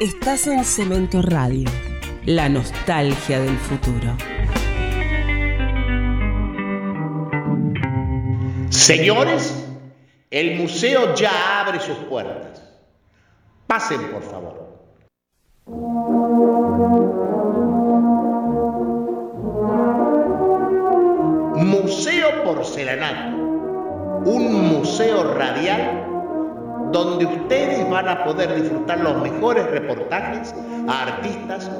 Estás en Cemento Radio, la nostalgia del futuro. Señores, el museo ya abre sus puertas. Pasen, por favor. Museo Porcelanato, un museo radial donde ustedes van a poder disfrutar los mejores reportajes a artistas,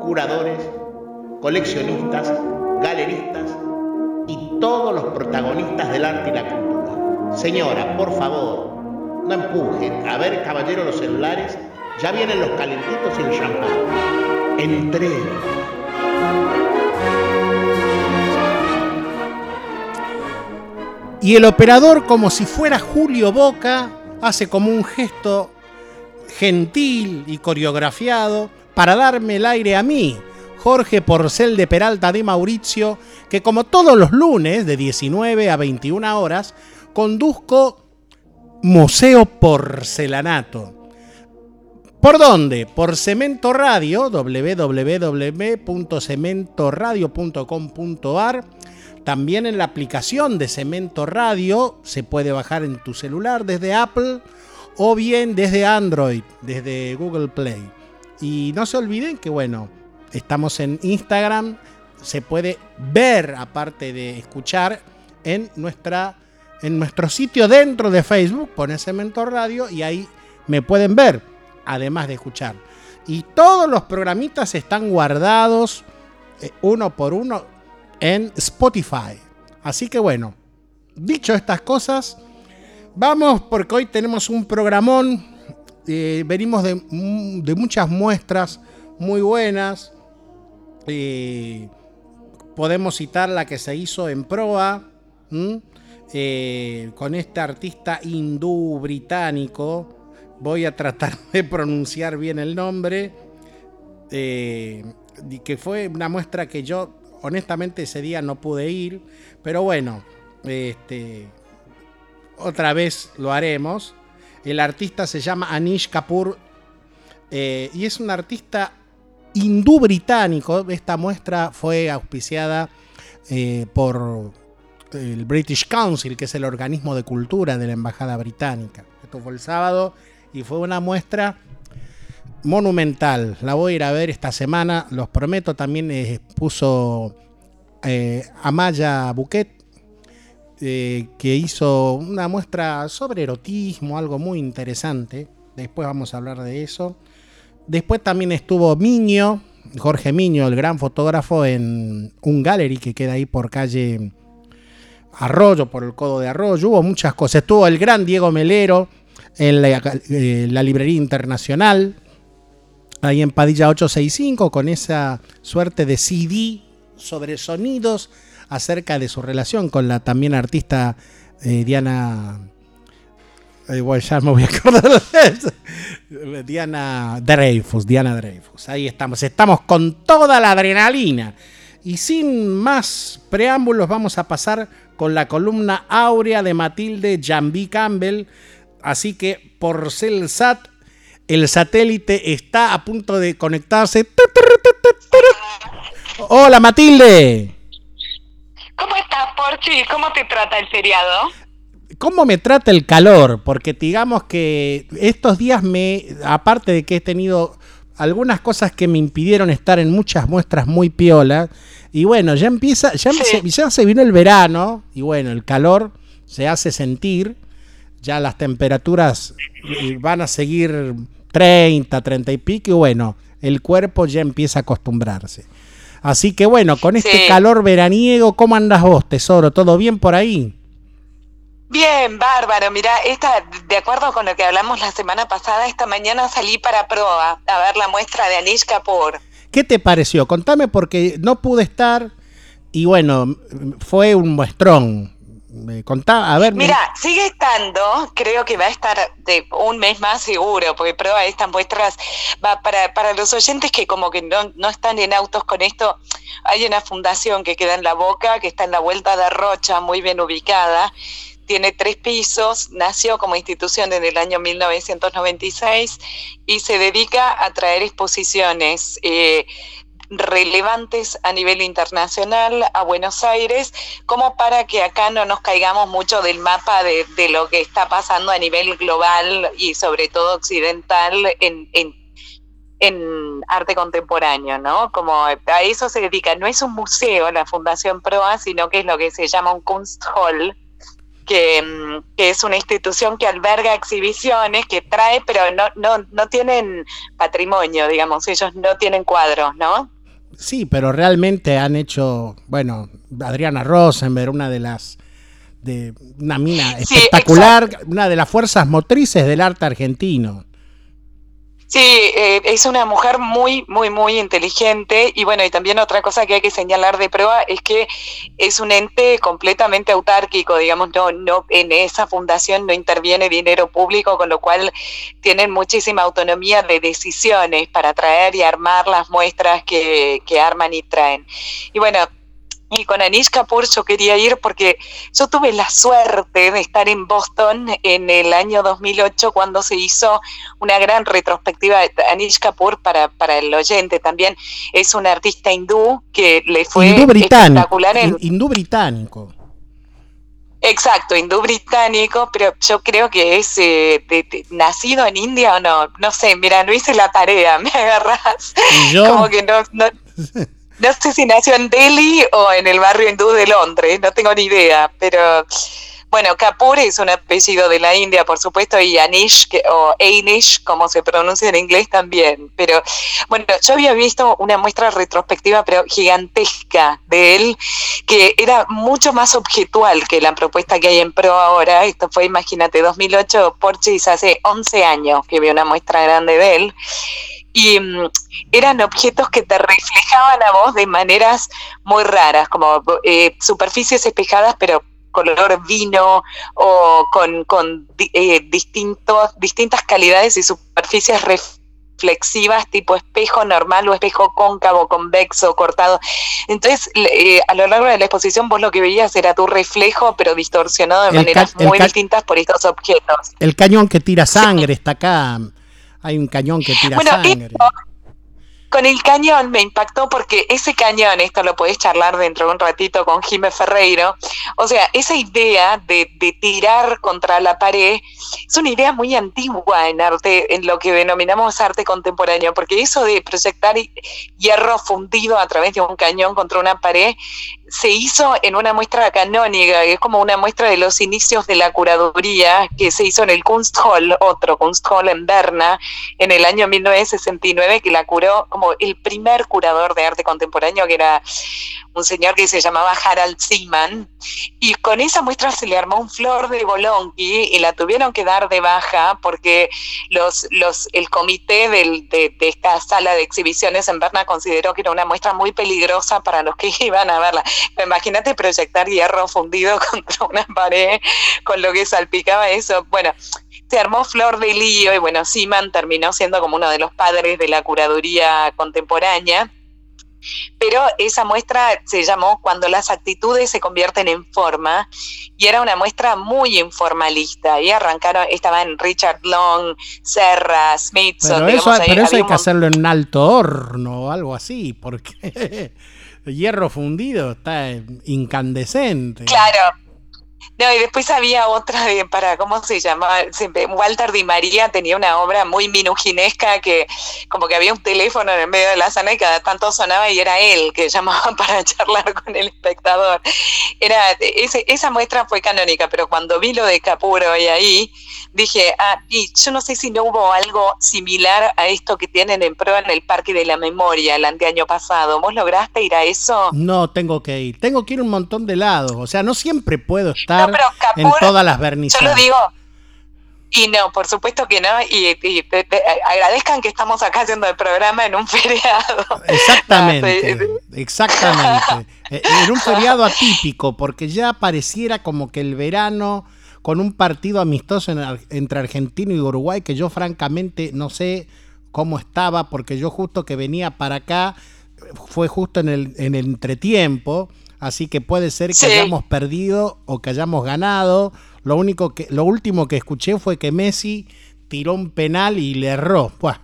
curadores, coleccionistas, galeristas y todos los protagonistas del arte y la cultura. Señora, por favor, no empujen. A ver, caballero, los celulares. Ya vienen los calentitos y el champán. Entre. Y el operador, como si fuera Julio Boca, hace como un gesto gentil y coreografiado para darme el aire a mí, Jorge Porcel de Peralta de Mauricio, que como todos los lunes de 19 a 21 horas, conduzco Museo Porcelanato. ¿Por dónde? Por Cemento Radio, www.cementoradio.com.ar. También en la aplicación de Cemento Radio se puede bajar en tu celular desde Apple o bien desde Android, desde Google Play. Y no se olviden que, bueno, estamos en Instagram, se puede ver, aparte de escuchar, en, nuestra, en nuestro sitio dentro de Facebook, pone Cemento Radio y ahí me pueden ver además de escuchar. Y todos los programitas están guardados eh, uno por uno en Spotify. Así que bueno, dicho estas cosas, vamos porque hoy tenemos un programón. Eh, venimos de, de, muchas muestras muy buenas. Eh, podemos citar la que se hizo en proa. con este artista hindú británico voy a tratar de pronunciar bien el nombre, eh, que fue una muestra que yo honestamente ese día no pude ir, pero bueno, este, otra vez lo haremos. El artista se llama Anish Kapoor eh, y es un artista hindú británico. Esta muestra fue auspiciada eh, por el British Council, que es el organismo de cultura de la Embajada Británica. Esto fue el sábado y fue una muestra monumental. La voy a ir a ver esta semana, los prometo. También eh, puso eh, Amaya Buquet, eh, que hizo una muestra sobre erotismo, algo muy interesante. Después vamos a hablar de eso. Después también estuvo Miño, Jorge Miño, el gran fotógrafo, en un gallery que queda ahí por calle Arroyo, por el codo de Arroyo. Hubo muchas cosas. Estuvo el gran Diego Melero en eh, la, librería internacional, ahí en Padilla 865, con esa suerte de CD sobre sonidos acerca de su relación con la también artista eh, Diana. Eh, ya me voy a acordar de Diana Dreyfus, Diana Dreyfus. Ahí estamos, estamos con toda la adrenalina. Y sin más preámbulos, vamos a pasar con la columna áurea de Matilde Jambi Campbell, Así que por Celsat, el satélite está a punto de conectarse. Hola Matilde. ¿Cómo estás, Porchi? ¿Cómo te trata el feriado? ¿Cómo me trata el calor? Porque digamos que estos días me, aparte de que he tenido algunas cosas que me impidieron estar en muchas muestras muy piolas, y bueno, ya empieza, ya, ya se vino el verano, y bueno, el calor se hace sentir ya las temperaturas eh, van a seguir 30, 30 y pico, y bueno, el cuerpo ya empieza a acostumbrarse. Así que bueno, con este calor veraniego, ¿cómo andas vos, tesoro? ¿Todo bien por ahí? Bien, bárbaro. Mira, esta, de acuerdo con lo que hablamos la semana pasada, esta mañana salí para proa a ver la muestra de Anish Kapoor. ¿Qué te pareció? Contame porque no pude estar y bueno, fue un muestrón me contaba, a ver. Mira, sigue estando, creo que va a estar de un mes más seguro, porque prueba estas muestras, va para, para los oyentes que como que no, no están en autos con esto, hay una fundación que queda en la boca, que está en la vuelta de Rocha, muy bien ubicada, tiene tres pisos, nació como institución en el año 1996 y se dedica a traer exposiciones. Eh, relevantes a nivel internacional a Buenos Aires, como para que acá no nos caigamos mucho del mapa de, lo que está pasando a nivel global y sobre todo occidental en, en, arte contemporáneo, ¿no? Como a eso se dedica, no es un museo la Fundación Proa, sino que es lo que se llama un Kunsthall, que, mm, que, es una institución que alberga exhibiciones, que trae, pero no, no, no tienen patrimonio, digamos, ellos no tienen cuadros, ¿no? Sí, pero realmente han hecho, bueno, Adriana Rosenberg, una de las de una mina espectacular, una de las fuerzas motrices del arte argentino. Sí, eh, es una mujer muy, muy, muy inteligente y bueno, y también otra cosa que hay que señalar de prueba es que es un ente completamente autárquico, digamos, no, no, en esa fundación no interviene dinero público, con lo cual tienen muchísima autonomía de decisiones para traer y armar las muestras que, que arman y traen. Y bueno, y con Anish Kapoor yo quería ir porque yo tuve la suerte de estar en Boston en el año 2008 cuando se hizo una gran retrospectiva de Anish Kapoor para, para el oyente también. Es un artista hindú que le fue espectacular en... Hindú británico. Exacto, hindú británico, pero yo creo que es eh, nacido en India o no, no sé, mira, no hice la tarea, me agarras. Como que no, no No sé si nació en Delhi o en el barrio hindú de Londres, no tengo ni idea, pero bueno, Kapoor es un apellido de la India, por supuesto, y Anish, o Anish, como se pronuncia en inglés también. Pero bueno, yo había visto una muestra retrospectiva, pero gigantesca de él, que era mucho más objetual que la propuesta que hay en Pro ahora. Esto fue, imagínate, 2008, Porchis hace 11 años que vi una muestra grande de él y mm, eran objetos que te reflejaban a vos de maneras muy raras, como eh, superficies espejadas, pero color vino o con, con eh, distintos, distintas calidades y superficies reflexivas tipo espejo normal o espejo cóncavo, convexo, cortado. Entonces, eh, a lo largo de la exposición vos lo que veías era tu reflejo, pero distorsionado de maneras muy distintas por estos objetos. El cañón que tira sangre está acá hay un cañón que tira sangre. con el cañón me impactó porque ese cañón, esto lo podés charlar dentro de un ratito con Jimé Ferreiro, o sea, esa idea de, de, tirar contra la pared es una idea muy antigua en arte, en lo que denominamos arte contemporáneo, porque eso de proyectar hierro fundido a través de un cañón contra una pared se hizo en una muestra canónica, que es como una muestra de los inicios de la curaduría que se hizo en el Kunsthall, otro Kunsthall en Berna, en el año 1969, que la curó como el primer curador de arte contemporáneo, que era un señor que se llamaba Harald Seaman, y con esa muestra se le armó un flor de bolonqui y la tuvieron que dar de baja porque los, los, el comité del, de, de, esta sala de exhibiciones en Berna consideró que era una muestra muy peligrosa para los que iban a verla. Imagínate proyectar hierro fundido contra una pared con lo que salpicaba eso. Bueno, se armó flor de lío y bueno, Seaman terminó siendo como uno de los padres de la curaduría contemporánea pero esa muestra se llamó Cuando las actitudes se convierten en forma y era una muestra muy informalista y arrancaron, estaban Richard Long, Serra, Smith. Pero, eso, pero eso hay que hacerlo en un alto horno o algo así, porque hierro fundido está incandescente. Claro, no, y después había otra de, para, ¿cómo se llamaba? Walter Di María tenía una obra muy minuginesca que como que había un teléfono en el medio de la sala y cada tanto sonaba y era él que llamaba para charlar con el espectador. Era, ese, esa muestra fue canónica, pero cuando vi lo de Capuro y ahí, dije, ah, y yo no sé si no hubo algo similar a esto que tienen en prueba en el Parque de la Memoria el anteaño pasado. ¿Vos lograste ir a eso? No, tengo que ir. Tengo que ir un montón de lados. O sea, no siempre puedo estar en todas las vernizajes. Yo lo digo. Y no, por supuesto que no, y, agradezcan que estamos acá haciendo el programa en un feriado. Exactamente, exactamente. Eh, en un feriado atípico, porque ya pareciera como que el verano con un partido amistoso entre Argentina y Uruguay que yo francamente no sé cómo estaba porque yo justo que venía para acá fue justo en el, en el entretiempo, así que puede ser que hayamos perdido o que hayamos ganado Lo único que, lo último que escuché fue que Messi tiró un penal y le erró. Buah.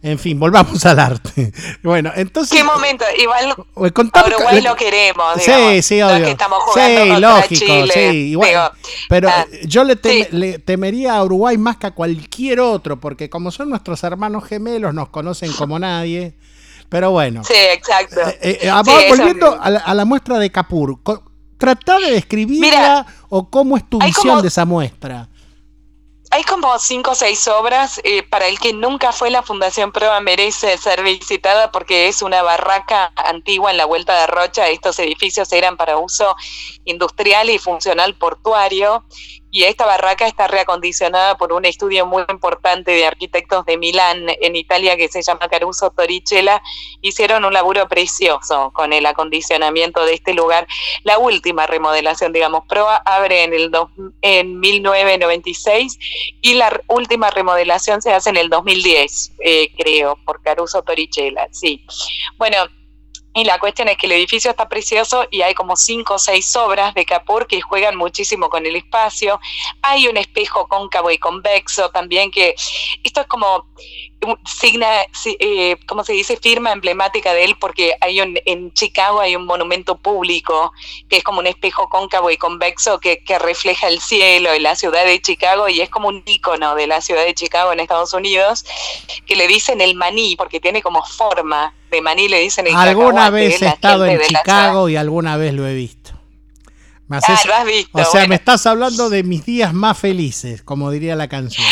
En fin, volvamos al arte. Bueno, entonces. ¿Qué momento? Igual a Uruguay lo queremos. Sí, digamos, sí, obvio. que estamos jugando sí, lógico, Chile, sí, igual. digo, pero ah, eh, yo le, tem- sí. le temería a Uruguay más que a cualquier otro, porque como son nuestros hermanos gemelos, nos conocen como nadie. Pero bueno. Sí, exacto. Eh, eh, Sí, eso- volviendo a la, a la muestra de Capur, tratá de describirla Mira, o cómo es tu visión como- de esa muestra. Hay como cinco o seis obras. eh, para el que nunca fue, la Fundación Proa merece ser visitada porque es una barraca antigua en la Vuelta de Rocha. Estos edificios eran para uso industrial y funcional portuario. Y esta barraca está reacondicionada por un estudio muy importante de arquitectos de Milán, en Italia, que se llama Caruso Torrichella. Hicieron un laburo precioso con el acondicionamiento de este lugar. La última remodelación, digamos, Proa abre en, el dos- en 1996 y la última remodelación se hace en el 2010, eh, creo, por Caruso Torrichella, sí. Bueno, y la cuestión es que el edificio está precioso y hay como cinco o seis obras de Capur que juegan muchísimo con el espacio. Hay un espejo cóncavo y convexo también que esto es como signa, si- eh, ¿cómo se dice? Firma emblemática de él porque hay un, en Chicago hay un monumento público que es como un espejo cóncavo y convexo que, que refleja el cielo y la ciudad de Chicago y es como un ícono de la ciudad de Chicago en Estados Unidos que le dicen el maní porque tiene como forma de maní, le dicen el Alguna vez he estado en Chicago y alguna vez lo he visto. Me Ah, lo has visto. o sea, bueno. me estás hablando de mis días más felices, como diría la canción.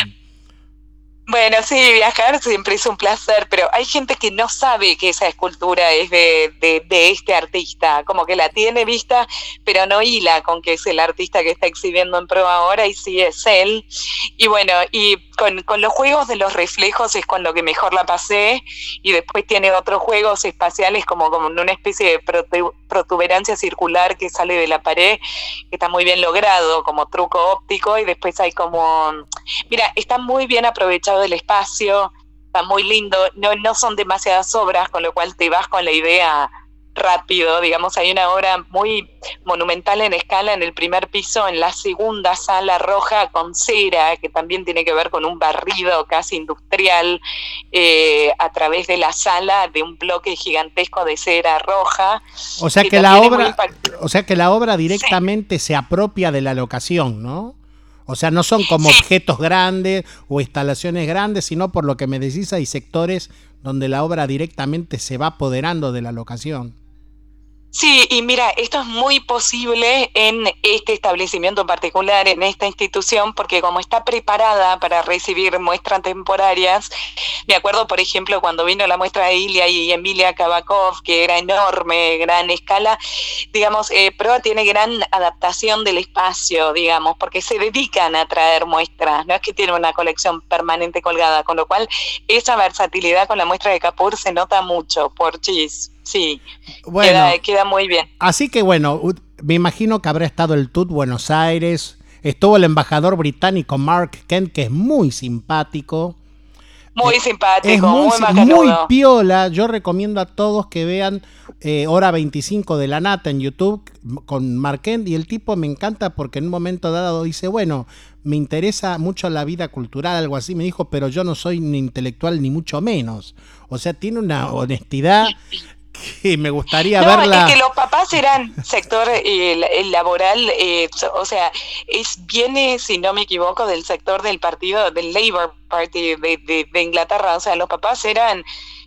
Bueno, sí, viajar siempre es un placer, pero hay gente que no sabe que esa escultura es de, de, este artista, como que la tiene vista, pero no hila con que es el artista que está exhibiendo en prueba ahora y sí es él. Y bueno, y con, con los juegos de los reflejos es con lo que mejor la pasé, y después tiene otros juegos espaciales como, como una especie de protu- protuberancia circular que sale de la pared, que está muy bien logrado como truco óptico, y después hay como Mira, está muy bien aprovechado el espacio, está muy lindo, no, no son demasiadas obras, con lo cual te vas con la idea rápido, digamos, hay una obra muy monumental en escala en el primer piso, en la segunda sala roja con cera, que también tiene que ver con un barrido casi industrial eh, a través de la sala de un bloque gigantesco de cera roja. O sea que que la obra, o sea que la obra directamente se apropia de la locación, ¿no? O sea, no son como Sí. objetos grandes o instalaciones grandes, sino por lo que me decís hay sectores donde la obra directamente se va apoderando de la locación. Sí, y mira, esto es muy posible en este establecimiento en particular, en esta institución, porque como está preparada para recibir muestras temporarias, me acuerdo, por ejemplo, cuando vino la muestra de Ilia y Emilia Kabakov, que era enorme, gran escala, digamos, eh, Proa tiene gran adaptación del espacio, digamos, porque se dedican a traer muestras, no es que tiene una colección permanente colgada, con lo cual esa versatilidad con la muestra de Capur se nota mucho por Chis. Sí, Bueno, queda, queda muy bien. así que bueno, me imagino que habrá estado el TUT Buenos Aires, estuvo el embajador británico Mark Kent, que es muy simpático. Muy Eh, simpático, Es muy, muy, muy piola. Yo recomiendo a todos que vean eh, Hora 25 de la Nata en YouTube con Marquend. Y el tipo me encanta porque en un momento dado dice: Bueno, me interesa mucho la vida cultural, algo así. Me dijo, pero yo no soy ni intelectual ni mucho menos. O sea, tiene una honestidad que me gustaría No, verla. es que los papás eran sector eh, laboral, eh, o sea, es viene, si no me equivoco, del sector del partido, del Labour Party de, de- de Inglaterra. O sea, los papás eran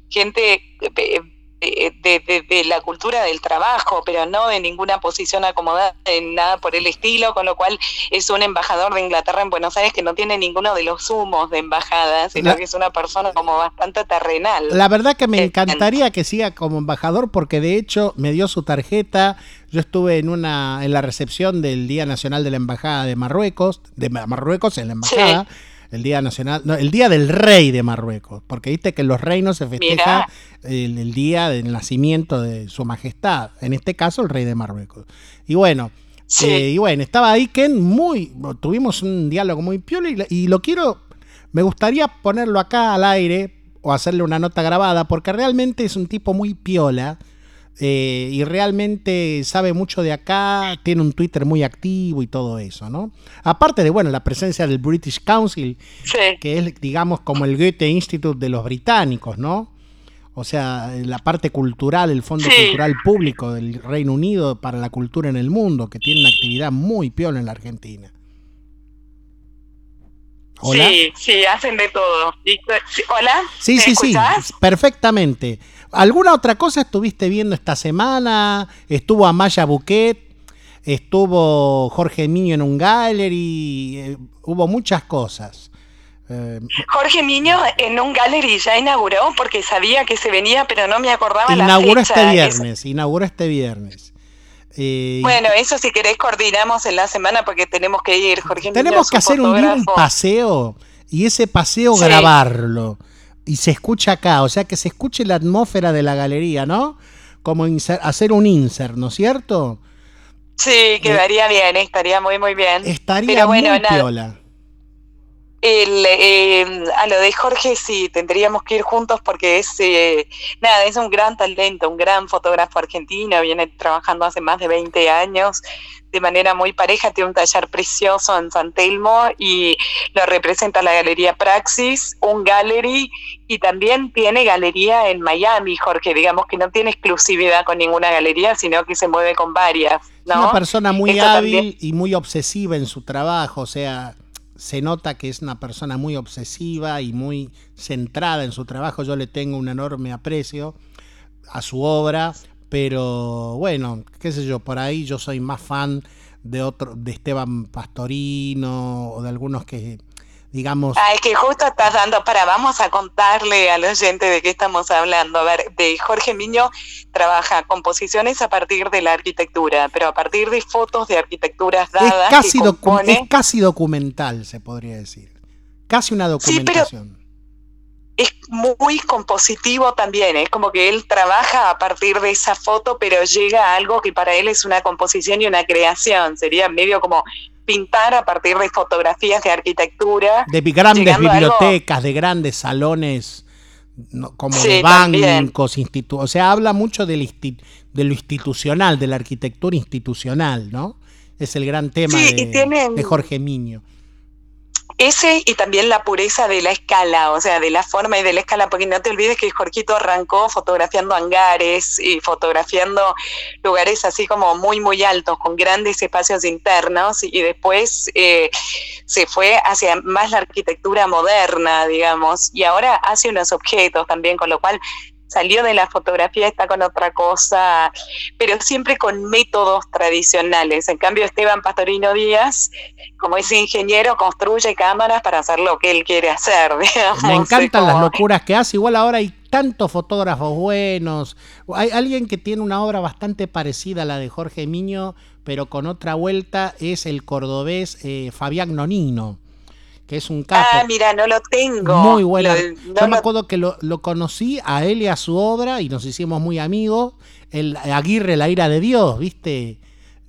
gente eh, de, de- de la cultura del trabajo, pero no de ninguna posición acomodada, en nada por el estilo, con lo cual es un embajador de Inglaterra en Buenos Aires que no tiene ninguno de los humos de embajada, sino La- que es una persona como bastante terrenal. La verdad que me Eh, encantaría que siga como embajador porque de hecho me dio su tarjeta. Yo estuve en una en la recepción del Día Nacional de la Embajada de Marruecos, de Ma- Marruecos en la embajada, el Día Nacional, no, el Día del Rey de Marruecos, porque viste que en los reinos se festeja el, el día del nacimiento de su majestad, en este caso el rey de Marruecos. Y bueno, Sí. eh, y bueno, estaba ahí Ken muy tuvimos un diálogo muy piola y, y lo quiero me gustaría ponerlo acá al aire o hacerle una nota grabada porque realmente es un tipo muy piola. Eh, y realmente sabe mucho de acá, tiene un Twitter muy activo y todo eso, ¿no? Aparte de, bueno, la presencia del British Council, que es, digamos, como el Goethe Institute de los británicos, ¿no? O sea, la parte cultural, el Fondo Cultural Público del Reino Unido para la cultura en el mundo, que tiene una actividad muy piola en la Argentina. Sí, sí, hacen de todo. Hola. Sí, sí, sí, perfectamente. ¿Alguna otra cosa estuviste viendo esta semana? Estuvo Amaya Buquet, estuvo Jorge Miño en un gallery, eh, hubo muchas cosas. Eh, Jorge Miño en un gallery ya inauguró porque sabía que se venía, pero no me acordaba inauguró la fecha. este viernes, inauguró este viernes. Eh, bueno, eso si querés coordinamos en la semana porque tenemos que ir, Jorge. Tenemos que hacer un, paseo y ese paseo grabarlo y se escucha acá, o sea que se escuche la atmósfera de la galería, ¿no? Como hacer un insert, ¿no es cierto? Sí, quedaría bien, estaría muy, muy bien. Estaría muy piola. El, eh, a lo de Jorge sí, tendríamos que ir juntos porque es, eh, nada, es un gran talento, un gran fotógrafo argentino, viene trabajando hace más de 20 años, de manera muy pareja, tiene un taller precioso en San Telmo y lo representa la Galería Praxis, un gallery y también tiene galería en Miami, Jorge, digamos que no tiene exclusividad con ninguna galería, sino que se mueve con varias. ¿no? Una persona muy hábil y muy obsesiva en su trabajo, o sea, se nota que es una persona muy obsesiva y muy centrada en su trabajo, yo le tengo un enorme aprecio a su obra, pero bueno, qué sé yo, por ahí yo soy más fan de otro, de Esteban Pastorino o de algunos que digamos. Ay, que justo estás dando para, vamos a contarle al oyente de qué estamos hablando. A ver, de Jorge Miño trabaja composiciones a partir de la arquitectura, pero a partir de fotos de arquitecturas dadas. Es casi, es casi documental, se podría decir. Casi una documentación es muy compositivo también, es como que él trabaja a partir de esa foto, pero llega a algo que para él es una composición y una creación, sería medio como pintar a partir de fotografías de arquitectura. De grandes bibliotecas, de grandes salones, como de bancos, o sea, habla mucho de lo institucional, de la arquitectura institucional, ¿no? Es el gran tema de Jorge Miño. Ese y también la pureza de la escala, o sea, de la forma y de la escala, porque no te olvides que Jorquito arrancó fotografiando hangares y fotografiando lugares así como muy, muy altos, con grandes espacios internos, y después eh, se fue hacia más la arquitectura moderna, digamos, y ahora hace unos objetos también, con lo cual salió de la fotografía, está con otra cosa, pero siempre con métodos tradicionales. En cambio, Esteban Pastorino Díaz, como es ingeniero, construye cámaras para hacer lo que él quiere hacer. Me encantan las locuras que hace. Igual ahora hay tantos fotógrafos buenos. Hay alguien que tiene una obra bastante parecida a la de Jorge Miño, pero con otra vuelta, es el cordobés eh, Fabián Nonino que es un capo. Ah, mira, no lo tengo. Muy bueno. Yo me acuerdo que lo, conocí a él y a su obra y nos hicimos muy amigos. El Aguirre, la ira de Dios, ¿viste?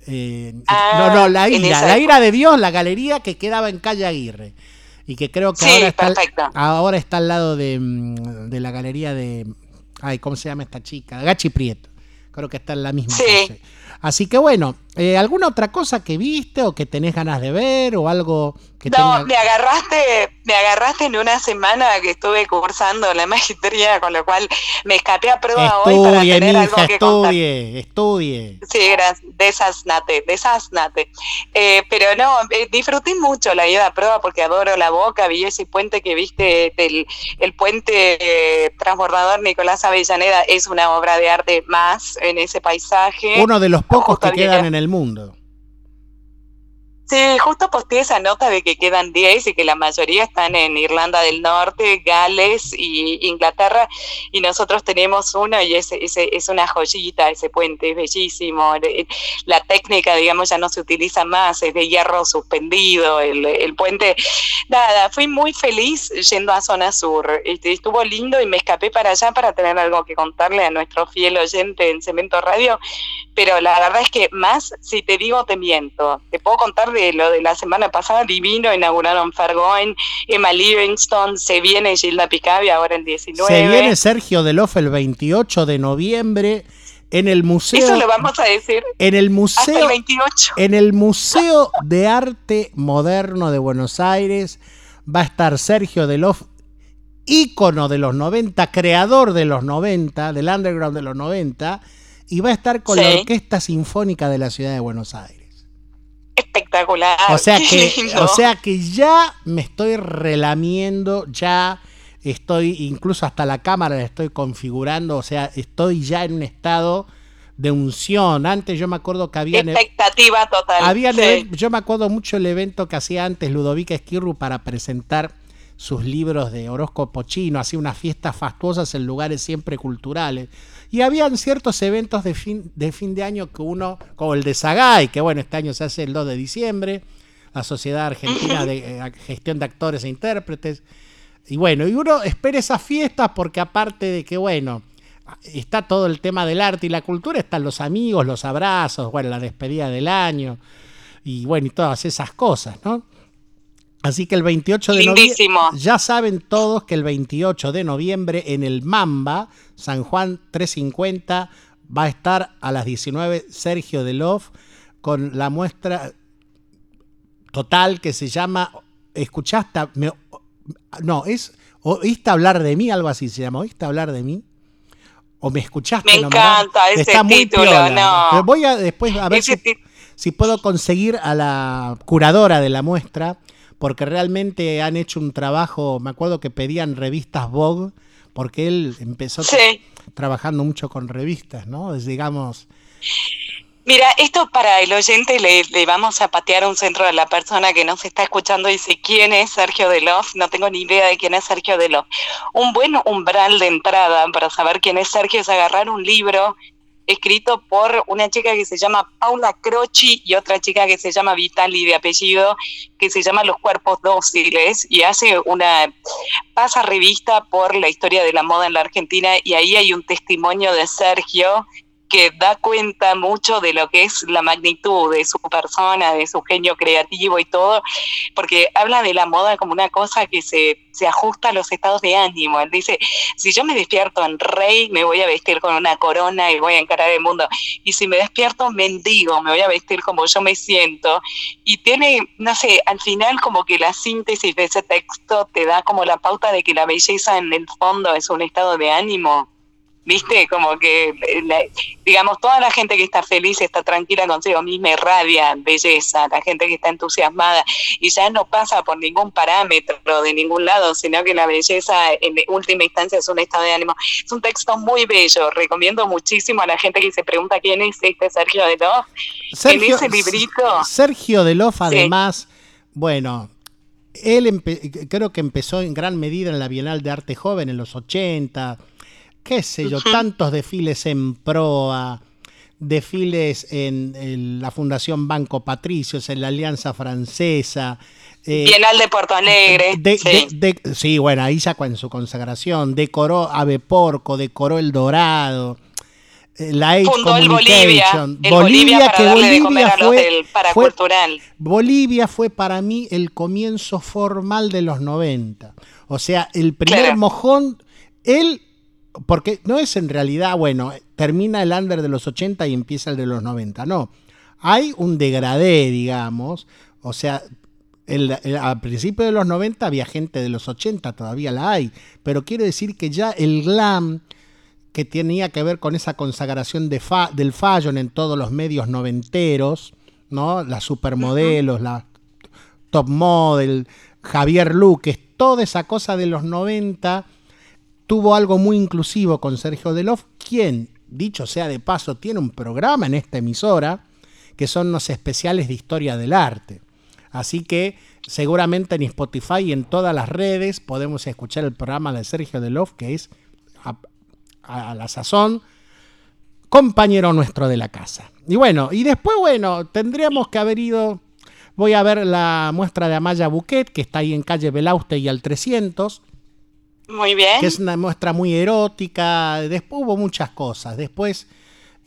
Eh, no, no, la ira, la ira de Dios, la galería que quedaba en calle Aguirre. Y que creo que ahora, está, ahora está al lado de, mm, de, la galería de. Ay, ¿cómo se llama esta chica? Gachi Prieto. Creo que está en la misma sí. Así que bueno, eh, ¿alguna otra cosa que viste o que tenés ganas de ver o algo que No, me agarraste, me agarraste en una semana que estuve cursando la maestría, con lo cual me escapé a prueba hoy para tener algo que estudie, Estudie, Sí, desasnate, desasnate. Eh, pero no, eh, disfruté mucho la ida a prueba porque adoro la boca, vi ese puente que viste, el, el puente eh, transbordador Nicolás Avellaneda es una obra de arte más en ese paisaje. Uno de los pocos que quedan en el mundo. Sí, justo posteé esa nota de que quedan 10 y que la mayoría están en Irlanda del Norte, Gales y Inglaterra, y nosotros tenemos uno y es, es, una joyita ese puente, es bellísimo. La técnica, digamos, ya no se utiliza más, es de hierro suspendido, el, el puente. Nada, fui muy feliz yendo a Zona Sur, este, estuvo lindo y me escapé para allá para tener algo que contarle a nuestro fiel oyente en Cemento Radio, pero la verdad es que más, si te digo, te miento. Te puedo contar de lo de la semana pasada, divino, inauguraron Fargoin, Emma Livingston, se viene Gilda Picavi ahora el 19. Se viene Sergio Delof el 28 de noviembre. En el museo. Eso lo vamos a decir. En el museo. Hasta el 28. En el Museo de Arte Moderno de Buenos Aires va a estar Sergio Delof, ícono de los 90, creador de los 90, del underground de los 90, y va a estar con la. Orquesta Sinfónica de la Ciudad de Buenos Aires. Espectacular. O sea que, lindo. o sea que ya me estoy relamiendo, ya estoy, incluso hasta la cámara la estoy configurando, o sea, estoy ya en un estado de unción. Antes yo me acuerdo que había Expectativa total. había Sí. yo me acuerdo mucho el evento que hacía antes Ludovica Esquirru para presentar sus libros de horóscopo chino, hacía unas fiestas fastuosas en lugares siempre culturales. Y habían ciertos eventos de fin, de fin de año que uno, como el de Sagay, que bueno, este año se hace el 2 de diciembre, la Sociedad Argentina de eh, Gestión de Actores e Intérpretes. Y bueno, y uno espera esas fiestas porque aparte de que, bueno, está todo el tema del arte y la cultura, están los amigos, los abrazos, bueno, la despedida del año y bueno, y todas esas cosas, ¿no? Así que el 28 de noviembre, ya saben todos que el 28 de noviembre en el Mamba, San Juan 350, va a estar a las 19 Sergio Delof con la muestra total que se llama ¿Escuchaste? Me- no, es ¿Oíste hablar de mí? Algo así se llama. ¿Oíste hablar de mí? ¿O me escuchaste? Me nombrar? encanta ese Está muy título, piola. no. Voy a después a ver si, si puedo conseguir a la curadora de la muestra, porque realmente han hecho un trabajo, me acuerdo que pedían revistas Vogue, porque él empezó Sí. trabajando mucho con revistas, ¿no? Es, digamos, Mira, esto para el oyente le, le vamos a patear un centro a la persona que nos está escuchando y dice quién es Sergio Delof. No tengo ni idea de quién es Sergio Delof. Un buen umbral de entrada para saber quién es Sergio es agarrar un libro escrito por una chica que se llama Paula Croci y otra chica que se llama Vitali de apellido, que se llama Los Cuerpos Dóciles y hace una pasa revista por la historia de la moda en la Argentina y ahí hay un testimonio de Sergio que da cuenta mucho de lo que es la magnitud de su persona, de su genio creativo y todo, porque habla de la moda como una cosa que se, se ajusta a los estados de ánimo. Él dice, si yo me despierto en rey, me voy a vestir con una corona y voy a encarar el mundo. Y si me despierto mendigo, me voy a vestir como yo me siento. Y tiene, no sé, al final como que la síntesis de ese texto te da como la pauta de que la belleza en el fondo es un estado de ánimo. ¿Viste? Como que, digamos, toda la gente que está feliz, está tranquila consigo misma, irradia belleza, la gente que está entusiasmada y ya no pasa por ningún parámetro de ningún lado, sino que la belleza en última instancia es un estado de ánimo. Es un texto muy bello, recomiendo muchísimo a la gente que se pregunta quién es este Sergio de Love. Sergio, ese librito. Sergio Delof, además, bueno, él creo que empezó en gran medida en la Bienal de Arte Joven en los 80, qué sé yo, tantos desfiles en proa, desfiles en, en la Fundación Banco Patricios, en la Alianza Francesa. eh, Bienal de Puerto Alegre. de- sí. de- de- sí, bueno, ahí ya en su consagración, decoró Ave Porco, decoró El Dorado, eh, la Age Fundó el Bolivia, el Bolivia, que Bolivia fue- fue-. Bolivia fue para mí el comienzo formal de los 90. O sea, el primer Claro. mojón, él, porque no es en realidad, bueno, termina el under de los 80 y empieza el de los 90, no. Hay un degradé, digamos, o sea, el- el- al principio de los 90 había gente de los 80, todavía la hay, pero quiero decir que ya el glam que tenía que ver con esa consagración de fa- del fashion en todos los medios noventeros, ¿no? Las supermodelos, la top model, Javier Luque, toda esa cosa de los 90 tuvo algo muy inclusivo con Sergio Delof, quien, dicho sea de paso, tiene un programa en esta emisora que son los especiales de historia del arte. Así que seguramente en Spotify y en todas las redes podemos escuchar el programa de Sergio Delof, que es a, la sazón compañero nuestro de la casa. Y bueno, y después, bueno, tendríamos que haber ido, voy a ver la muestra de Amaya Buquet, que está ahí en calle Belauste y al 300, Muy bien. que es una muestra muy erótica, después hubo muchas cosas, después...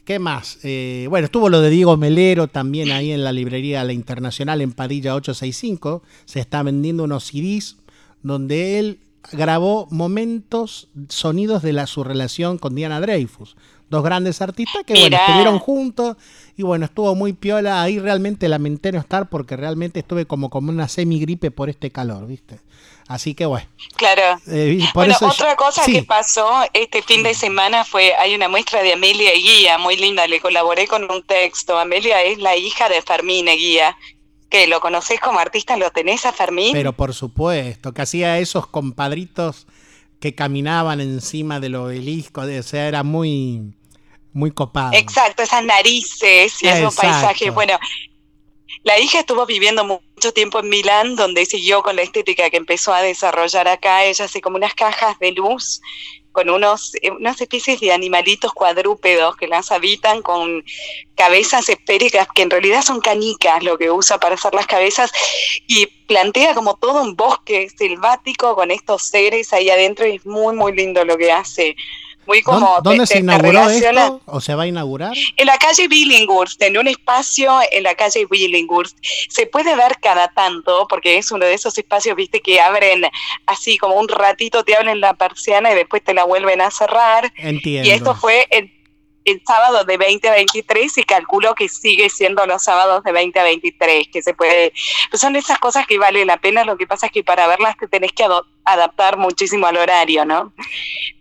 ¿Qué más? Eh, bueno, estuvo lo de Diego Melero también ahí en la librería La Internacional en Padilla 865. Se está vendiendo unos CDs donde él grabó momentos, sonidos de la, su relación con Diana Dreyfus, dos grandes artistas que bueno, estuvieron juntos y bueno, estuvo muy piola. Ahí realmente lamenté no estar porque realmente estuve como como una semigripe por este calor, ¿viste? Así que bueno. Claro. Eh, bueno, otra cosa que pasó este fin de semana fue, hay una muestra de Amelia Guía, muy linda, le colaboré con un texto. Amelia es la hija de Fermín Guía, que lo conoces como artista, ¿lo tenés a Fermín? Pero por supuesto, que hacía esos compadritos que caminaban encima del obelisco, o sea, era muy, muy copado. Exacto, esas narices y esos paisajes. Bueno, la hija estuvo viviendo mucho tiempo en Milán, donde siguió con la estética que empezó a desarrollar acá. Ella hace como unas cajas de luz con unos, eh, unas especies de animalitos cuadrúpedos que las habitan con cabezas esféricas, que en realidad son canicas lo que usa para hacer las cabezas, y plantea como todo un bosque selvático con estos seres ahí adentro, y es muy, muy lindo lo que hace muy como ¿Dónde se inauguró esto? ¿O se va a inaugurar? En la calle Billinghurst, en un espacio en la calle Billinghurst. Se puede ver cada tanto, porque es uno de esos espacios, viste, que abren así como un ratito, te abren la persiana y después te la vuelven a cerrar. Entiendo. Y esto fue el el sábado de 20 a 23 y calculo que sigue siendo los sábados de 20 a 23, que se puede... Pues son esas cosas que vale la pena, lo que pasa es que para verlas te tenés que adaptar muchísimo al horario, ¿no?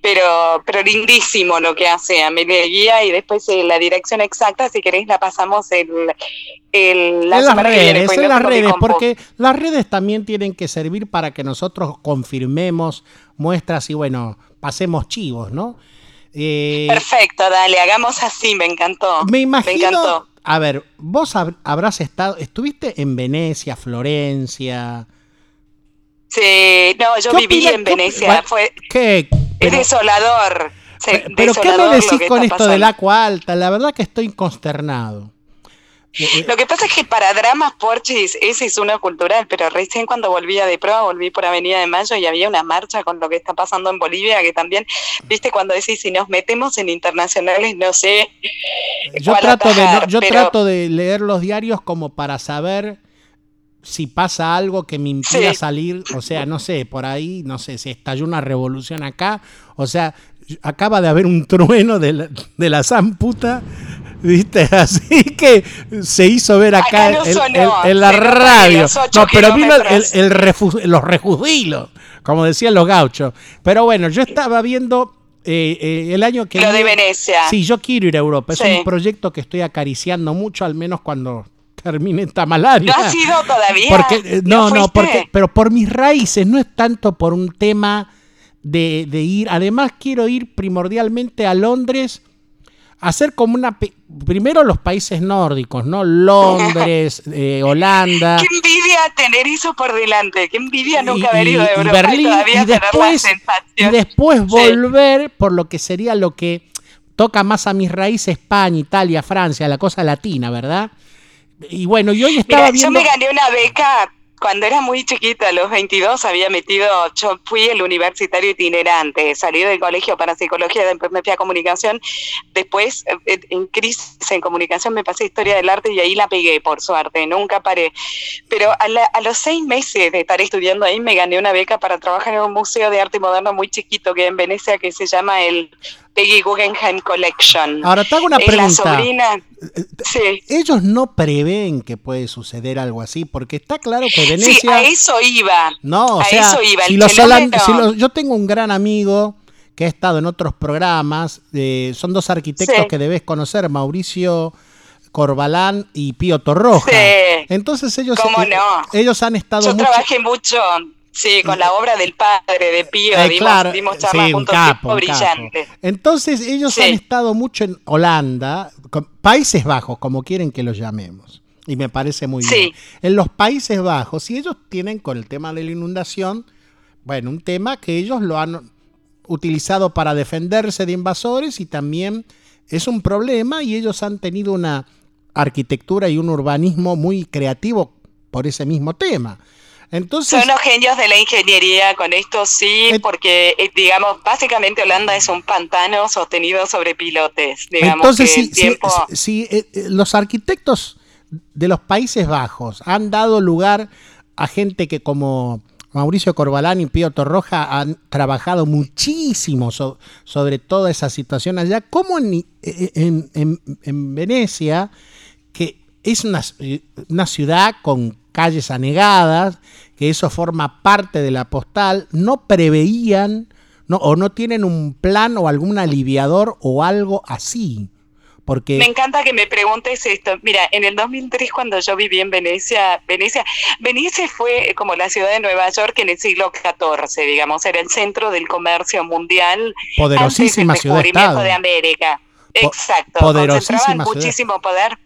Pero, pero lindísimo lo que hace Amelia Guía y después eh, la dirección exacta, si queréis, la pasamos el, el, la en las redes, en las redes, porque las redes también tienen que servir para que nosotros confirmemos muestras y bueno, pasemos chivos, ¿no? Eh, Perfecto, dale, hagamos así, me encantó. Me imagino. Me encantó. A ver, vos habrás estado, estuviste en Venecia, Florencia. Sí, no, yo viví en Venecia, fue ¿qué? es desolador. pero ¿qué me decís con esto del agua alta? La verdad que estoy consternado. Eh, eh, Lo que pasa es que para dramas porchis, ese es uno cultural, pero recién cuando volvía de prueba, volví por Avenida de Mayo y había una marcha con lo que está pasando en Bolivia, que también, viste, cuando decís, si nos metemos en internacionales, no sé. Yo, trato, de, yo trato de leer los diarios como para saber si pasa algo que me impida salir, o sea, no sé, por ahí, no sé, si estalló una revolución acá, o sea, acaba de haber un trueno de la, de la zamputa ¿Viste? Así que se hizo ver acá, en la radio. No, pero vino el, los refugilos, como decían los gauchos. Pero bueno, yo estaba viendo eh, eh, el año que... Lo de Venecia. Sí, yo quiero ir a Europa. Es un proyecto que estoy acariciando mucho, al menos cuando termine esta malaria. ¿No has ido todavía? Porque, eh, no, no, porque, pero por mis raíces, no es tanto por un tema de, de ir. Además, quiero ir primordialmente a Londres hacer como una... Primero los países nórdicos, ¿no? Londres, eh, Holanda. Qué envidia tener eso por delante, qué envidia nunca haber ido de Europa y Berlín, y, después, y después volver por lo que sería lo que toca más a mis raíces, España, Italia, Francia, la cosa latina, ¿verdad? Y bueno, yo hoy estaba viendo... Yo me gané una beca cuando era muy chiquita, a los 22, había metido, yo fui el universitario itinerante, salí del colegio para psicología, después me fui a comunicación, después eh, en crisis en comunicación me pasé historia del arte y ahí la pegué, por suerte, nunca paré. Pero a, los seis meses de estar estudiando ahí me gané una beca para trabajar en un museo de arte moderno muy chiquito que hay en Venecia que se llama el Peggy Guggenheim Collection. Ahora te hago una pregunta. Ellos no prevén que puede suceder algo así, porque está claro que Venecia. Sí, a eso iba. No, a sea, eso iba. Si los yo tengo un gran amigo que ha estado en otros programas, eh, son dos arquitectos que debes conocer, Mauricio Corbalán y Pío Torroja. Sí. Entonces ellos, ¿Cómo no? ellos han estado. Yo trabajé mucho Sí, con la obra del padre de Pío, eh, dimos, charlas juntos, brillante. Entonces ellos han estado mucho en Holanda, Países Bajos, como quieren que los llamemos, y me parece muy bien. En los Países Bajos, y ellos tienen con el tema de la inundación, bueno, un tema que ellos lo han utilizado para defenderse de invasores y también es un problema y ellos han tenido una arquitectura y un urbanismo muy creativo por ese mismo tema. Son los genios de la ingeniería con esto, sí, porque, eh, digamos, básicamente Holanda es un pantano sostenido sobre pilotes. Digamos entonces, si, eh, eh, los arquitectos de los Países Bajos han dado lugar a gente que como Mauricio Corbalán y Pío Torroja han trabajado muchísimo sobre toda esa situación allá, como en, en, Venecia, que es una, una, ciudad con calles anegadas, que eso forma parte de la postal, no preveían no, o no tienen un plan o algún aliviador o algo así. Porque... Me encanta que me preguntes esto. Mira, en el 2003 cuando yo viví en Venecia, Venecia, Venecia fue como la ciudad de Nueva York en el siglo XIV, digamos, era el centro del comercio mundial. Poderosísima antes del ciudad. de América. Exacto. Poderosísima muchísimo poder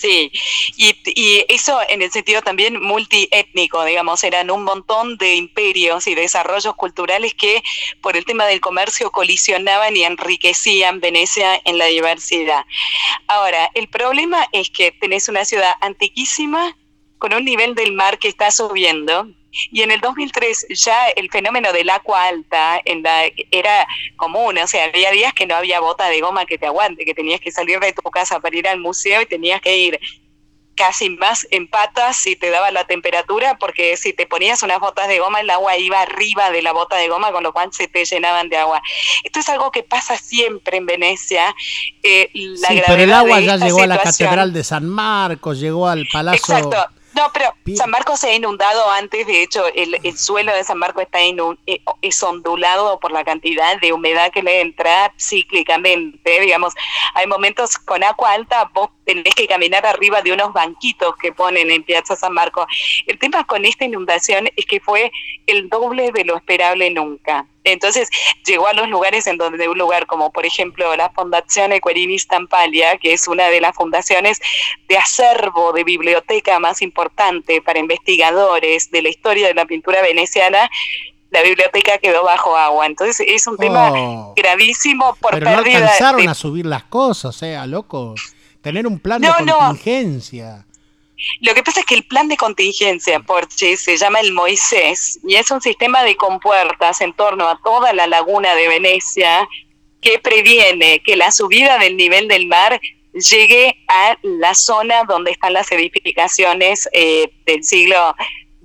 Sí, y, eso en el sentido también multiétnico, digamos, eran un montón de imperios y desarrollos culturales que por el tema del comercio colisionaban y enriquecían Venecia en la diversidad. Ahora, el problema es que tenés una ciudad antiquísima con un nivel del mar que está subiendo, y en el 2003 ya el fenómeno del agua alta en la, era común, o sea, había días que no había bota de goma que te aguante, que tenías que salir de tu casa para ir al museo y tenías que ir casi más en patas si te daba la temperatura, porque si te ponías unas botas de goma, el agua iba arriba de la bota de goma, con lo cual se te llenaban de agua. Esto es algo que pasa siempre en Venecia. Eh, la sí, pero el agua ya llegó a la Catedral de San Marcos, llegó al Palacio... Exacto no, pero San Marcos se ha inundado antes, de hecho, el, suelo de San Marcos está eh, es ondulado por la cantidad de humedad que le entra cíclicamente, digamos, hay momentos con agua alta, vos tenés que caminar arriba de unos banquitos que ponen en Piazza San Marcos. El tema con esta inundación es que fue el doble de lo esperable nunca. Entonces llegó a los lugares en donde un lugar como por ejemplo la Fundación Equerini Stampalia, que es una de las fundaciones de acervo de biblioteca más importante para investigadores de la historia de la pintura veneciana, la biblioteca quedó bajo agua. Entonces es un tema oh. gravísimo por Pero no alcanzaron a subir las cosas, o sea, loco. Tener un plan de contingencia. Lo que pasa es que el plan de contingencia, Porche, se llama el Moisés y es un sistema de compuertas en torno a toda la laguna de Venecia que previene que la subida del nivel del mar llegue a la zona donde están las edificaciones eh, del siglo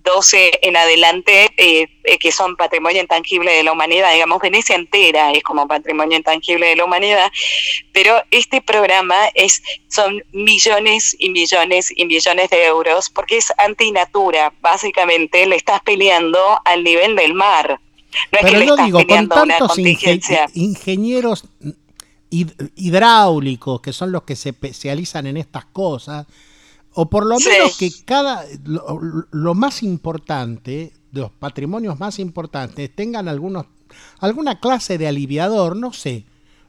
12 en adelante, eh, eh, que son patrimonio intangible de la humanidad, digamos, Venecia entera es como patrimonio intangible de la humanidad, pero este programa es, son millones y millones y millones de euros, porque es antinatura, básicamente le estás peleando al nivel del mar. No pero yo digo, con tantos ingenieros hidráulicos, que son los que se especializan en estas cosas, o por lo menos que cada lo, más importante, los patrimonios más importantes, tengan algunos alguna clase de aliviador, no sé.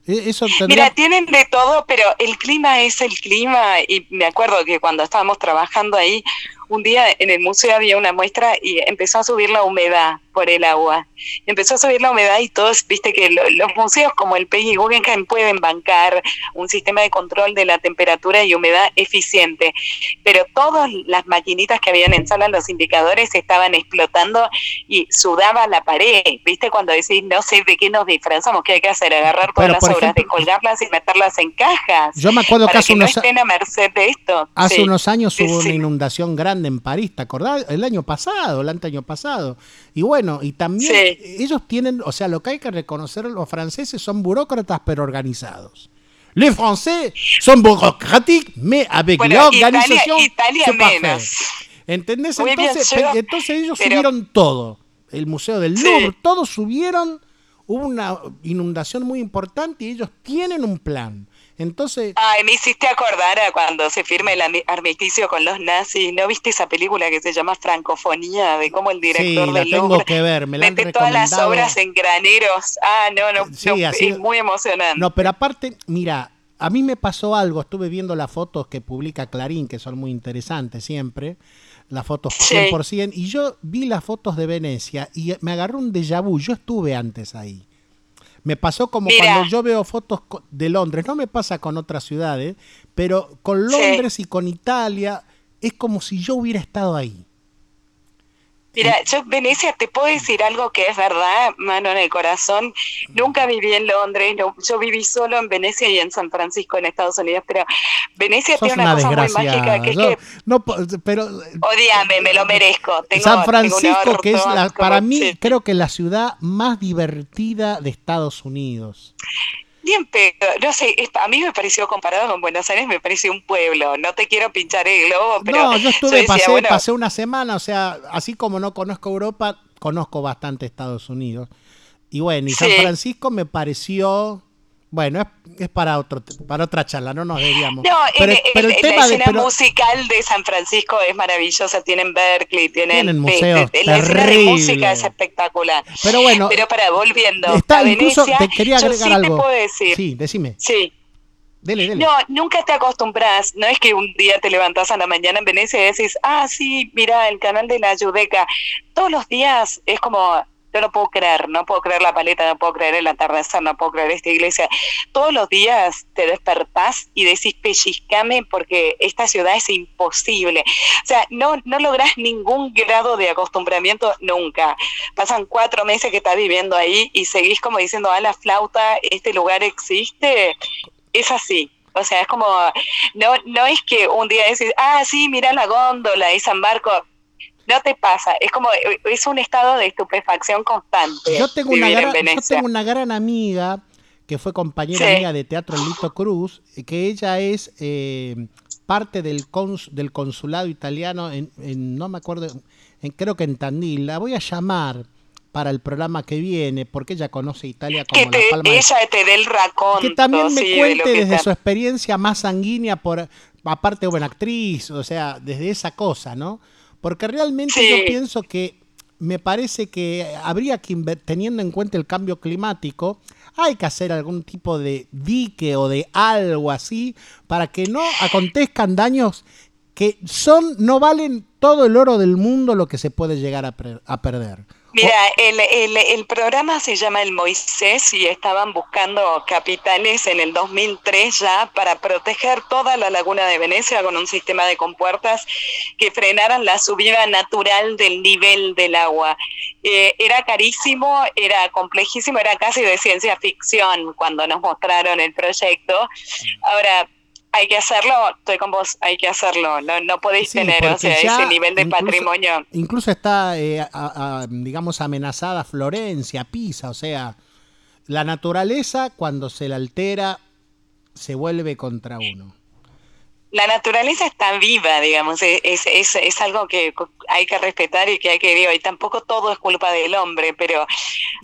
E, eso Mira, tienen de todo, pero el clima es el clima. Y me acuerdo que cuando estábamos trabajando ahí, un día en el museo había una muestra y empezó a subir la humedad por el agua. Empezó a subir la humedad y todos, viste que los museos como el PEI Guggenheim pueden bancar un sistema de control de la temperatura y humedad eficiente, pero todas las maquinitas que habían en sala, los indicadores estaban explotando y sudaba la pared, viste cuando decís, no sé de qué nos disfrazamos, qué hay que hacer, agarrar todas las obras, de colgarlas y meterlas en cajas. Yo me acuerdo que hace unos, a merced de esto. Hace unos años hubo una inundación grande en París, ¿te acordás? El año pasado, el año pasado. Y bueno, y también ellos tienen, o sea, lo que hay que reconocer, los franceses son burócratas pero organizados. Les Français son bureaucratiques, mais avec l'organisation, ¿Entendés? Entonces, entonces ellos subieron todo. El Museo del Louvre, todos subieron. Hubo una inundación muy importante y ellos tienen un plan. Entonces. Ay, me hiciste acordar a cuando se firma el armisticio con los nazis. ¿No viste esa película que se llama Francofonía? De cómo el director sí, la tengo que ver, me la mete todas las obras en graneros. Ah, no, no, sí, es muy emocionante. No, pero aparte, mira, a mí me pasó algo. Estuve viendo las fotos que publica Clarín, que son muy interesantes siempre. Las fotos 100%. Y yo vi las fotos de Venecia y me agarró un déjà vu. Yo estuve antes ahí. Me pasó como cuando yo veo fotos de Londres, no me pasa con otras ciudades, pero con Londres y con Italia es como si yo hubiera estado ahí. Mira, yo Venecia te puedo decir algo que es verdad, mano en el corazón. Nunca viví en Londres, yo viví solo en Venecia y en San Francisco en Estados Unidos, pero Venecia tiene una, cosa muy mágica que es que no, pero odiame, me lo merezco. San Francisco que es la, para mí creo que la ciudad más divertida de Estados Unidos. Bien, pero no sé, a mí me pareció comparado con Buenos Aires, me pareció un pueblo. No te quiero pinchar el globo, pero. No, yo estuve, pasé, pasé una semana, o sea, así como no conozco Europa, conozco bastante Estados Unidos. Y bueno, y San Francisco me pareció bueno, es, para otro para otra charla, no nos debíamos. No, pero, el, tema la escena musical de San Francisco es maravillosa, tienen Berkeley, tienen, tienen museos la escena de música es espectacular. Pero bueno, pero para volviendo está, a Venecia, te quería agregar yo sí Te puedo decir, sí, decime. Sí. Dele, dele. No, nunca te acostumbras, no es que un día te levantas a la mañana en Venecia y decís, ah, sí, mira, el canal de la Judeca. Todos los días es como, yo no puedo creer, no puedo creer la paleta, no puedo creer el atardecer, no puedo creer esta iglesia. Todos los días te despertás y decís pellizcame porque esta ciudad es imposible. O sea, no, no lográs ningún grado de acostumbramiento nunca. Pasan cuatro meses que estás viviendo ahí y seguís como diciendo, a la flauta, este lugar existe. Es así. O sea, es como, no, no es que un día decís, ah, sí, mira la góndola y San Marco no te pasa, es como, es un estado de estupefacción constante. Yo tengo, una gran, yo tengo una gran amiga que fue compañera mía de teatro Lito Cruz, que ella es eh, parte del, cons, del consulado italiano en, no me acuerdo, en, creo que en Tandil. La voy a llamar para el programa que viene, porque ella conoce Italia como la palma ella te dé el raconto. Que también me cuente desde su experiencia más sanguínea, por aparte buena actriz, o sea, desde esa cosa, ¿no? Porque realmente yo pienso que me parece que habría que, teniendo en cuenta el cambio climático, hay que hacer algún tipo de dique o de algo así para que no acontezcan daños que son no valen todo el oro del mundo lo que se puede llegar a, a perder. Mira, el, el, el, programa se llama El Moisés y estaban buscando capitales en el 2003 ya para proteger toda la laguna de Venecia con un sistema de compuertas que frenaran la subida natural del nivel del agua. Eh, era carísimo, era complejísimo, era casi de ciencia ficción cuando nos mostraron el proyecto. Ahora, hay que hacerlo, estoy con vos, hay que hacerlo, no, no podéis tener ese nivel de patrimonio. Incluso está, eh, digamos, amenazada Florencia, Pisa, o sea, la naturaleza cuando se la altera se vuelve contra uno. La naturaleza está viva, digamos, es, es, es, algo que hay que respetar y que hay que vivir. Y tampoco todo es culpa del hombre, pero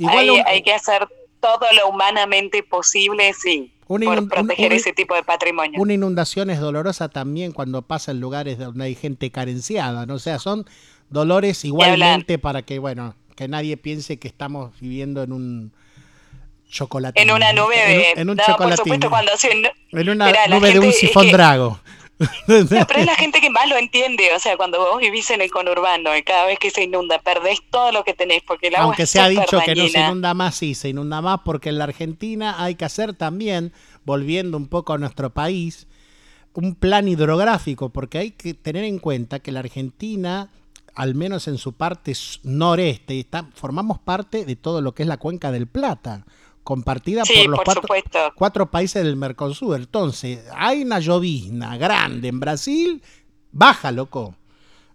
hay, hay que hacer todo lo humanamente posible, sí por proteger ese tipo de patrimonio. Una inundación es dolorosa también cuando pasa en lugares donde hay gente carenciada, ¿no? O sea, son dolores igualmente para que, bueno, que nadie piense que estamos viviendo en un chocolate. En una nube de... En, un, no, por supuesto, cuando... en una nube de un sifón drago. pero es la gente que más lo entiende, o sea, cuando vos vivís en el conurbano y cada vez que se inunda perdés todo lo que tenés porque el agua Aunque se ha dicho que no se inunda más, sí, se inunda más porque en la Argentina hay que hacer también, volviendo un poco a nuestro país, un plan hidrográfico, porque hay que tener en cuenta que la Argentina, al menos en su parte noreste, está, formamos parte de todo lo que es la cuenca del Plata compartida por los cuatro, países del Mercosur. Entonces, hay una llovizna grande en Brasil, baja, loco.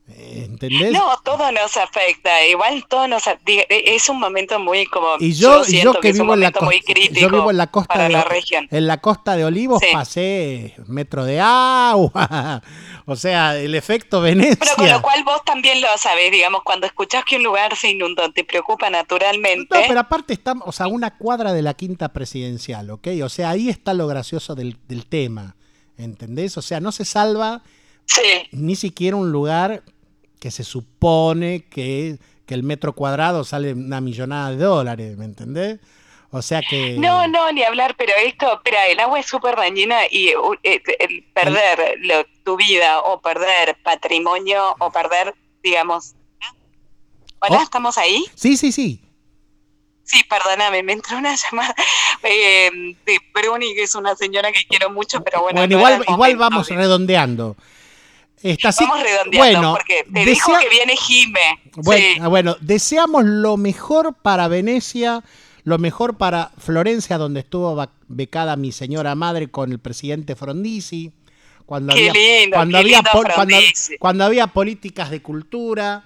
Eh, ¿Entendés? No, todo nos afecta, igual todo nos es un momento muy como y yo, yo, que, vivo en la costa, yo vivo en la costa de la región. En la costa de Olivos pasé metro de agua, o sea, el efecto Venecia. Pero con lo cual vos también lo sabés, digamos, cuando escuchás que un lugar se inundó, te preocupa naturalmente. No, pero aparte estamos, o sea, una cuadra de la quinta presidencial, ¿ok? O sea, ahí está lo gracioso del, del tema, ¿entendés? O sea, no se salva ni siquiera un lugar que se supone que, el metro cuadrado sale una millonada de dólares, ¿me entendés? O sea que... No, no, ni hablar, pero esto, espera, el agua es súper dañina y uh, eh, el perder tu vida o perder patrimonio o perder, digamos... Hola, oh. ¿estamos ahí? Sí, sí, sí. Sí, perdóname, me entró una llamada eh, de Bruni, que es una señora que quiero mucho, pero bueno. Bueno, igual, igual vamos redondeando. Está así. Vamos redondeando, Bueno, porque te desea- dijo que viene Jime. Bueno, Sí. ah, bueno, deseamos lo mejor para Venecia, lo mejor para Florencia, donde estuvo becada mi señora madre con el presidente Frondizi. Cuando Qué había, lindo, cuando qué había lindo cuando, cuando había políticas de cultura.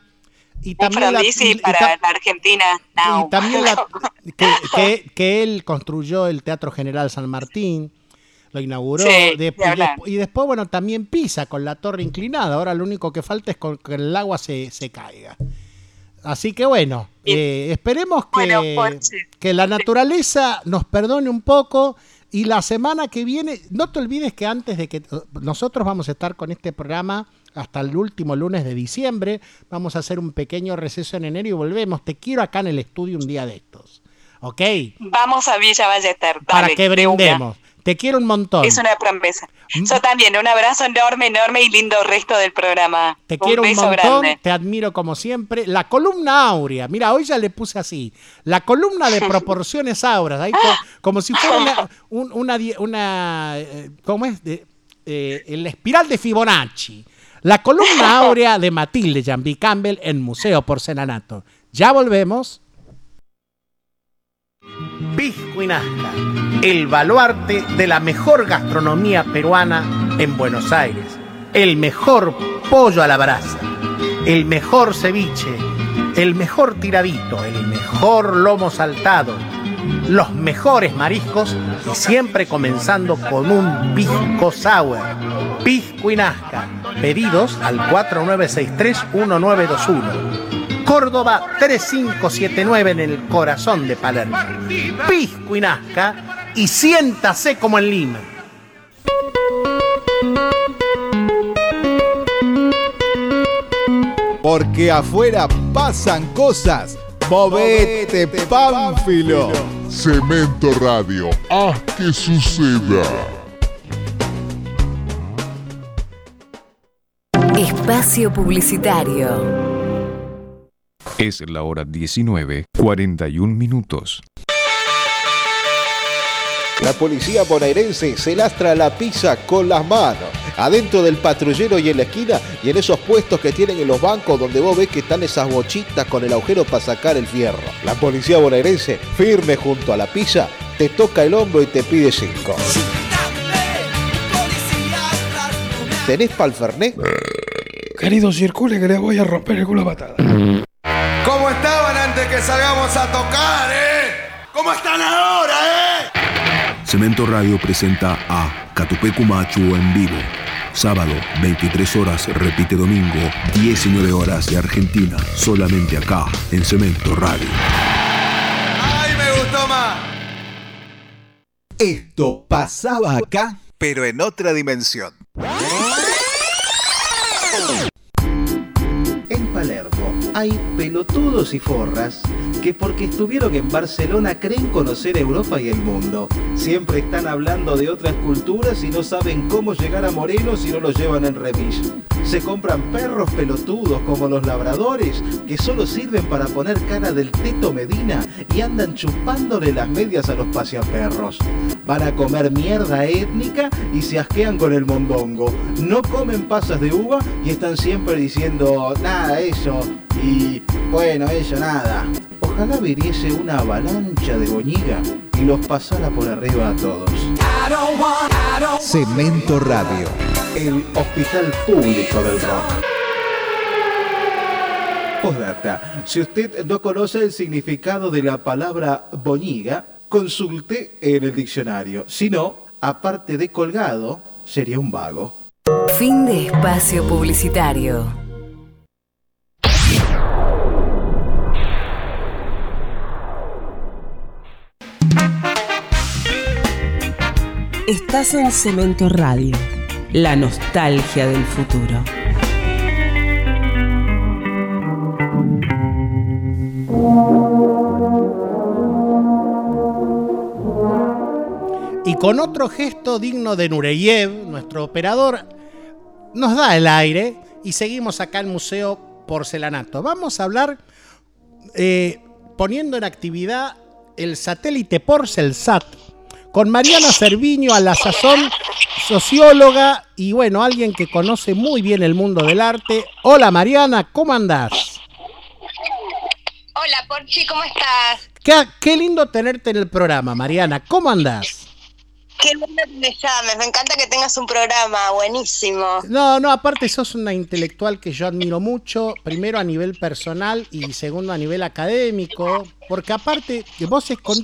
Y también, la, y- y para ta- la Argentina. now. y también la- que, que- que él construyó el Teatro General San Martín, lo inauguró, Sí, de- y, y después, bueno, también Pisa con la torre inclinada. Ahora lo único que falta es con- que el agua se, se caiga. Así que bueno, eh, esperemos que, Bueno, pues, sí. que la naturaleza nos perdone un poco y la semana que viene, no te olvides que antes de que nosotros vamos a estar con este programa hasta el último lunes de diciembre, vamos a hacer un pequeño receso en enero y volvemos. Te quiero acá en el estudio un día de estos. ¿Ok? Vamos a Villa Ballester. Para que de brindemos. Te quiero un montón. Es una promesa. Mm. Yo también, un abrazo enorme, enorme y lindo resto del programa. Te quiero un montón, grande. te admiro como siempre. La columna áurea, mira, hoy ya le puse así. La columna de proporciones áureas, ahí co- como si fuera una, un- una, eh, ¿cómo es? De, eh, la espiral de Fibonacci. La columna áurea de Matilde Jambi Campbell en Museo Porcelanato. Ya volvemos. Pisco el baluarte de la mejor gastronomía peruana en Buenos Aires. El mejor pollo a la brasa, el mejor ceviche, el mejor tiradito, el mejor lomo saltado, los mejores mariscos y siempre comenzando con un pisco sour. Pisco y. Pedidos al 4963-1921. Córdoba 3579 en el corazón de Palermo. Pisco y Nazca y siéntase como en Lima. Porque afuera pasan cosas. Movete, Pánfilo. Cemento Radio, haz que suceda. Espacio Publicitario. Es la hora 19, 41 minutos. La policía bonaerense se lastra la pizza con las manos. Adentro del patrullero y en la esquina y en esos puestos que tienen en los bancos donde vos ves que están esas bochitas con el agujero para sacar el fierro. La policía bonaerense, firme junto a la pizza, te toca el hombro y te pide cinco. ¿Tenés pa'l Fernet? Querido, circule que le voy a romper el culo a patada. ¿Cómo estaban antes que salgamos a tocar, eh? ¿Cómo están ahora, eh? Cemento Radio presenta a Catupecu Machu en vivo. Sábado, 23 horas, repite domingo, 19 horas de Argentina, solamente acá, en Cemento Radio. ¡Ay, me gustó más! Esto pasaba acá, pero en otra dimensión. En Palermo hay pelotudos y forras que porque estuvieron en Barcelona creen conocer Europa y el mundo. Siempre están hablando de otras culturas y no saben cómo llegar a Moreno si no los llevan en remis. Se compran perros pelotudos como los labradores que solo sirven para poner cara del Teto Medina y andan chupándole las medias a los paseaperros. Van a comer mierda étnica y se asquean con el mondongo. No comen pasas de uva y están siempre diciendo nada eso y bueno eso nada. Ojalá viniese una avalancha de boñiga y los pasara por arriba a todos. Cemento Radio. El hospital público del rock. Postdata. Si usted no conoce el significado de la palabra boñiga, consulte en el diccionario. Si no, aparte de colgado, sería un vago. Fin de espacio publicitario. Estás en Cemento Radio, la nostalgia del futuro. Y con otro gesto digno de Nureyev, nuestro operador, nos da el aire y seguimos acá en Museo Porcelanato. Vamos a hablar eh, poniendo en actividad el satélite Porcelsat con Mariana Cerviño a la sazón socióloga y bueno, alguien que conoce muy bien el mundo del arte. Hola Mariana, ¿cómo andás? Hola Porchi, ¿cómo estás? Qué, qué lindo tenerte en el programa, Mariana. ¿Cómo andás? Qué lindo que me llames, me encanta que tengas un programa, buenísimo. No, no, aparte sos una intelectual que yo admiro mucho, primero a nivel personal y segundo a nivel académico, porque aparte que vos es con...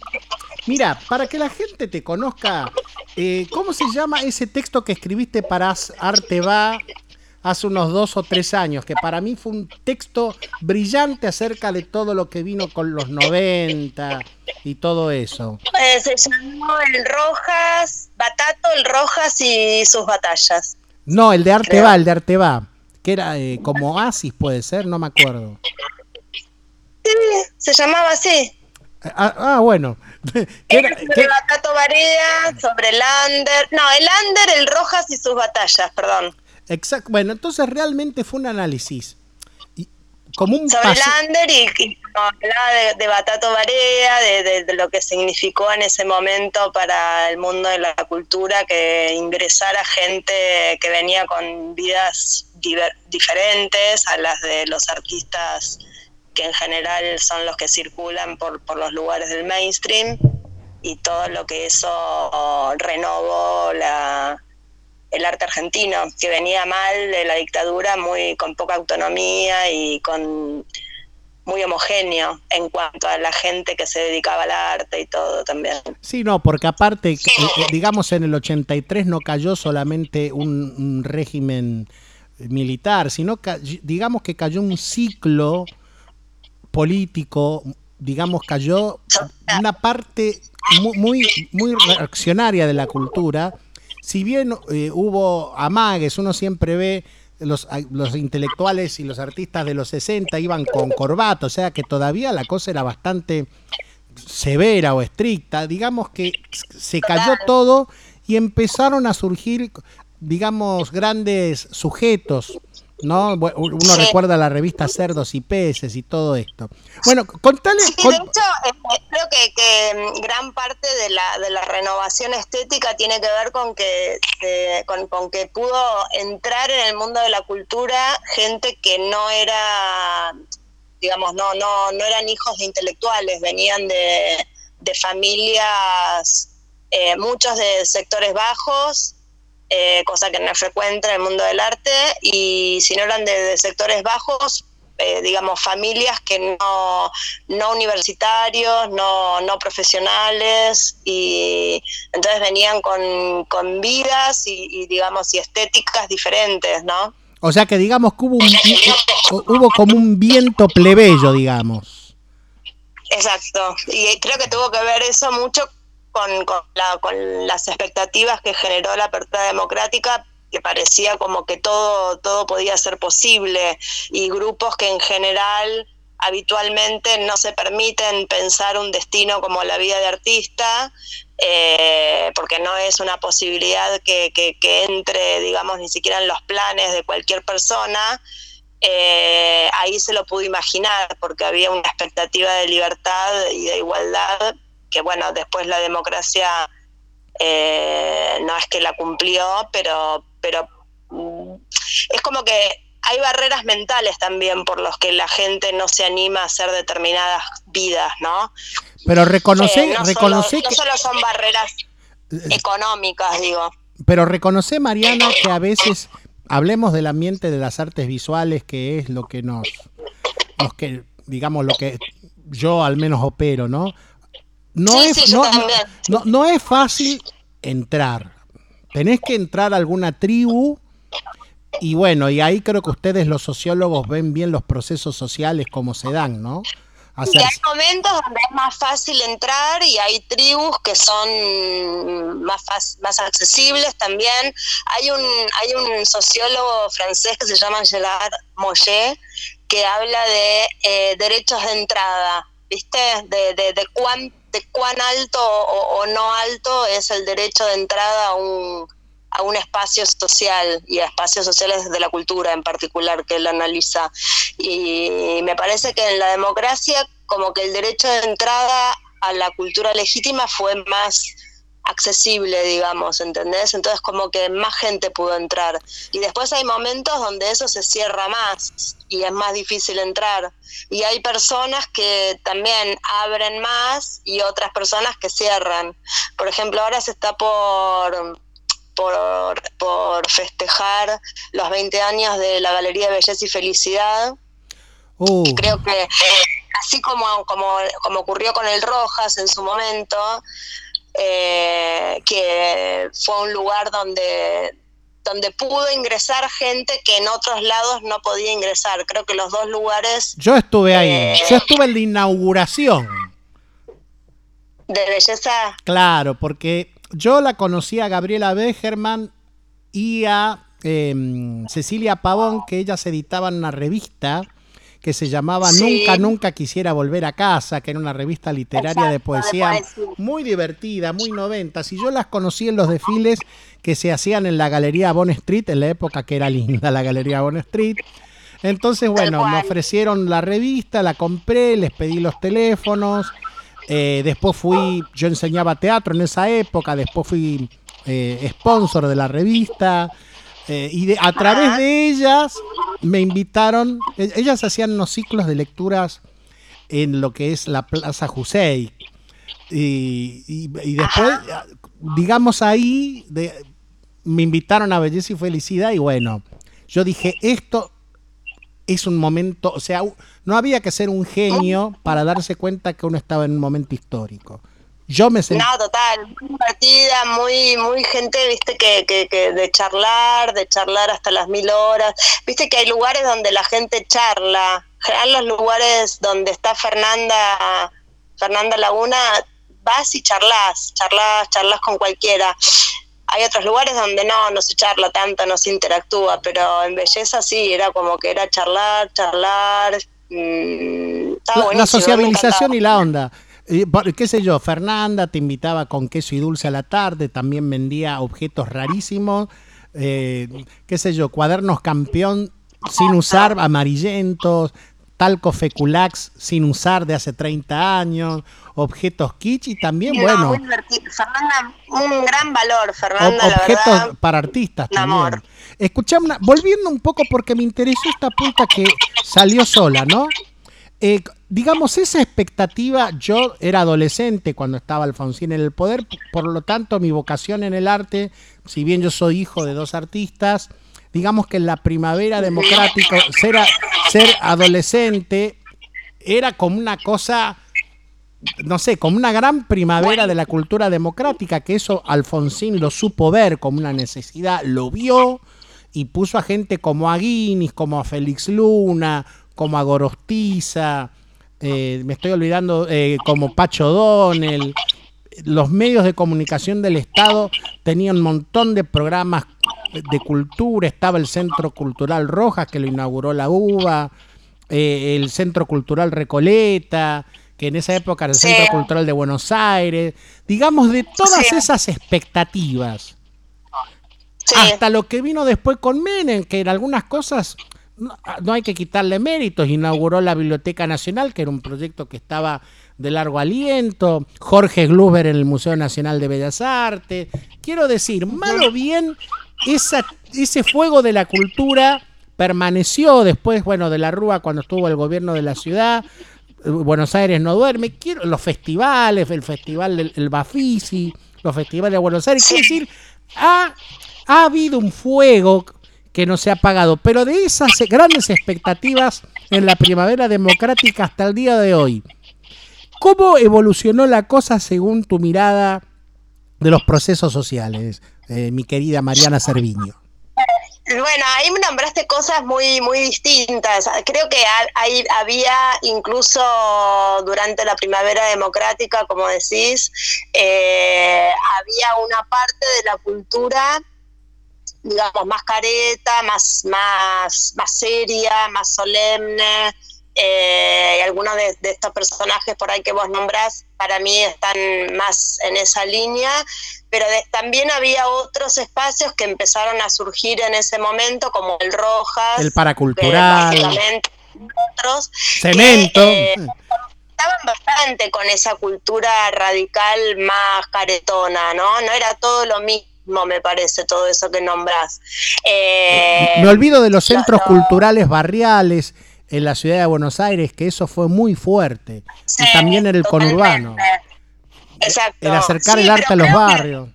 Mira, para que la gente te conozca, eh, ¿cómo se llama ese texto que escribiste para Arte Va hace unos dos o tres años? Que para mí fue un texto brillante acerca de todo lo que vino con los 90 y todo eso. Eh, se llamó El Rojas, Batato, El Rojas y sus batallas. No, el de Arte Va, el de Arte Va, que era eh, como Asis puede ser, no me acuerdo. Sí, se llamaba así. Ah, ah, bueno. ¿Qué Era sobre qué- Batato Barea, sobre el Under. No, el Under, el Rojas y sus batallas, perdón. Exacto. Bueno, entonces realmente fue un análisis. Y como un Sobre el Under y, y hablaba de, de Batato Barea, de, de- de lo que significó en ese momento para el mundo de la cultura que ingresara gente que venía con vidas diver- diferentes a las de los artistas que en general son los que circulan por, por los lugares del mainstream y todo lo que eso renovó la, el arte argentino, que venía mal de la dictadura, muy con poca autonomía y con muy homogéneo en cuanto a la gente que se dedicaba al arte y todo también. Sí, no, porque aparte, eh, eh, digamos, en el 83 no cayó solamente un, un régimen militar, sino que, digamos que cayó un ciclo político, digamos, cayó una parte mu- muy, muy reaccionaria de la cultura. Si bien eh, hubo amagues, uno siempre ve los, los intelectuales y los artistas de los 60 iban con corbata, o sea que todavía la cosa era bastante severa o estricta, digamos que se cayó todo y empezaron a surgir, digamos, grandes sujetos, ¿no? Uno Sí. recuerda la revista Cerdos y Peces y todo esto. Bueno, contale... Sí, de hecho, eh, creo que, que, mm, gran parte de la, de la renovación estética tiene que ver con que, eh, con, con que pudo entrar en el mundo de la cultura gente que no era, digamos, no, no, no eran hijos de intelectuales, venían de, de familias, eh, muchos de sectores bajos, eh, cosa que no es frecuente en el mundo del arte, y si no eran de, de sectores bajos, eh, digamos, familias que no, no universitarios, no, no profesionales, y entonces venían con, con vidas y, y, digamos, y estéticas diferentes, ¿no? o sea que digamos que hubo, un- hubo como un viento plebeyo, digamos. Exacto, y creo que tuvo que ver eso mucho con, con, la- con las expectativas que generó la apertura democrática, que parecía como que todo, todo podía ser posible, y grupos que en general habitualmente no se permiten pensar un destino como la vida de artista, eh, porque no es una posibilidad que, que- entre, digamos, ni siquiera en los planes de cualquier persona, eh, ahí se lo pudo imaginar, porque había una expectativa de libertad y de igualdad, que bueno, después la democracia eh, no es que la cumplió, pero, pero mm, es como que hay barreras mentales también por los que la gente no se anima a hacer determinadas vidas, ¿no? Pero reconoce, Eh, no, reconoce solo, no que, solo son barreras económicas, digo. pero reconoce Mariana que a veces hablemos del ambiente de las artes visuales, que es lo que nos, los que, digamos, lo que yo al menos opero, ¿no? No Sí, es, sí, no, no- es fácil entrar. Tenés que entrar a alguna tribu y bueno, y ahí creo que ustedes los sociólogos ven bien los procesos sociales como se dan, ¿no? Y hay momentos donde es más fácil entrar y hay tribus que son más, más accesibles también. Hay un, hay un sociólogo francés que se llama Gerard Mollet que habla de eh, derechos de entrada, ¿viste? De, de, de cuán, cuán alto o, o no alto es el derecho de entrada a un, a un espacio social y a espacios sociales de la cultura en particular que él analiza. Y me parece que en la democracia como que el derecho de entrada a la cultura legítima fue más accesible, digamos, ¿entendés? Entonces como que más gente pudo entrar. Y después hay momentos donde eso se cierra más y es más difícil entrar. Y hay personas que también abren más y otras personas que cierran. Por ejemplo, ahora se está por por, por festejar los 20 años de la Galería de Belleza y Felicidad. Uh. Creo que así como, como, como ocurrió con el Rojas en su momento, eh, que fue un lugar donde, donde pudo ingresar gente que en otros lados no podía ingresar. Creo que los dos lugares... Yo estuve ahí, eh, yo estuve en la inauguración. De belleza. Claro, porque yo la conocí a Gabriela Begerman y a em, Cecilia Pavón, que ellas editaban una revista que se llamaba Sí. Nunca, Nunca Quisiera Volver a Casa, que era una revista literaria de Exacto, de poesía muy divertida, muy noventas. Y yo las conocí en los desfiles que se hacían en la Galería Bond Street, en la época que era linda la Galería Bond Street. Entonces, bueno, me ofrecieron la revista, la compré, les pedí los teléfonos. eh, después fui, yo enseñaba teatro en esa época, después fui eh, sponsor de la revista. Eh, y de- a través de ellas me invitaron, e- ellas hacían unos ciclos de lecturas en lo que es la Plaza Jusey. Y, y- después, digamos ahí, me invitaron a Belleza y Felicidad y bueno, yo dije, esto es un momento, o sea, no había que ser un genio para darse cuenta que uno estaba en un momento histórico. Yo me sentí... No, total, muy divertida, muy, muy gente, viste, que, que, que de charlar, de charlar hasta las mil horas. Viste que hay lugares donde la gente charla. En los lugares donde está Fernanda, Fernanda Laguna, vas y charlas, charlas, charlas con cualquiera. Hay otros lugares donde no, no se charla tanto, no se interactúa, pero en belleza sí, era como que era charlar, charlar. mm, estaba la, sociabilización y la onda. Qué sé yo, Fernanda te invitaba con queso y dulce a la tarde, también vendía objetos rarísimos, eh, qué sé yo, cuadernos campeón sin usar, amarillentos, talco feculax sin usar de hace 30 años, objetos kitsch y también, No, bueno, muy. Fernanda, un gran valor, ob- Fernanda, la objetos verdad. para artistas también. amor. Escuchame, volviendo un poco porque me interesó esta punta que salió sola, ¿no? Eh, digamos, esa expectativa, yo era adolescente cuando estaba Alfonsín en el poder, por lo tanto mi vocación en el arte, si bien yo soy hijo de dos artistas, digamos que en la primavera democrática, ser, adolescente era como una cosa, no sé, como una gran primavera de la cultura democrática, que eso Alfonsín lo supo ver como una necesidad, lo vio y puso a gente como a Guinness, como a Félix Luna, como a Gorostiza, eh, me estoy olvidando, eh, como Pacho Donel. Los medios de comunicación del Estado tenían un montón de programas de cultura, estaba el Centro Cultural Rojas, que lo inauguró la UBA, eh, el Centro Cultural Recoleta, que en esa época era el Sí. Centro Cultural de Buenos Aires, digamos, de todas Sí. esas expectativas Sí. hasta lo que vino después con Menem, que en algunas cosas no, no hay que quitarle méritos. Inauguró la Biblioteca Nacional, que era un proyecto que estaba de largo aliento. Jorge Gluber en el Museo Nacional de Bellas Artes. Quiero decir, mal o bien, esa, ese fuego de la cultura permaneció después, bueno, de la Rúa cuando estuvo el gobierno de la ciudad. Eh, Buenos Aires no duerme. Quiero los festivales, el festival del el Bafisi, los festivales de Buenos Aires. Quiero decir, ha, ha habido un fuego que no se ha apagado, pero de esas grandes expectativas en la primavera democrática hasta el día de hoy, ¿cómo evolucionó la cosa según tu mirada de los procesos sociales, eh, mi querida Mariana Cerviño? Bueno, ahí me nombraste cosas muy muy distintas. Creo que hay, había incluso durante la primavera democrática, como decís, eh, había una parte de la cultura, digamos, más careta, más, más, más seria, más solemne. Eh, algunos de, de estos personajes por ahí que vos nombrás, para mí están más en esa línea, pero de- también había otros espacios que empezaron a surgir en ese momento, como el Rojas, El paracultural, otros. cemento. que, eh, conectaban bastante con esa cultura radical más caretona, ¿no? No era todo lo mismo, me parece, todo eso que nombras. Eh, Me olvido de los centros culturales barriales en la ciudad de Buenos Aires, que eso fue muy fuerte. y también en el conurbano. Exacto. El acercar Sí, el arte a los que- barrios.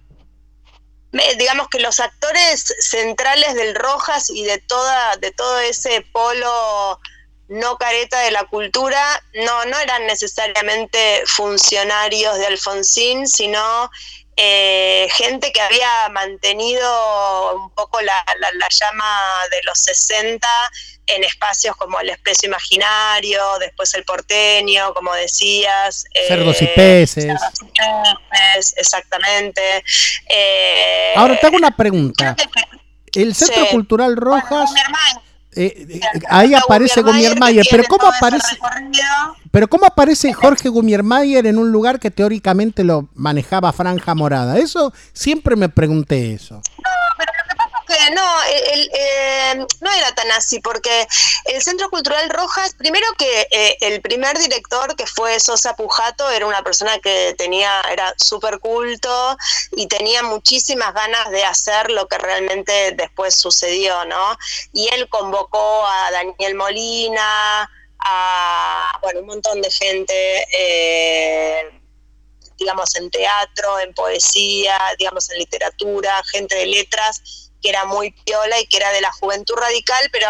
digamos que los actores centrales del Rojas y de toda de todo ese polo no careta de la cultura no no eran necesariamente funcionarios de Alfonsín sino eh, gente que había mantenido un poco la, la- la llama de los 60 en espacios como el Expreso Imaginario, después el Porteño, como decías. eh, Cerdos y peces. Cerdos y peces, exactamente. Eh, Ahora te hago una pregunta. El Centro Sí. Cultural Rojas, eh, eh, ahí Está aparece Gumiermayer, pero ¿cómo aparece? Pero ¿cómo aparece Jorge Gumiermayer en un lugar que teóricamente lo manejaba Franja Morada? Eso siempre me pregunté eso. No, el- eh, no era tan así, porque el Centro Cultural Rojas, primero que eh, el primer director, que fue Sosa Pujato, era una persona que tenía, era súper culto y tenía muchísimas ganas de hacer lo que realmente después sucedió, ¿no? Y él convocó a Daniel Molina, a, bueno, un montón de gente. eh, digamos, en teatro, en poesía, digamos, en literatura, gente de letras, que era muy piola y que era de la juventud radical, pero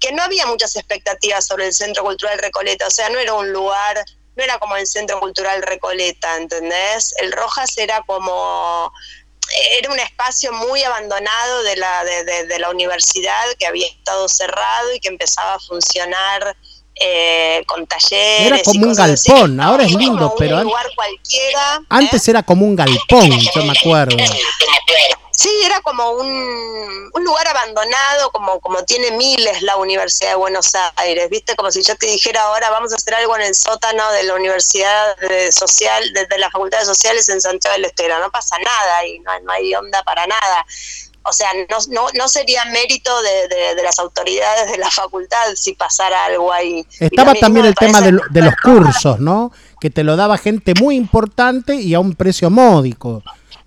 que no había muchas expectativas sobre el Centro Cultural Recoleta, o sea, no era un lugar, no era como el Centro Cultural Recoleta, ¿entendés? El Rojas era como era un espacio muy abandonado de la, de, de- de la universidad que había estado cerrado y que empezaba a funcionar eh, con talleres. Era y como un así. galpón, ahora es lindo, pero lugar cualquiera. antes era como un galpón, yo me acuerdo. Sí, era como un, un lugar abandonado, como, como tiene miles la Universidad de Buenos Aires, ¿viste? Como si yo te dijera ahora vamos a hacer algo en el sótano de la Universidad de Social, de, de las Facultades Sociales en Santiago del Estero. No pasa nada y no, no hay onda para nada. O sea, no, no, no sería mérito de, de- de las autoridades de la facultad si pasara algo ahí. Estaba también el tema parece de, lo- de los cursos, ¿no? Que te lo daba gente muy importante y a un precio módico.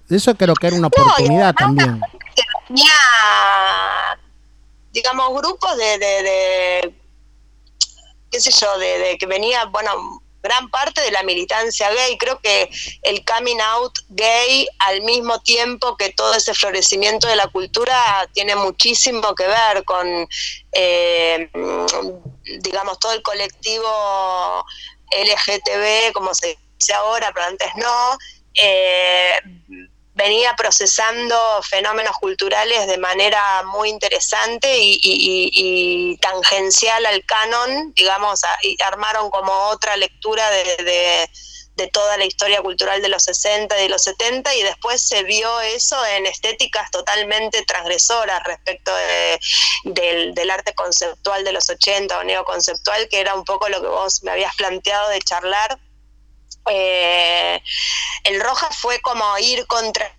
Eso creo que era una oportunidad también. tenía, digamos, grupos de, de, de- qué sé yo, de, de que venía, bueno, gran parte de la militancia gay. Creo que el coming out gay, al mismo tiempo que todo ese florecimiento de la cultura, tiene muchísimo que ver con, eh, digamos, todo el colectivo LGTB, como se dice ahora, pero antes no. eh, venía procesando fenómenos culturales de manera muy interesante y, y- y- tangencial al canon, digamos, a- armaron como otra lectura de, de- de toda la historia cultural de los 60 y de los 70 y después se vio eso en estéticas totalmente transgresoras respecto de- del, del arte conceptual de los 80 o neoconceptual, que era un poco lo que vos me habías planteado de charlar eh, el Rojas fue como ir contra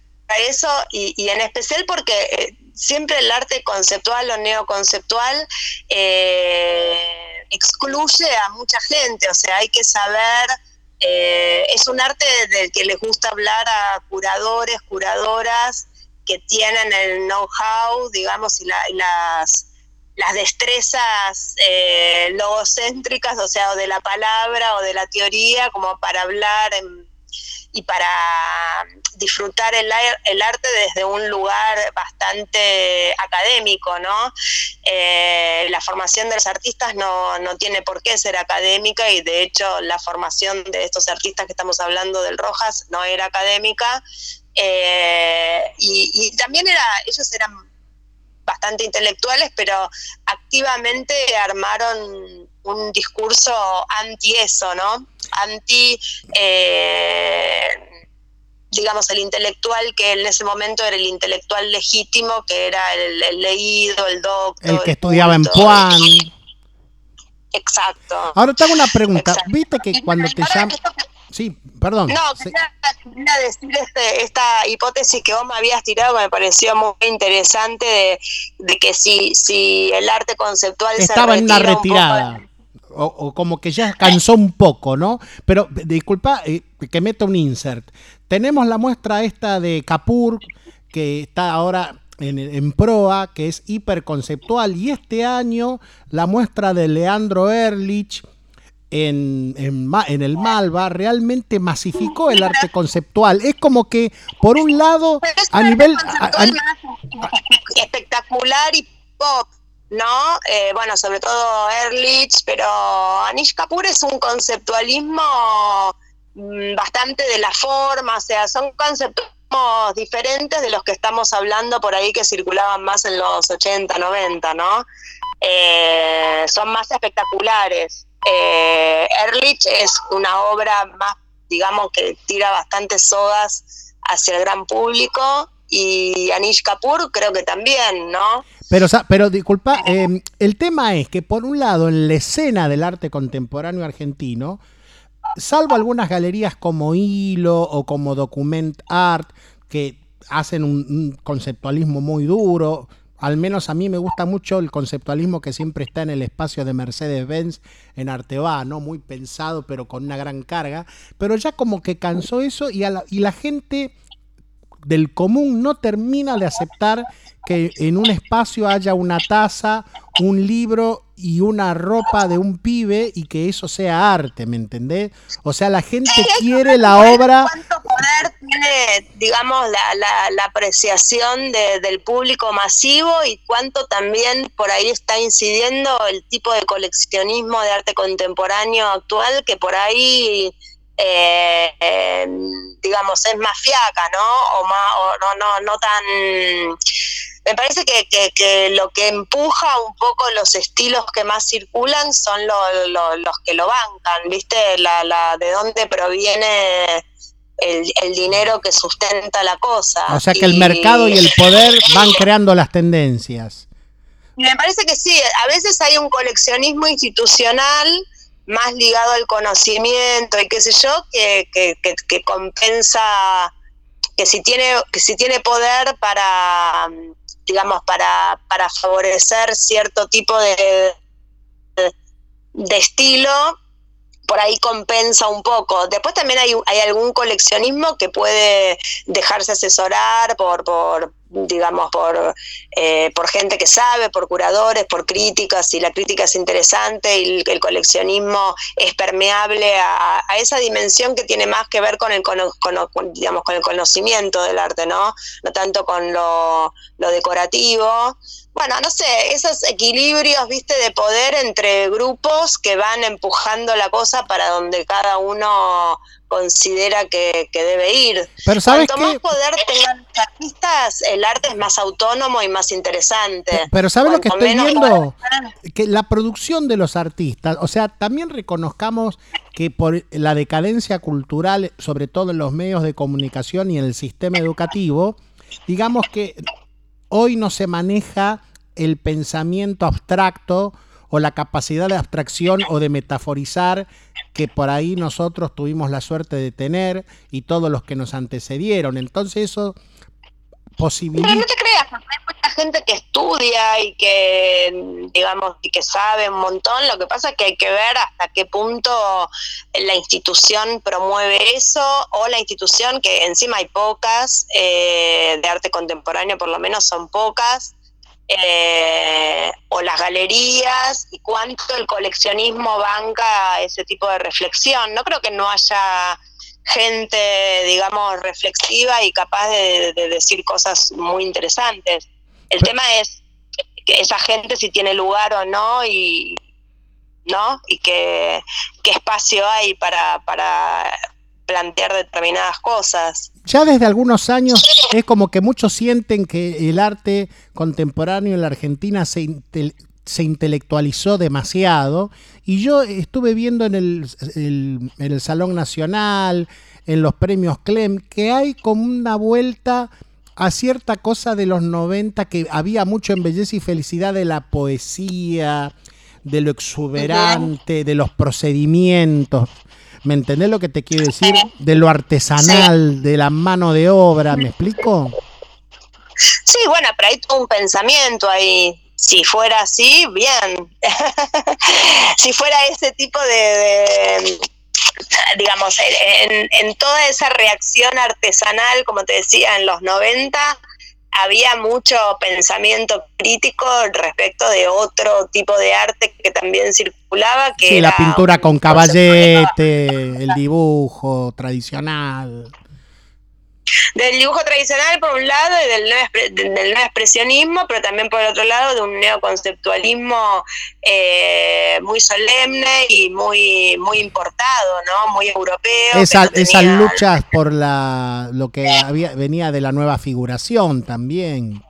eso y, y en especial porque eh, siempre el arte conceptual o neoconceptual eh, excluye a mucha gente, o sea, hay que saber, eh, es un arte del que les gusta hablar a curadores, curadoras que tienen el know-how, digamos, y, la- y las las destrezas eh, logocéntricas, o sea, o de la palabra o de la teoría, como para hablar y para disfrutar el, el arte desde un lugar bastante académico, ¿no? Eh, la formación de los artistas no, no tiene por qué ser académica y de hecho la formación de estos artistas que estamos hablando del Rojas no era académica. Eh, y, y también era, ellos eran bastante intelectuales, pero activamente armaron un discurso anti eso, ¿no? Anti, eh, digamos, el intelectual que en ese momento era el intelectual legítimo, que era el, el leído, el doctor. El que estudiaba en Puan. Exacto. Ahora te hago una pregunta. ¿Viste que cuando te llaman... Sí, perdón. No, quería, quería decir este, esta hipótesis que vos me habías tirado que me pareció muy interesante de, de que si, si el arte conceptual se Estaba en poco retirada. o, o como que ya cansó un poco, ¿no? Pero disculpa eh, que meto un insert. Tenemos la muestra esta de Capur, que está ahora en, en proa, que es hiperconceptual, y este año la muestra de Leandro Ehrlich en, en, el Malva realmente masificó el arte conceptual. Es como que, por un lado, a nivel... a- a- espectacular y pop, ¿no? Eh, bueno, sobre todo Ehrlich, pero Anish Kapoor es un conceptualismo mm, bastante de la forma, o sea, son conceptos diferentes de los que estamos hablando por ahí que circulaban más en los 80, 90, ¿no? Eh, son más espectaculares. Eh, Ehrlich es una obra más, digamos, que tira bastantes sodas hacia el gran público y Anish Kapoor creo que también, ¿no? Pero, pero disculpa, eh, el tema es que por un lado en la escena del arte contemporáneo argentino, salvo algunas galerías como Hilo o como Document Art, que hacen un conceptualismo muy duro, al menos a mí me gusta mucho el conceptualismo que siempre está en el espacio de Mercedes-Benz en Arteba, ¿no? Muy pensado, pero con una gran carga. Pero ya como que cansó eso y, a la, y la gente del común no termina de aceptar que en un espacio haya una taza, un libro y una ropa de un pibe y que eso sea arte, ¿me entendés? O sea, la gente quiere la obra... ¿Cuánto poder tiene, digamos, la, la, la apreciación de- del público masivo y cuánto también por ahí está incidiendo el tipo de coleccionismo de arte contemporáneo actual que por ahí, eh, eh, digamos, es más fiaca, ¿no? O, más, o no, no, no tan... Me parece que, que- que lo que empuja un poco los estilos que más circulan son lo- lo- los que lo bancan, ¿viste? La, la, de dónde proviene el, el dinero que sustenta la cosa. O sea que el mercado y el poder van creando las tendencias. Me parece que sí, a veces hay un coleccionismo institucional más ligado al conocimiento y qué sé yo, que, que, que- que compensa, que si tiene, que si tiene poder para, digamos, para, para favorecer cierto tipo de, de estilo, por ahí compensa un poco. Después también hay, hay algún coleccionismo que puede dejarse asesorar por, por digamos, por, eh, por gente que sabe, por curadores, por críticas, y la crítica es interesante y el, el coleccionismo es permeable a, esa dimensión que tiene más que ver con el, cono- con, digamos, con el conocimiento del arte, ¿no? No tanto con lo decorativo. Bueno, no sé, esos equilibrios, viste, de poder entre grupos que van empujando la cosa para donde cada uno considera que, que debe ir. Pero ¿sabes Cuanto qué? más poder tengan los artistas, el arte es más autónomo y más interesante. Pero ¿sabes lo que estoy viendo? Que la producción de los artistas, o sea, también reconozcamos que por la decadencia cultural, sobre todo en los medios de comunicación y en el sistema educativo, digamos que hoy no se maneja el pensamiento abstracto o la capacidad de abstracción o de metaforizar que por ahí nosotros tuvimos la suerte de tener y todos los que nos antecedieron. Entonces eso posibilita... Pero no te creas, hay mucha gente que estudia y que, digamos, y que sabe un montón. Lo que pasa es que hay que ver hasta qué punto la institución promueve eso o la institución, que encima hay pocas, eh, de arte contemporáneo por lo menos son pocas, eh, o las galerías y cuánto el coleccionismo banca ese tipo de reflexión. No creo que no haya gente, digamos, reflexiva y capaz de, de decir cosas muy interesantes. El tema es que esa gente si tiene lugar o no y no y qué, qué espacio hay para, para plantear determinadas cosas. Ya desde algunos años es como que muchos sienten que el arte contemporáneo en la Argentina se, se intelectualizó demasiado y yo estuve viendo en el, el- en el Salón Nacional, en los premios Clem, que hay como una vuelta a cierta cosa de los 90 que había mucho en belleza y felicidad de la poesía, de lo exuberante, de los procedimientos. ¿Me entendés lo que te quiero decir? De lo artesanal, de la mano de obra, ¿me explico? Sí, bueno, pero hay todo un pensamiento ahí. si fuera así, bien. si fuera ese tipo de, digamos, en, en, toda esa reacción artesanal, como te decía, en los 90, había mucho pensamiento crítico respecto de otro tipo de arte que también circulaba. Que sí, la pintura con caballete, el dibujo tradicional del dibujo tradicional por un lado y del nuevo, expresionismo, pero también por el otro lado de un neoconceptualismo eh, muy solemne y muy, muy importado, ¿no? Muy europeo. esas luchas por la lo que había, venía de la nueva figuración también.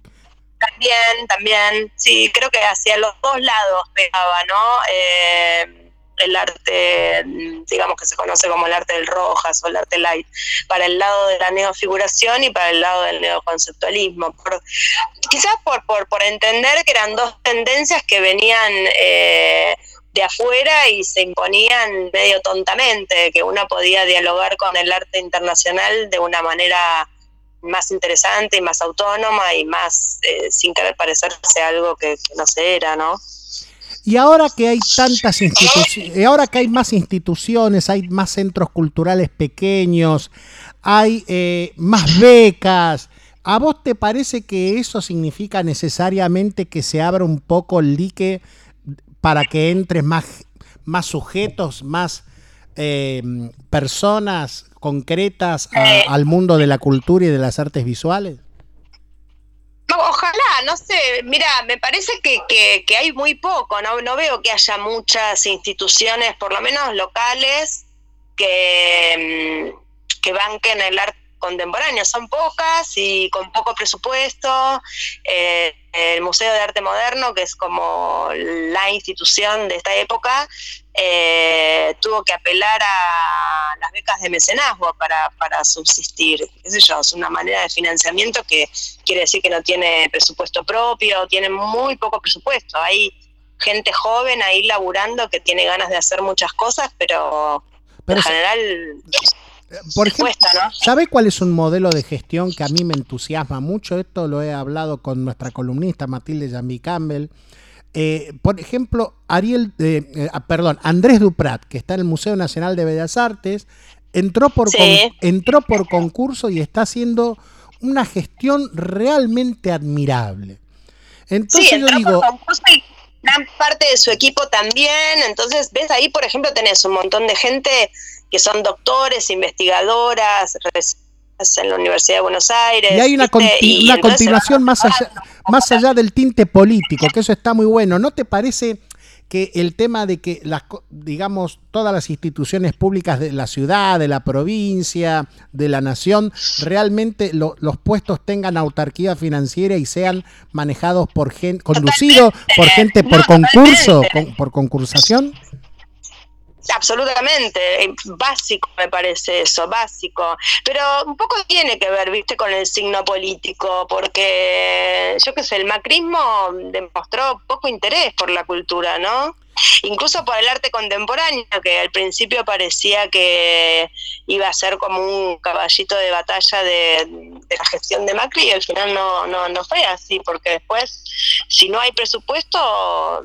También, también, sí, creo que hacia los dos lados pegaba, ¿no? Eh, el arte, digamos que se conoce como el arte del Rojas o el arte light, para el lado de la neofiguración y para el lado del neoconceptualismo. quizás por, por, entender que eran dos tendencias que venían eh, de afuera y se imponían medio tontamente, que uno podía dialogar con el arte internacional de una manera más interesante y más autónoma y más eh, sin querer parecerse algo que, que no se era, ¿no? Y ahora que hay tantas instituciones, ahora que hay más instituciones, hay más centros culturales pequeños, hay eh, más becas, ¿a vos te parece que eso significa necesariamente que se abra un poco el dique para que entres más, más sujetos, más eh, personas concretas eh. al mundo de la cultura y de las artes visuales? Ojalá, no sé, mira, me parece que, que, hay muy poco, ¿no? no veo que haya muchas instituciones, por lo menos locales, que, mm, que banquen el arte contemporáneo. Son pocas y con poco presupuesto. Eh, el Museo de Arte Moderno, que es como la institución de esta época, eh, tuvo que apelar a las becas de mecenazgo para, para subsistir. Es una manera de financiamiento que quiere decir que no tiene presupuesto propio, tiene muy poco presupuesto. Hay gente joven ahí laburando que tiene ganas de hacer muchas cosas, pero, en general por ejemplo, ¿sabe cuál es un modelo de gestión que a mí me entusiasma mucho? Esto lo he hablado con nuestra columnista Matilde Jambi Campbell. Eh, por ejemplo, Ariel, eh, eh, ah, perdón, Andrés Duprat, que está en el Museo Nacional de Bellas Artes, entró por, entró por concurso y está haciendo una gestión realmente admirable. Entonces sí, yo digo, por concurso y gran parte de su equipo también. Entonces, ves ahí, por ejemplo, tenés un montón de gente que son doctores, investigadoras, en la Universidad de Buenos Aires. Y hay una, una continuación más allá, más allá del tinte político, que eso está muy bueno. ¿No te parece que el tema de que las digamos todas las instituciones públicas de la ciudad, de la provincia, de la nación, realmente los puestos tengan autarquía financiera y sean manejados por gente, conducidos por gente por concurso, por concursación? Absolutamente, eh, básico me parece eso, básico. Pero un poco tiene que ver, viste, con el signo político, porque yo qué sé, el macrismo demostró poco interés por la cultura, ¿no? Incluso por el arte contemporáneo, que al principio parecía que iba a ser como un caballito de batalla de, la gestión de Macri y al final no, no, no fue así, porque después, si no hay presupuesto,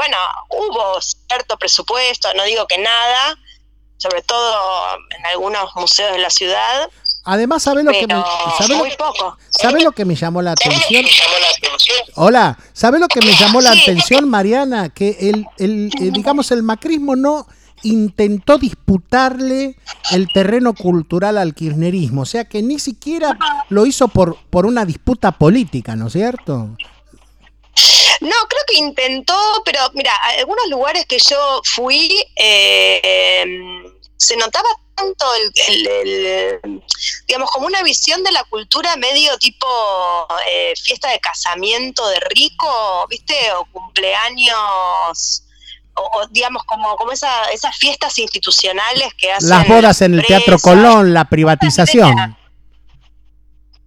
bueno, hubo cierto presupuesto, no digo que nada, sobre todo en algunos museos de la ciudad. Además, ¿sabe lo que me, ¿sabe muy poco. ¿sabe lo que me llamó la atención? Hola, ¿sabe lo que me llamó la atención, Mariana? Que el, el, eh, digamos, el macrismo no intentó disputarle el terreno cultural al kirchnerismo, o sea que ni siquiera lo hizo por, por una disputa política, ¿no es cierto? No, creo que intentó, pero mira, algunos lugares que yo fui, eh, se notaba tanto el, digamos, como una visión de la cultura medio tipo eh, fiesta de casamiento de rico, ¿viste? O cumpleaños. O, digamos como como esa, esas fiestas institucionales que hacen las bodas en el Teatro Colón, la privatización.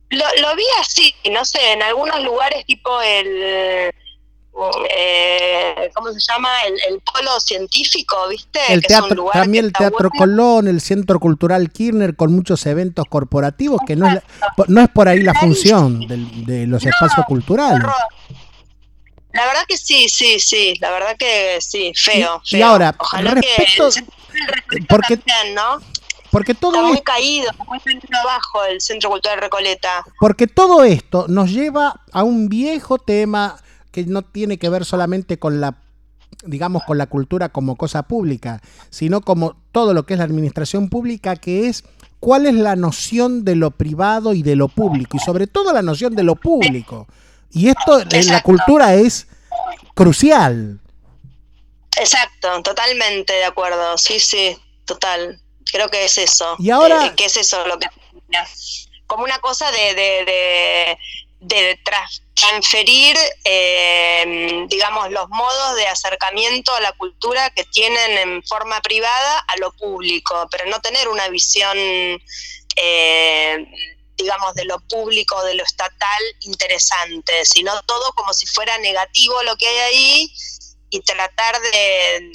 Lo, lo vi así, no sé, en algunos lugares tipo el eh, ¿cómo se llama? El, polo científico, ¿viste? El teatro, también el Teatro Colón, el Centro Cultural Kirchner con muchos eventos corporativos, que no es, no es por ahí la función de, los espacios culturales. La verdad que sí, sí, sí, la verdad que sí, feo. Y, ahora, respecto, porque, ¿no? Porque todo Está muy caído, muy abajo el Centro Cultural Recoleta. Porque todo esto nos lleva a un viejo tema que no tiene que ver solamente con la digamos con la cultura como cosa pública, sino como todo lo que es la administración pública, que es cuál es la noción de lo privado y de lo público, y sobre todo la noción de lo público. Y esto en la cultura es crucial. Exacto, totalmente de acuerdo, sí, sí, total. Creo que es eso. Y ahora... Eh, que es eso lo que... Como una cosa de, de, de, transferir, eh, digamos, los modos de acercamiento a la cultura que tienen en forma privada a lo público, pero no tener una visión, eh, digamos, de lo público, de lo estatal interesante, sino todo como si fuera negativo lo que hay ahí y tratar de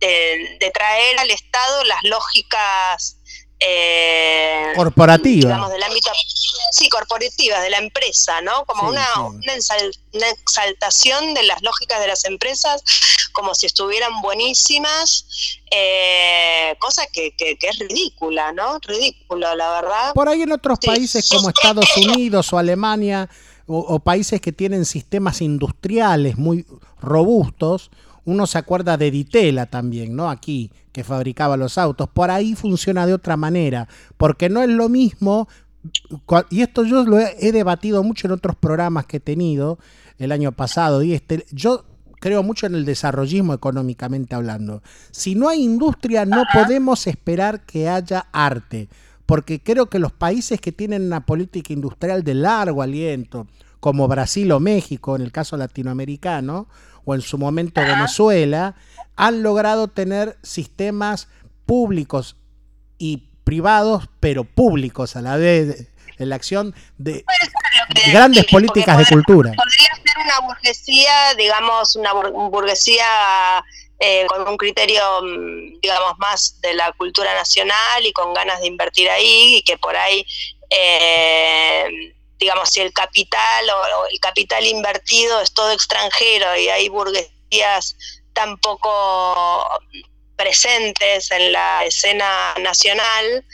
de, traer al Estado las lógicas eh, corporativas. Digamos, del ámbito, sí, corporativas, de la empresa, ¿no? Como una, Una, exaltación de las lógicas de las empresas, como si estuvieran buenísimas, eh, cosa que, que, es ridícula, ¿no? Ridícula, la verdad. Por ahí en otros países como Estados Unidos o Alemania, o países que tienen sistemas industriales muy robustos, uno se acuerda de Ditela también, ¿no? Aquí, que fabricaba los autos. Por ahí funciona de otra manera, porque no es lo mismo, y esto yo lo he, debatido mucho en otros programas que he tenido el año pasado, y este, yo creo mucho en el desarrollismo económicamente hablando. Si no hay industria, no podemos esperar que haya arte, porque creo que los países que tienen una política industrial de largo aliento, como Brasil o México, en el caso latinoamericano, o en su momento Venezuela, han logrado tener sistemas públicos y privados, pero públicos a la vez, en la acción de grandes políticas de cultura. Podría ser una burguesía, digamos, una burguesía eh, con un criterio, mm, digamos, más de la cultura nacional y con ganas de invertir ahí y que por ahí eh, digamos, si el capital o, el capital invertido es todo extranjero y hay burguesías tan poco presentes en la escena nacional,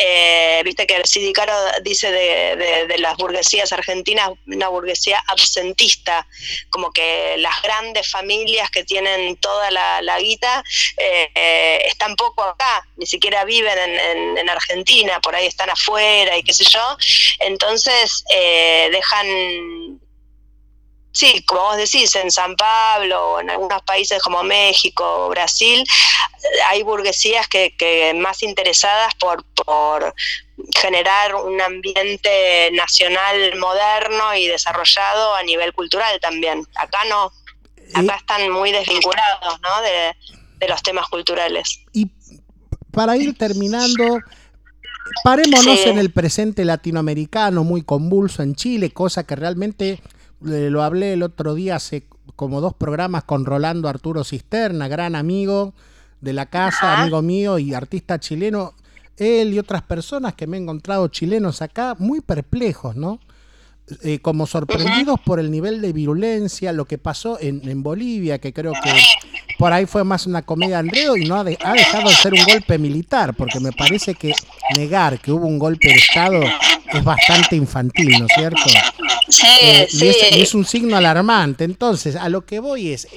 eh, viste que el Sidicaro dice de, las burguesías argentinas una burguesía absentista, como que las grandes familias que tienen toda la, guita eh, eh, están poco acá, ni siquiera viven en, en, Argentina, por ahí están afuera y qué sé yo, entonces dejan sí, como vos decís, en San Pablo o en algunos países como México o Brasil, hay burguesías que, que más interesadas por, por generar un ambiente nacional moderno y desarrollado a nivel cultural también. Acá no, acá están muy desvinculados ¿no? de, de los temas culturales. Y para ir terminando, parémonos en el presente latinoamericano muy convulso en Chile, cosa que realmente lo hablé el otro día hace como dos programas con Rolando Arturo Cisterna, gran amigo de la casa, amigo mío y artista chileno. Él y otras personas que me he encontrado chilenos acá, muy perplejos, ¿no? Eh, como sorprendidos por el nivel de virulencia, lo que pasó en, Bolivia, que creo que por ahí fue más una comedia Andreo y no ha, ha, dejado de ser un golpe militar, porque me parece que negar que hubo un golpe de Estado es bastante infantil, ¿no es cierto? Eh, y, es, un signo alarmante. Entonces, a lo que voy es,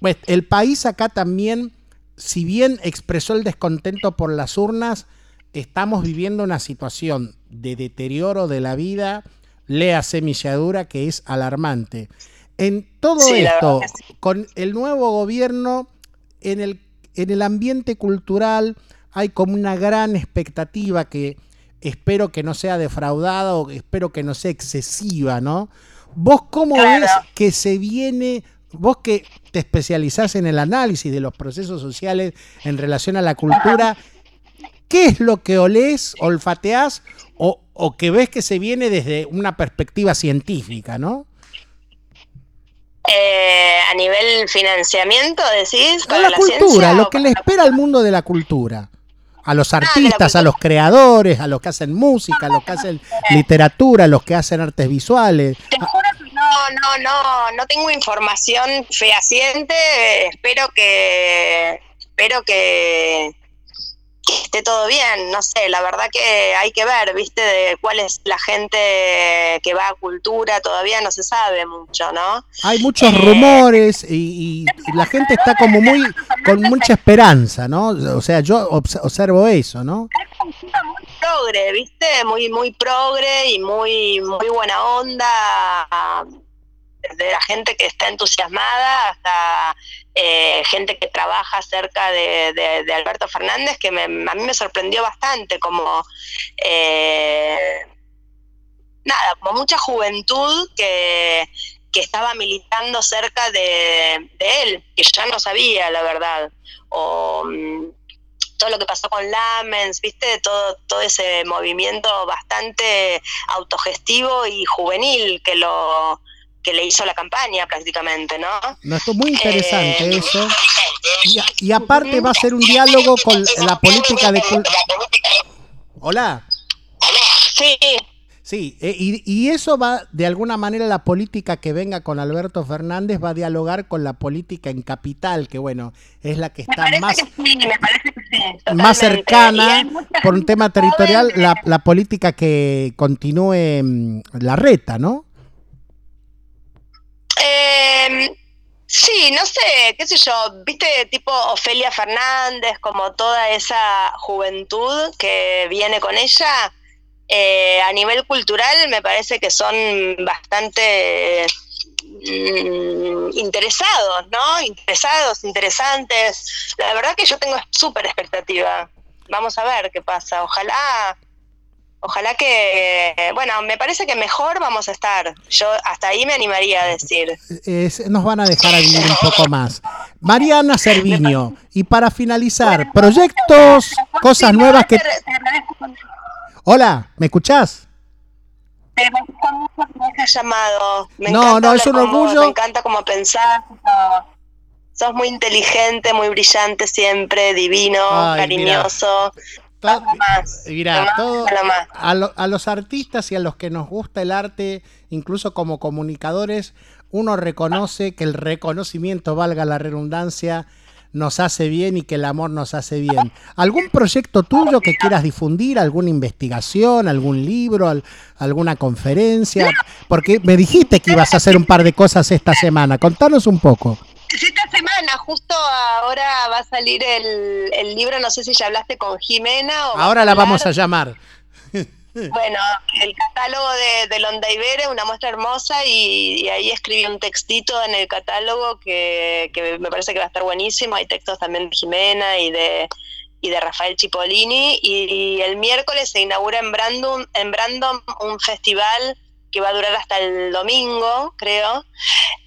pues, el país acá también, si bien expresó el descontento por las urnas, estamos viviendo una situación de deterioro de la vida, lea semilladura, que es alarmante. En todo esto, con el nuevo gobierno, en el, en el ambiente cultural hay como una gran expectativa que espero que no sea defraudada o espero que no sea excesiva, ¿no? ¿Vos cómo ves que se viene, vos que te especializás en el análisis de los procesos sociales en relación a la cultura, qué es lo que olés, olfateás o, o que ves que se viene desde una perspectiva científica, ¿no? Eh, a nivel financiamiento, decís. Para la, cultura, lo que le espera al mundo de la cultura a los artistas, a los creadores, a los que hacen música, a los que hacen literatura, a los que hacen artes visuales. Te juro que no, no, no, no tengo información fehaciente. Espero que, espero que, que esté todo bien, no sé, la verdad que hay que ver, viste, de cuál es la gente que va a cultura, todavía no se sabe mucho, ¿no? Hay muchos rumores y, y la gente está como muy con mucha esperanza, ¿no? O sea, yo obs- observo eso, ¿no? muy progre, ¿viste? Muy, muy progre y muy, muy buena onda. Desde la gente que está entusiasmada hasta eh, gente que trabaja cerca de, Alberto Fernández, que me- a mí me sorprendió bastante, como. eh, nada, como mucha juventud que, que estaba militando cerca de, de él, que ya no sabía, la verdad. O. mm, todo lo que pasó con Lamens, viste, todo, todo ese movimiento bastante autogestivo y juvenil que lo que le hizo la campaña prácticamente, ¿no? No, esto es muy interesante Eh, eso. Y, aparte va a ser un diálogo con la política de... Hola. Sí. Sí, eh, y, y eso va, de alguna manera, la política que venga con Alberto Fernández va a dialogar con la política en capital, que bueno, es la que está más, sí, que más cercana por un tema territorial, la, la política que continúe mm, la reta, ¿no? Eh, sí, no sé, qué sé yo, viste, tipo Ofelia Fernández, como toda esa juventud que viene con ella, eh, a nivel cultural me parece que son bastante mm, interesados, ¿no? Interesados, interesantes. La verdad que yo tengo súper expectativa. Vamos a ver qué pasa. Ojalá Ojalá que, bueno, me parece que mejor vamos a estar. Yo hasta ahí me animaría a decir. Es- nos van a dejar a vivir un poco más. Mariana Cerviño, y para finalizar, proyectos, cosas nuevas que... Hola, ¿me escuchás? Te gusta mucho que me hayas llamado. Me No, no, es un orgullo. Me encanta cómo pensás. no. Sos muy inteligente, muy brillante siempre, divino, Ay, cariñoso. Nada más. Mira, Nada más, todo, nada más. a, lo- a los artistas y a los que nos gusta el arte, incluso como comunicadores, uno reconoce que el reconocimiento, valga la redundancia, nos hace bien y que el amor nos hace bien. ¿Algún proyecto tuyo que quieras difundir? ¿Alguna investigación? ¿Algún libro? al- ¿Alguna conferencia? Porque me dijiste que ibas a hacer un par de cosas esta semana. Contanos un poco. Justo ahora va a salir el, el libro, no sé si ya hablaste con Jimena o... Ahora la vamos a llamar. Bueno, el catálogo de, de Londa Ibere, una muestra hermosa, y, y ahí escribí un textito en el catálogo que, que me parece que va a estar buenísimo. Hay textos también de Jimena y de, y de Rafael Cipollini. Y, el miércoles se inaugura en Brandon, en Brandon un festival que va a durar hasta el domingo, creo,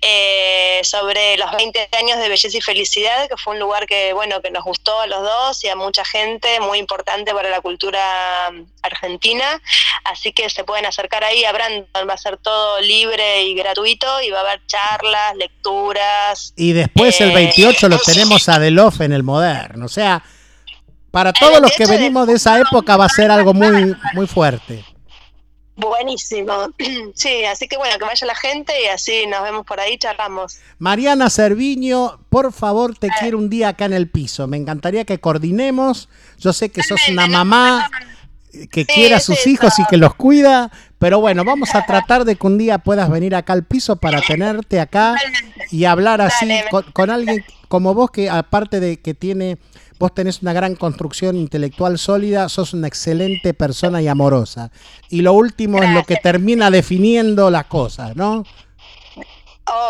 eh, sobre los 20 años de Belleza y Felicidad, que fue un lugar que, bueno, que nos gustó a los dos y a mucha gente, muy importante para la cultura mm, argentina. Así que se pueden acercar ahí a Brandon, va a ser todo libre y gratuito y va a haber charlas, lecturas. Y después el Eh, 28 lo tenemos a Delof en el moderno. O sea, para todos los que 28 de venimos de esa época va a ser algo muy, muy fuerte. Buenísimo. Sí, así que bueno, que vaya la gente y así nos vemos por ahí, charlamos. Mariana Cerviño, por favor, te quiero un día acá en el piso. Me encantaría que coordinemos. Yo sé que sos una mamá que quiere a sus hijos y que los cuida, pero bueno, vamos a tratar de que un día puedas venir acá al piso para tenerte acá y hablar así con, con alguien como vos que aparte de que tiene, vos tenés una gran construcción intelectual sólida, sos una excelente persona y amorosa. Y lo último es lo que termina definiendo las cosas, ¿no?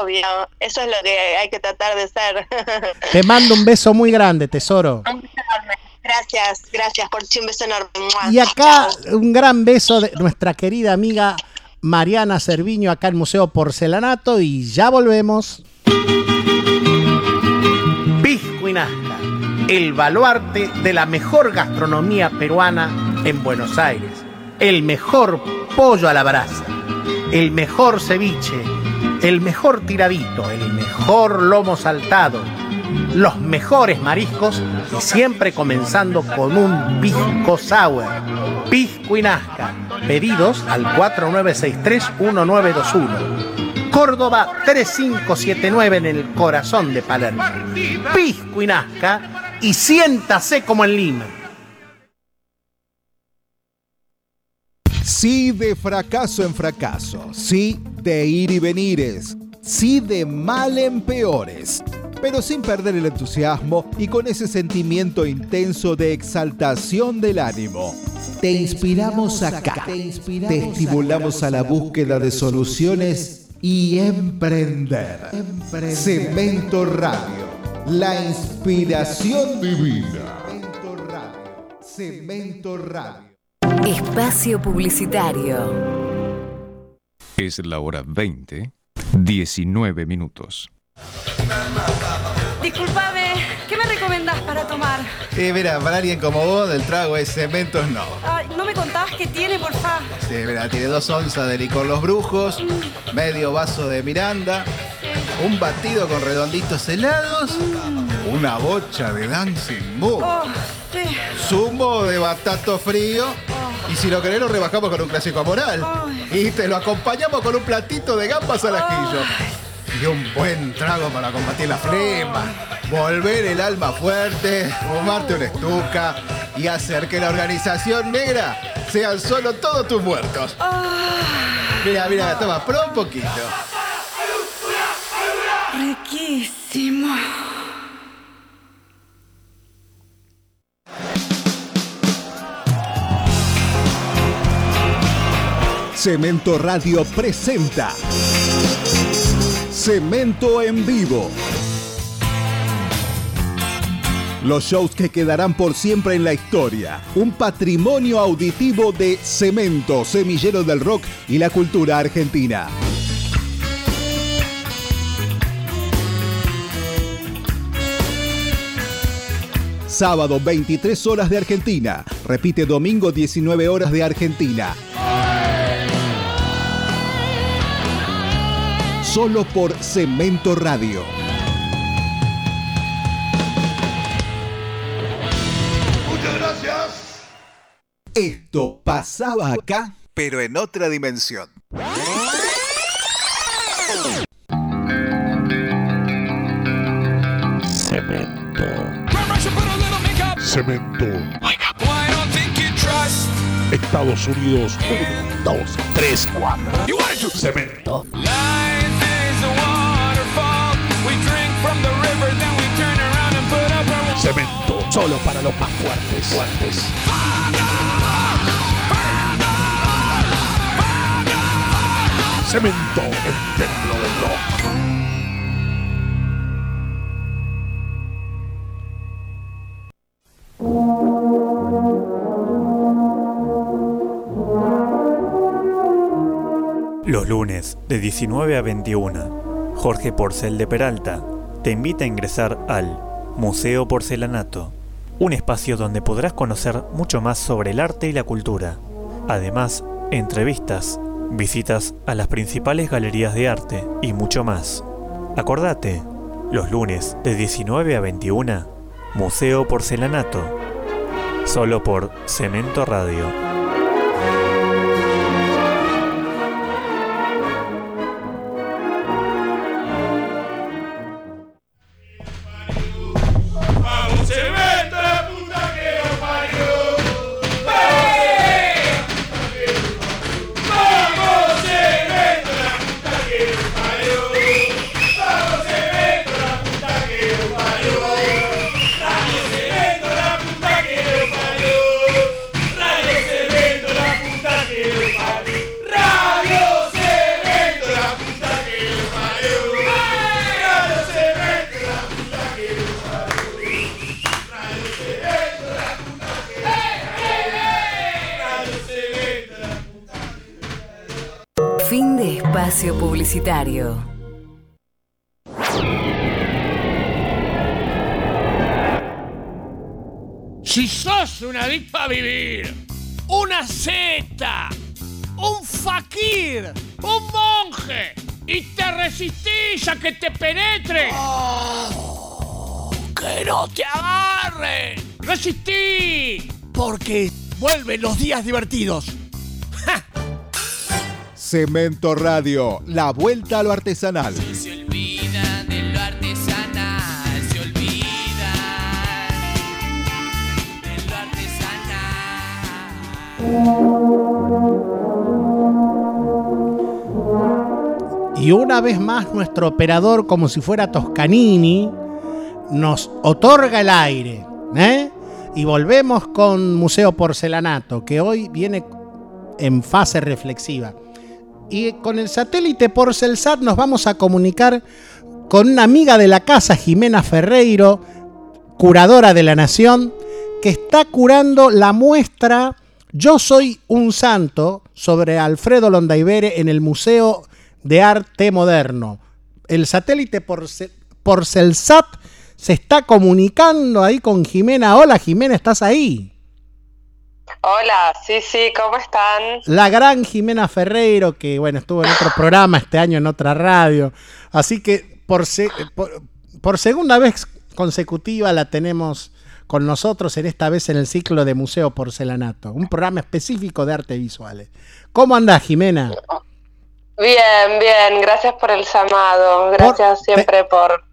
Obvio, eso es lo que hay que tratar de ser. Te mando un beso muy grande, tesoro. Un beso enorme. Gracias, gracias por ti, un beso enorme. Y acá un gran beso de nuestra querida amiga Mariana Cerviño acá en Museo Porcelanato y ya volvemos. Pisco y Nazca, el baluarte de la mejor gastronomía peruana en Buenos Aires. El mejor pollo a la brasa, el mejor ceviche, el mejor tiradito, el mejor lomo saltado, los mejores mariscos y siempre comenzando con un pisco sour. Pisco y Nazca. Pedidos al 4963-1921. Córdoba 3579 en el corazón de Palermo. Pisco y Nazca y siéntase como en Lima. Sí de fracaso en fracaso, sí de ir y venires, sí de mal en peores, pero sin perder el entusiasmo y con ese sentimiento intenso de exaltación del ánimo. Te inspiramos acá, te estimulamos a la búsqueda de soluciones y emprender. Cemento Radio, la inspiración divina. Cemento Radio. Cemento Radio. Espacio Publicitario. Es la hora 20, 19 minutos. Disculpame, ¿qué me recomendás para tomar? Sí, mira, para alguien como vos, del trago es cementos no. Ay, ¿No me contás qué tiene, porfa? Sí, mira, tiene dos onzas de licor Los Brujos, medio vaso de Miranda, un batido con redonditos helados, una bocha de Dancing Moon, Oh, sí. zumo de batato frío y si lo querés lo rebajamos con un clásico moral. Y te lo acompañamos con un platito de gambas al ajillo. Y un buen trago para combatir la flema, volver el alma fuerte, fumarte una estuca y hacer que la organización negra sean solo todos tus muertos. Mira, mira, toma, prueba un poquito. Riquísimo. Cemento Radio presenta Cemento en vivo. Los shows que quedarán por siempre en la historia. Un patrimonio auditivo de Cemento, semillero del rock y la cultura argentina. Sábado 23 horas de Argentina. Repite domingo 19 horas de Argentina. Solo por Cemento Radio. Muchas gracias. Esto pasaba acá, pero en otra dimensión. Cemento. Cemento. Estados Unidos. 1, 2, 3, 4. Cemento. Cemento. Solo para los más fuertes. Fuertes. Cemento, el templo del rock. Lunes, de 19 a 21, Jorge Porcel de Peralta te invita a ingresar al Museo Porcelanato, un espacio donde podrás conocer mucho más sobre el arte y la cultura. Además, entrevistas, visitas a las principales galerías de arte y mucho más. Acordate, los lunes de 19 a 21, Museo Porcelanato, solo por Cemento Radio. Días divertidos. ¡Ja! Cemento Radio, la vuelta a lo artesanal. Se olvida de lo artesanal, se olvida de lo Y una vez más nuestro operador, como si fuera Toscanini, nos otorga el aire. ¿eh? Y volvemos con Museo Porcelanato, que hoy viene en fase reflexiva. Y con el satélite Porcelsat nos vamos a comunicar con una amiga de la casa, Jimena Ferreiro, curadora de la Nación, que está curando la muestra Yo soy un santo sobre Alfredo Londaibere en el Museo de Arte Moderno. El satélite Porce- Porcelsat se está comunicando ahí con Jimena. Hola Jimena, ¿estás ahí? Hola, sí, sí, ¿cómo están? La gran Jimena Ferreiro, que bueno, estuvo en otro programa este año en otra radio. Así que por, se- por, por segunda vez consecutiva la tenemos con nosotros, en esta vez en el ciclo de Museo Porcelanato, un programa específico de arte visuales. ¿Cómo andás, Jimena? Bien, bien, gracias por el llamado, gracias siempre por...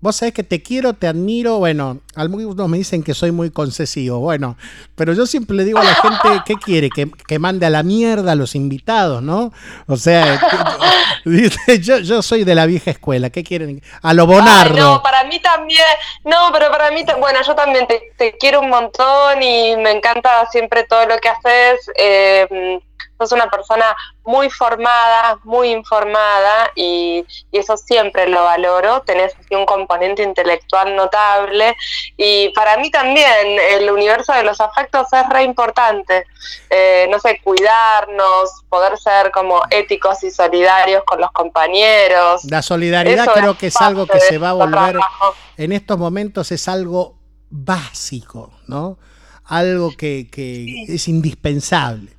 Vos sabés que te quiero, te admiro. Bueno, algunos me dicen que soy muy concesivo. Bueno, pero yo siempre le digo a la gente, ¿qué quiere? Que, que mande a la mierda a los invitados, ¿no? O sea, dice, yo, yo soy de la vieja escuela. ¿Qué quieren? A lo Ay, Bonardo. no, para mí también, no, pero para mí, bueno, yo también te, te quiero un montón y me encanta siempre todo lo que haces. Eh, sos una persona muy formada, muy informada y, y eso siempre lo valoro. Tenés así un componente intelectual notable y para mí también el universo de los afectos es re importante. Eh, no sé, cuidarnos, poder ser como éticos y solidarios con los compañeros. La solidaridad Eso creo que es algo que se va a volver, trabajo. en estos momentos es algo básico, ¿no? Algo que, que es indispensable.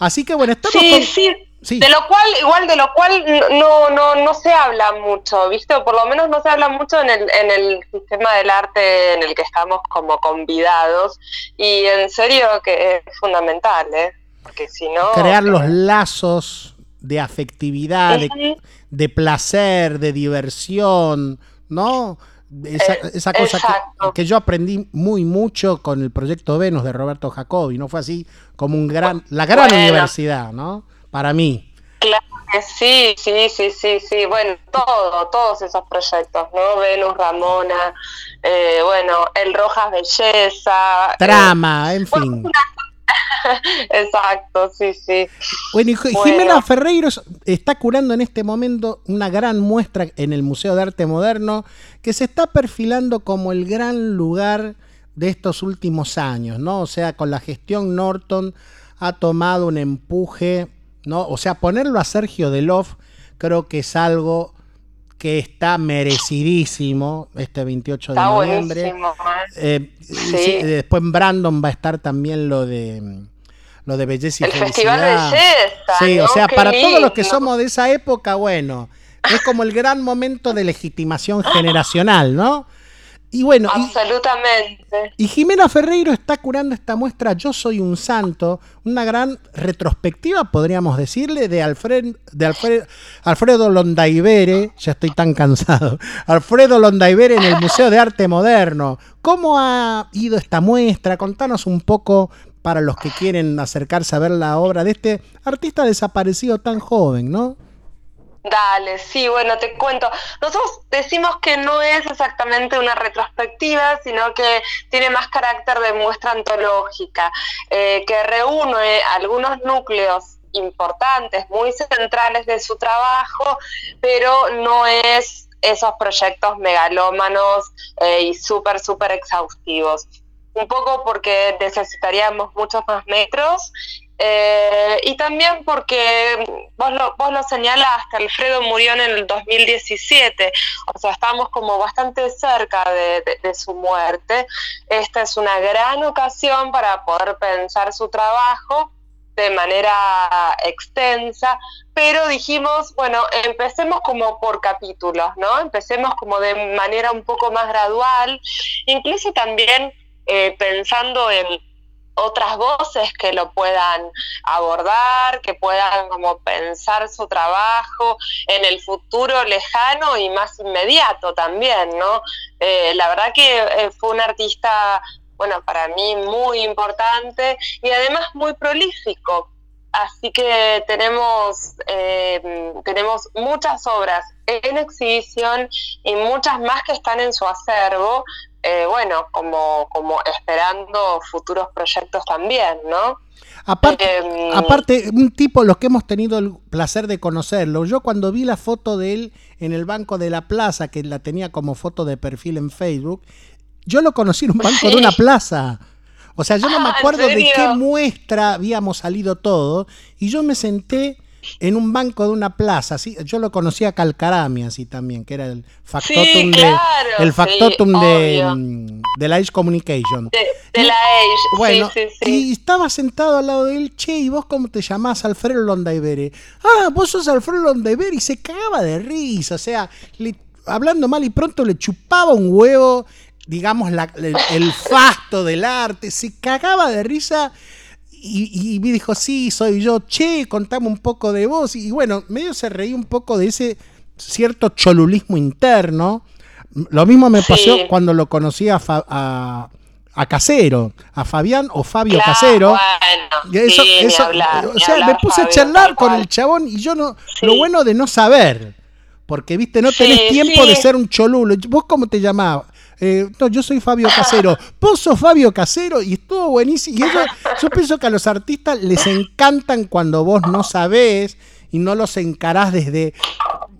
Así que bueno, estamos Sí, con- sí. Sí. De lo cual, igual de lo cual no, no, no se habla mucho, ¿viste? Por lo menos no se habla mucho en el, en el sistema del arte en el que estamos como convidados. Y en serio que es fundamental, ¿eh? Porque si no... crear los lazos de afectividad, de, de placer, de diversión, ¿no? Esa, Eh, esa cosa que, que yo aprendí muy mucho con el proyecto Venus de Roberto Jacobi, ¿no? Fue así como un gran, la gran Bueno. universidad, ¿no? Para mí. Claro que sí, sí, sí, sí, sí. Bueno, todo, todos esos proyectos, ¿no? Venus, Ramona, eh, bueno, El Rojas Belleza. eh, Trama, en fin. Exacto, sí, sí. Bueno, y Bueno. Jimena Ferreiros está curando en este momento una gran muestra en el Museo de Arte Moderno que se está perfilando como el gran lugar de estos últimos años, ¿no? O sea, con la gestión Norton ha tomado un empuje, ¿no? O sea, ponerlo a Sergio Delof creo que es algo que está merecidísimo este 28 de noviembre. Eh, ¿eh? sí, después en Brandon va a estar también lo de lo de belleza y El Festival felicidad. Belleza, Sí, ¿no? o sea, Qué para todos los que somos de esa época, bueno, es como el gran momento de legitimación generacional, ¿no? Y bueno, y, Absolutamente. y Jimena Ferreiro está curando esta muestra Yo soy un santo, una gran retrospectiva, podríamos decirle, de, Alfred, de Alfred- Alfredo Londaibere, ya estoy tan cansado, Alfredo Londaibere en el Museo de Arte Moderno. ¿Cómo ha ido esta muestra? Contanos un poco para los que quieren acercarse a ver la obra de este artista desaparecido tan joven, ¿no? Dale, sí, bueno, te cuento. Nosotros decimos que no es exactamente una retrospectiva, sino que tiene más carácter de muestra antológica, eh, que reúne algunos núcleos importantes, muy centrales de su trabajo, pero no es esos proyectos megalómanos eh, y súper, súper exhaustivos. Un poco porque necesitaríamos muchos más metros eh, y también porque vos lo, vos lo señalaste, Alfredo murió en el 2017, o sea, estamos como bastante cerca de, su muerte. Esta es una gran ocasión para poder pensar su trabajo de manera extensa, pero dijimos, bueno, empecemos como por capítulos, ¿no? Empecemos como de manera un poco más gradual, incluso también eh, pensando en otras voces que lo puedan abordar, que puedan como pensar su trabajo en el futuro lejano y más inmediato también, ¿no? Eh, la verdad que eh, fue un artista, bueno, para mí muy importante y además muy prolífico. Así que tenemos, eh, tenemos muchas obras en exhibición y muchas más que están en su acervo, eh, bueno, como, como esperando futuros proyectos también, ¿no? Aparte, Em, aparte, un tipo, los que hemos tenido el placer de conocerlo, yo cuando vi la foto de él en el banco de la plaza, que la tenía como foto de perfil en Facebook, yo lo conocí en un banco de una plaza. O sea, yo no me Ah, ¿en acuerdo de qué muestra habíamos salido todo, y yo me senté en un banco de una plaza, así, yo lo conocía a Calcarami así también, que era el factotum de claro, el sí, factotum de, mm, de la Edge Communication. De, de la Age, Bueno, sí, sí, sí. y estaba sentado al lado de él, che, ¿y vos cómo te llamás? Alfredo Londaibere. Ah, vos sos Alfredo Londaibere y se cagaba de risa, o sea, le- hablando mal y pronto le chupaba un huevo, digamos, la- el, el fasto del arte, se cagaba de risa y, y me dijo, sí, soy yo, che, contame un poco de vos. Y bueno, medio se reía un poco de ese cierto cholulismo interno. Lo mismo me Sí. pasó cuando lo conocí a, Fa- a, a Casero, a Fabián o Fabio Claro, Casero. bueno, Y eso- sí, ni eso- hablar, o sea, me puse a charlar con el chabón y yo no, lo bueno de no saber, porque viste, no tenés tiempo de ser un cholulo. ¿Vos cómo te llamabas? Eh, no, yo soy Fabio Casero. Vos sos Fabio Casero y estuvo buenísimo. Y ellos, yo pienso que a los artistas les encantan cuando vos no sabés y no los encarás desde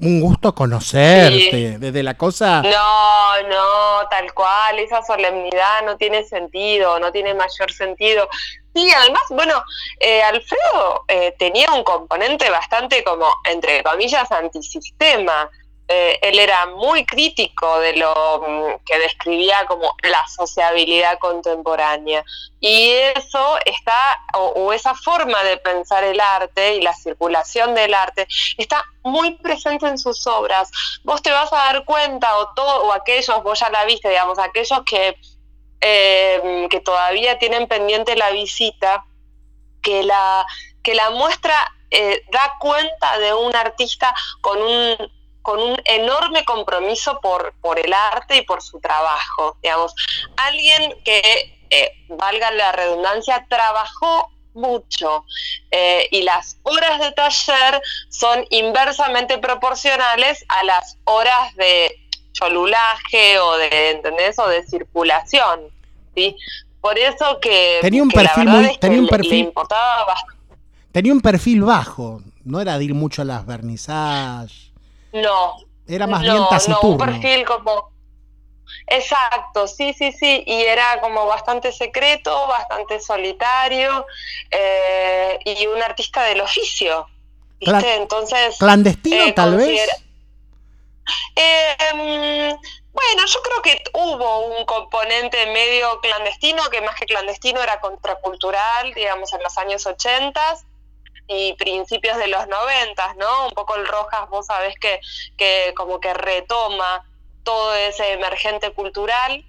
un gusto conocerte, Sí. desde la cosa. No, no, tal cual, esa solemnidad no tiene sentido, no tiene mayor sentido. Sí, además, bueno, eh, Alfredo eh, tenía un componente bastante como, entre comillas, antisistema. Eh, él era muy crítico de lo mm, que describía como la sociabilidad contemporánea. Y eso está, o, esa forma de pensar el arte y la circulación del arte, está muy presente en sus obras. Vos te vas a dar cuenta, o todo, o aquellos, vos ya la viste, digamos, aquellos que, eh, que todavía tienen pendiente la visita, que la, que la muestra eh, da cuenta de un artista con un, con un enorme compromiso por, por el arte y por su trabajo. Digamos, alguien que, eh, valga la redundancia, trabajó mucho eh, y las horas de taller son inversamente proporcionales a las horas de cholulaje o de, ¿entendés? O de circulación, ¿sí? Por eso que, Tenía un que perfil verdad muy- es que tenía un le- le perfil- importaba bastante. Tenía un perfil bajo, no era de ir mucho a las vernizajes. No. Era más no, bien No, un taciturno. perfil como. Exacto, sí, sí, sí. Y era como bastante secreto, bastante solitario eh, y un artista del oficio. ¿Viste? Cla- Entonces. Clandestino, eh, tal vez. Eh, bueno, yo creo que hubo un componente medio clandestino, que más que clandestino era contracultural, digamos, en los años 80 y principios de los 90, ¿no? Un poco el Rojas, vos sabés que, que como que retoma todo ese emergente cultural.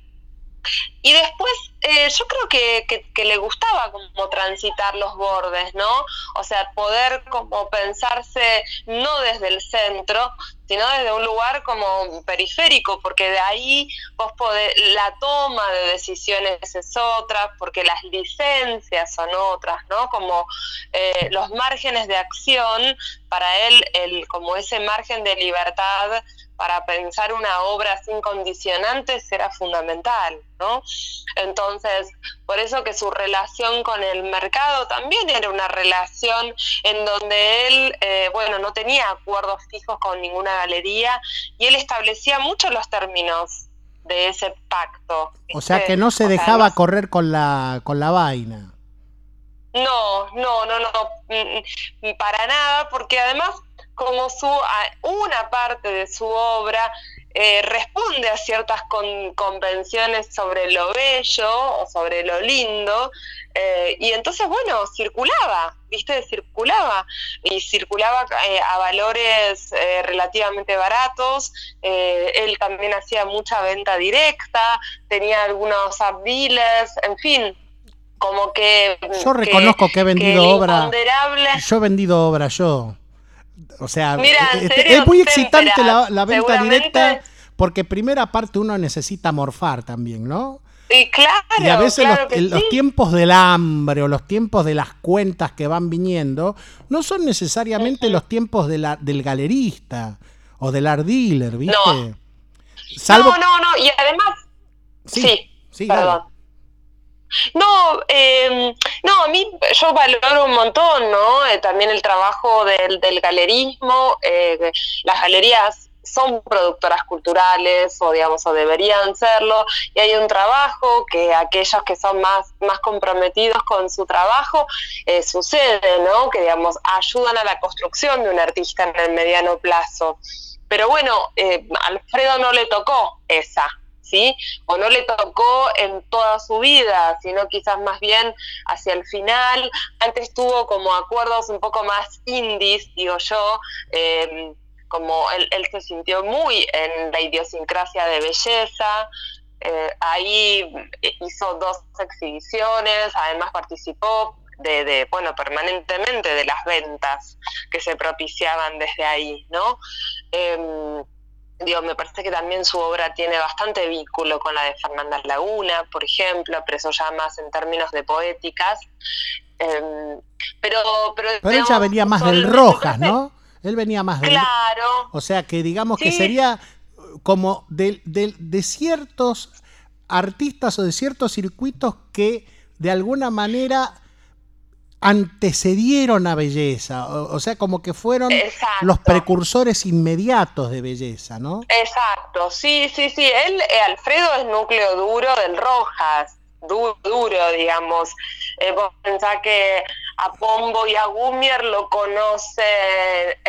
Y después, eh, yo creo que, que- que le gustaba como transitar los bordes, ¿no? O sea, poder como pensarse no desde el centro, sino desde un lugar como periférico, porque de ahí vos podés, la toma de decisiones es otra, porque las licencias son otras, ¿no? Como eh, los márgenes de acción, para él, el, como ese margen de libertad para pensar una obra sin condicionantes era fundamental, ¿no? Entonces, por eso que su relación con el mercado también era una relación en donde él, eh, bueno, no tenía acuerdos fijos con ninguna galería y él establecía mucho los términos de ese pacto. O sea que no se O sea, dejaba correr con la, con la vaina. no, no, no, no, mm, mm, para nada, porque además como su a- una parte de su obra eh, responde a ciertas con- convenciones sobre lo bello o sobre lo lindo, eh, y entonces, bueno, circulaba, ¿viste? Circulaba, y circulaba eh, a valores eh, relativamente baratos, eh, él también hacía mucha venta directa, tenía algunos dealers, en fin, como que... Yo reconozco que he vendido obra. Yo he vendido obra, yo. O sea, Mira, este, serio, es muy te excitante la, venta directa porque primera parte uno necesita morfar también, ¿no? Y claro, Y a veces claro los, tiempos del hambre o los tiempos de las cuentas que van viniendo no son necesariamente los tiempos de la, del galerista o del art dealer, ¿viste? No. Salvo, No, no, no, y además... Sí, sí, perdón. No, eh, no, a mí yo valoro un montón, ¿no? Eh, también el trabajo del, del galerismo. eh, las galerías son productoras culturales o digamos o deberían serlo y hay un trabajo que aquellos que son más más comprometidos con su trabajo eh, sucede no que digamos ayudan a la construcción de un artista en el mediano plazo pero bueno eh, Alfredo no le tocó esa ¿sí? O no le tocó en toda su vida, sino quizás más bien hacia el final. Antes tuvo como acuerdos un poco más indies, digo yo, eh, como él, se sintió muy en la idiosincrasia de belleza. Eh, ahí hizo dos exhibiciones, además participó de, bueno, permanentemente de las ventas que se propiciaban desde ahí, ¿no? Eh, digo, me parece que también su obra tiene bastante vínculo con la de Fernanda Laguna, por ejemplo, pero eso ya más en términos de poéticas. Eh, pero, pero, pero digamos, ella venía más del Rojas, ¿no? Él venía más del Claro. O sea que digamos que sería como de, de- de ciertos artistas o de ciertos circuitos que de alguna manera antecedieron a belleza, o, o sea, como que fueron Exacto. los precursores inmediatos de belleza, ¿no? Exacto, sí, sí, sí. Él, eh, Alfredo es núcleo duro del Rojas, du- duro, digamos. Eh, vos pensás que a Pombo y a Gumier lo conoce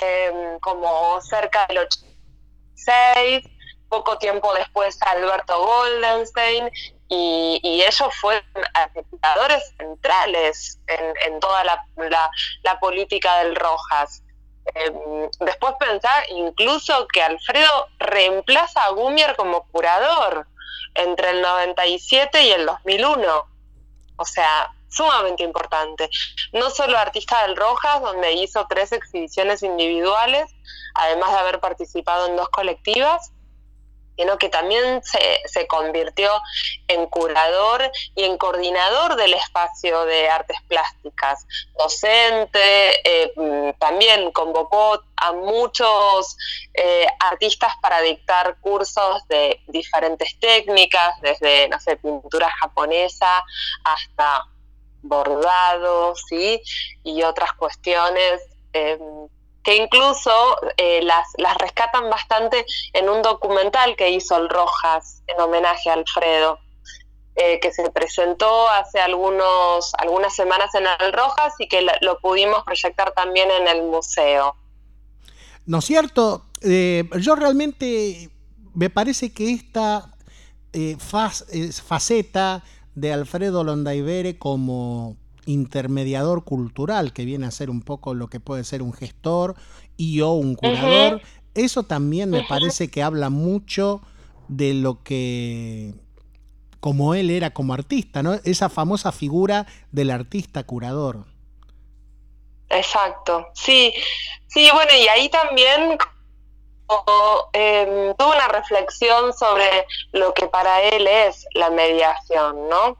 eh, como cerca del 86, poco tiempo después a Alberto Goldenstein, y, y ellos fueron articuladores centrales en, en toda la, política del Rojas. Eh, después pensar incluso que Alfredo reemplaza a Gumier como curador entre el 97 y el 2001. O sea, sumamente importante. No solo artista del Rojas, donde hizo tres exhibiciones individuales, además de haber participado en dos colectivas, sino que también se, se convirtió en curador y en coordinador del espacio de artes plásticas, docente, eh, mm, también convocó a muchos eh, artistas para dictar cursos de diferentes técnicas, desde, no sé, pintura japonesa hasta bordado, ¿sí? Y otras cuestiones. eh, que incluso las, las rescatan bastante en un documental que hizo el Rojas en homenaje a Alfredo, eh, que se presentó hace algunos, algunas semanas en el Rojas y que lo, pudimos proyectar también en el museo. ¿No es cierto? Eh, yo realmente me parece que esta eh, faz- eh, faceta de Alfredo Londaivere como intermediador cultural, que viene a ser un poco lo que puede ser un gestor y o un curador, eso también me parece que habla mucho de lo que como él era como artista, ¿no? Esa famosa figura del artista curador. Exacto, sí, sí, bueno, y ahí también eh, tuve una reflexión sobre lo que para él es la mediación, ¿no?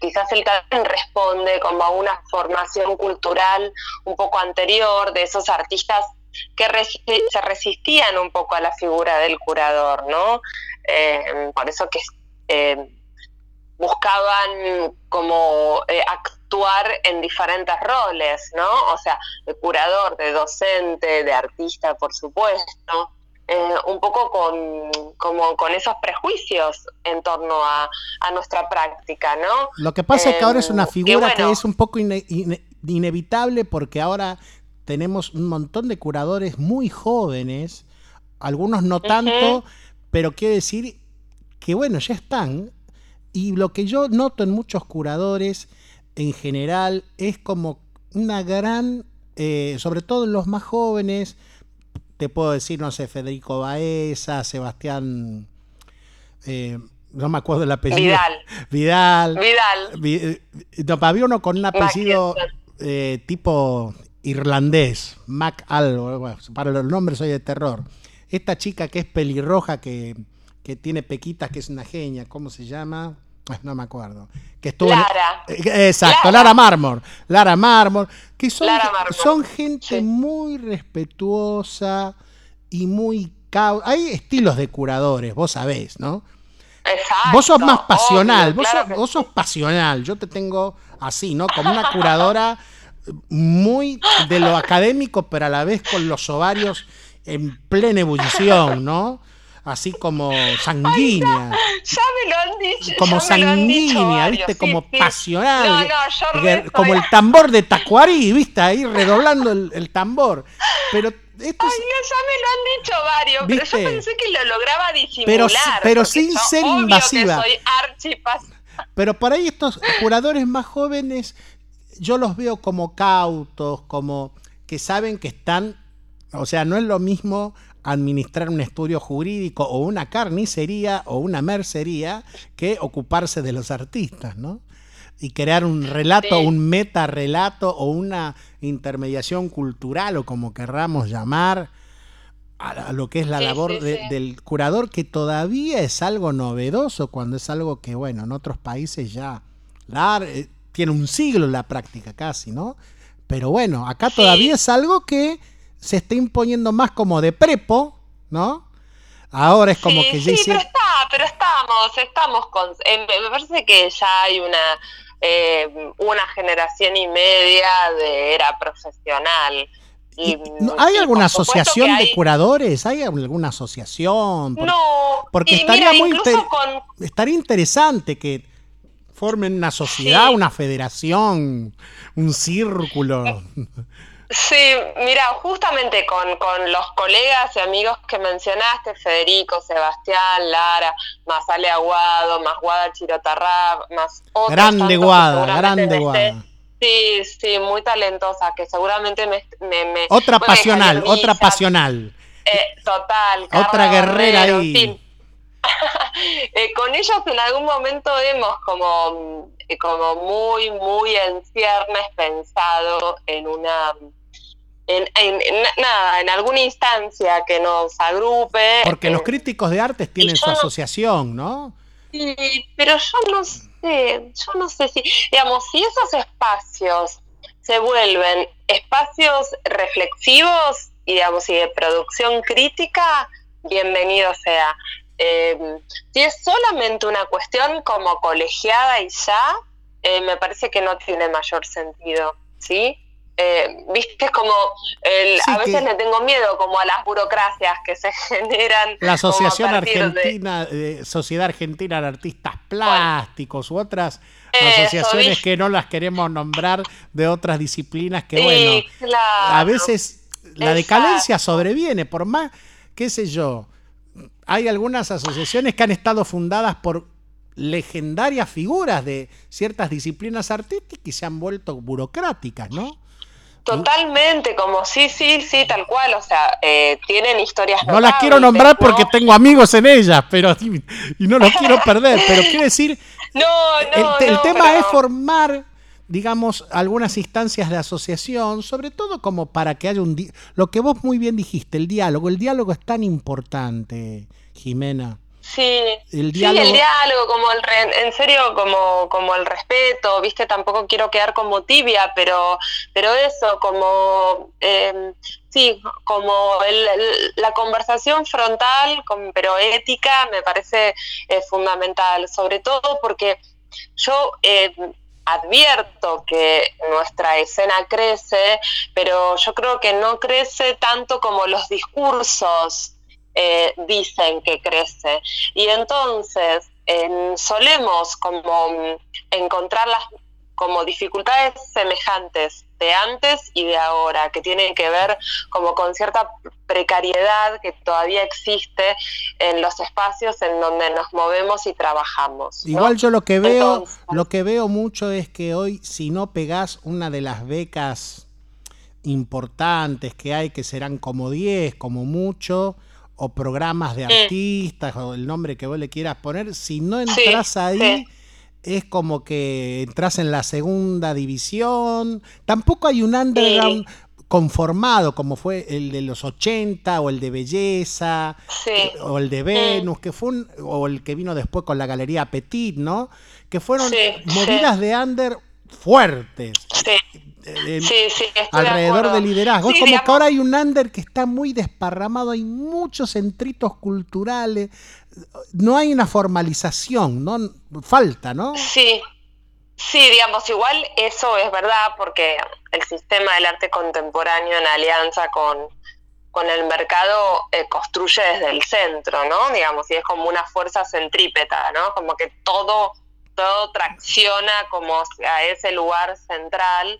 Quizás él también responde como a una formación cultural un poco anterior de esos artistas que se resistían un poco a la figura del curador, ¿no? Eh, por eso que eh, buscaban como eh, actuar en diferentes roles, ¿no? O sea, de curador, de docente, de artista, por supuesto, eh, un poco con, como con esos prejuicios en torno a, a nuestra práctica, ¿no? Lo que pasa es que ahora es una Em, figura que, bueno, es un poco ine- ine- inevitable porque ahora tenemos un montón de curadores muy jóvenes, algunos no tanto, pero quiero decir que bueno, ya están. Y lo que yo noto en muchos curadores en general es como una gran, eh, sobre todo en los más jóvenes, te puedo decir, no sé, Federico Baeza, Sebastián, eh, no me acuerdo el apellido. Vidal. Vidal. Vidal. Vi- eh, no, había uno con un apellido eh, tipo irlandés, Mac algo, bueno, para los nombres soy de terror. Esta chica que es pelirroja, que, que tiene pequitas, que es una genia, ¿cómo se llama? No me acuerdo. Que estuvo Lara. Eh, Exacto, Lara, Marmor. Lara Marmor. Que son, Lara son gente muy respetuosa y muy... Hay estilos de curadores, vos sabés, ¿no? Exacto. Vos sos más pasional, obvio, vos, claro sos, vos sos pasional, yo te tengo así, ¿no? Como una curadora muy de lo académico, pero a la vez con los ovarios en plena ebullición, ¿no? Así como sanguínea, Ya me lo han dicho. como dicho sanguínea, ¿viste? sí, Como sí. pasional, No, no, como el tambor de Tacuarí, ¿viste? Ahí redoblando el, el tambor. Pero esto Ay, no, ya me lo han dicho varios, pero yo pensé que lo lograba disimular. Pero pero sin ser invasiva. Soy. Pero por ahí estos curadores más jóvenes, yo los veo como cautos, como que saben que están, o sea, no es lo mismo administrar un estudio jurídico o una carnicería o una mercería que ocuparse de los artistas, ¿no? Y crear un relato, un meta relato o una intermediación cultural o como querramos llamar a, lo que es la Sí, labor sí, de- sí. del curador, que todavía es algo novedoso cuando es algo que, bueno, en otros países ya la- eh, tiene un siglo la práctica casi, ¿no? Pero bueno, acá todavía es algo que se está imponiendo más como de prepo, ¿no? Ahora es como sí, que ya sí, hicieron- pero está, pero estamos, estamos con. eh, me parece que ya hay una eh, una generación y media de era profesional. Y, ¿No- ¿Hay alguna asociación de curadores? ¿Hay alguna asociación? Por- No, porque estaría mira, muy incluso inter- con estaría interesante que formen una sociedad, Sí. una federación, un círculo. Sí, mira, justamente con, con los colegas y amigos que mencionaste, Federico, Sebastián, Lara, más Ale Aguado, más Guada Chirotarra, más otros grande Guada, grande Guada. Sí, sí, muy talentosa, que seguramente me... me- me- Otra bueno, pasional, otra pasional. eh, total. Otra guerrera ahí. Eh, con ellos en algún momento hemos como, eh, como muy, muy en ciernes pensado en una... En, en- en- nada, en alguna instancia que nos agrupe. Porque los eh, críticos de artes tienen su no- asociación, ¿no? Sí, pero yo no sé, yo no sé si, digamos, si esos espacios se vuelven espacios reflexivos y, digamos, y de producción crítica, bienvenido sea. Eh, si es solamente una cuestión como colegiada y ya, eh, me parece que no tiene mayor sentido, ¿sí? Eh, Viste, es como, el- Sí, a veces que- le tengo miedo como a las burocracias que se generan. La Asociación de- Argentina, eh, Sociedad Argentina de Artistas Plásticos u otras Eso, asociaciones ¿viste? que no las queremos nombrar de otras disciplinas que, Sí, bueno, claro. a veces la Exacto. decadencia sobreviene, por más, qué sé yo, hay algunas asociaciones que han estado fundadas por legendarias figuras de ciertas disciplinas artísticas y se han vuelto burocráticas, ¿no? Totalmente, como sí, sí, sí, tal cual, o sea, eh, tienen historias No las quiero nombrar ¿no? porque tengo amigos en ellas, pero y no los quiero perder. Pero quiero decir, No, el, no, el no, tema pero- es formar, digamos, algunas instancias de asociación, sobre todo como para que haya un... Lo que vos muy bien dijiste, el diálogo. El diálogo es tan importante, Jimena. Sí, El sí, diálogo- el diálogo, como el re- en serio, como, como el respeto, viste, tampoco quiero quedar como tibia, pero, pero eso, como, eh, sí, como el- el- la conversación frontal, con- pero ética, me parece eh, fundamental, sobre todo porque yo eh, advierto que nuestra escena crece, pero yo creo que no crece tanto como los discursos eh, dicen que crece. Y entonces en- solemos como encontrar las como dificultades semejantes de antes y de ahora, que tienen que ver como con cierta precariedad que todavía existe en los espacios en donde nos movemos y trabajamos. ¿no? Igual yo lo que veo, Entonces- lo que veo mucho es que hoy, si no pegás una de las becas importantes que hay, que serán como 10, como mucho, o programas de Mm. artistas o el nombre que vos le quieras poner, si no entras ahí sí. es como que entras en la segunda división. Tampoco hay un underground conformado como fue el de los 80 o el de Belleza o el de Venus, que fue un, o el que vino después con la Galería Petit, ¿no? Que fueron movidas de under fuertes. Eh, Sí, sí, estoy de alrededor del liderazgo. Sí, como que ahora hay un under que está muy desparramado, hay muchos centritos culturales, no hay una formalización, ¿no? Falta, ¿no? Sí, sí, digamos, igual eso es verdad porque el sistema del arte contemporáneo en alianza con, con el mercado eh, construye desde el centro, ¿no? Digamos, y es como una fuerza centrípeta, ¿no? Como que todo, todo tracciona como a ese lugar central,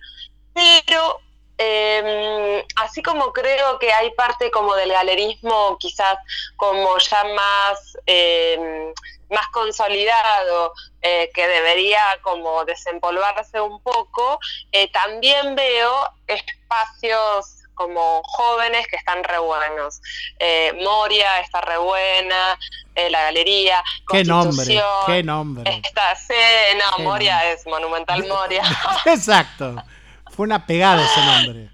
pero eh, así como creo que hay parte como del galerismo quizás como ya más, eh, más consolidado, eh, que debería como desempolvarse un poco, eh, también veo espacios como jóvenes que están re buenos. Eh, Moria está re buena, eh, la galería, Qué nombre, qué nombre. Está, sí, no, Moria es monumental Moria. Exacto. Fue una pegada ese nombre.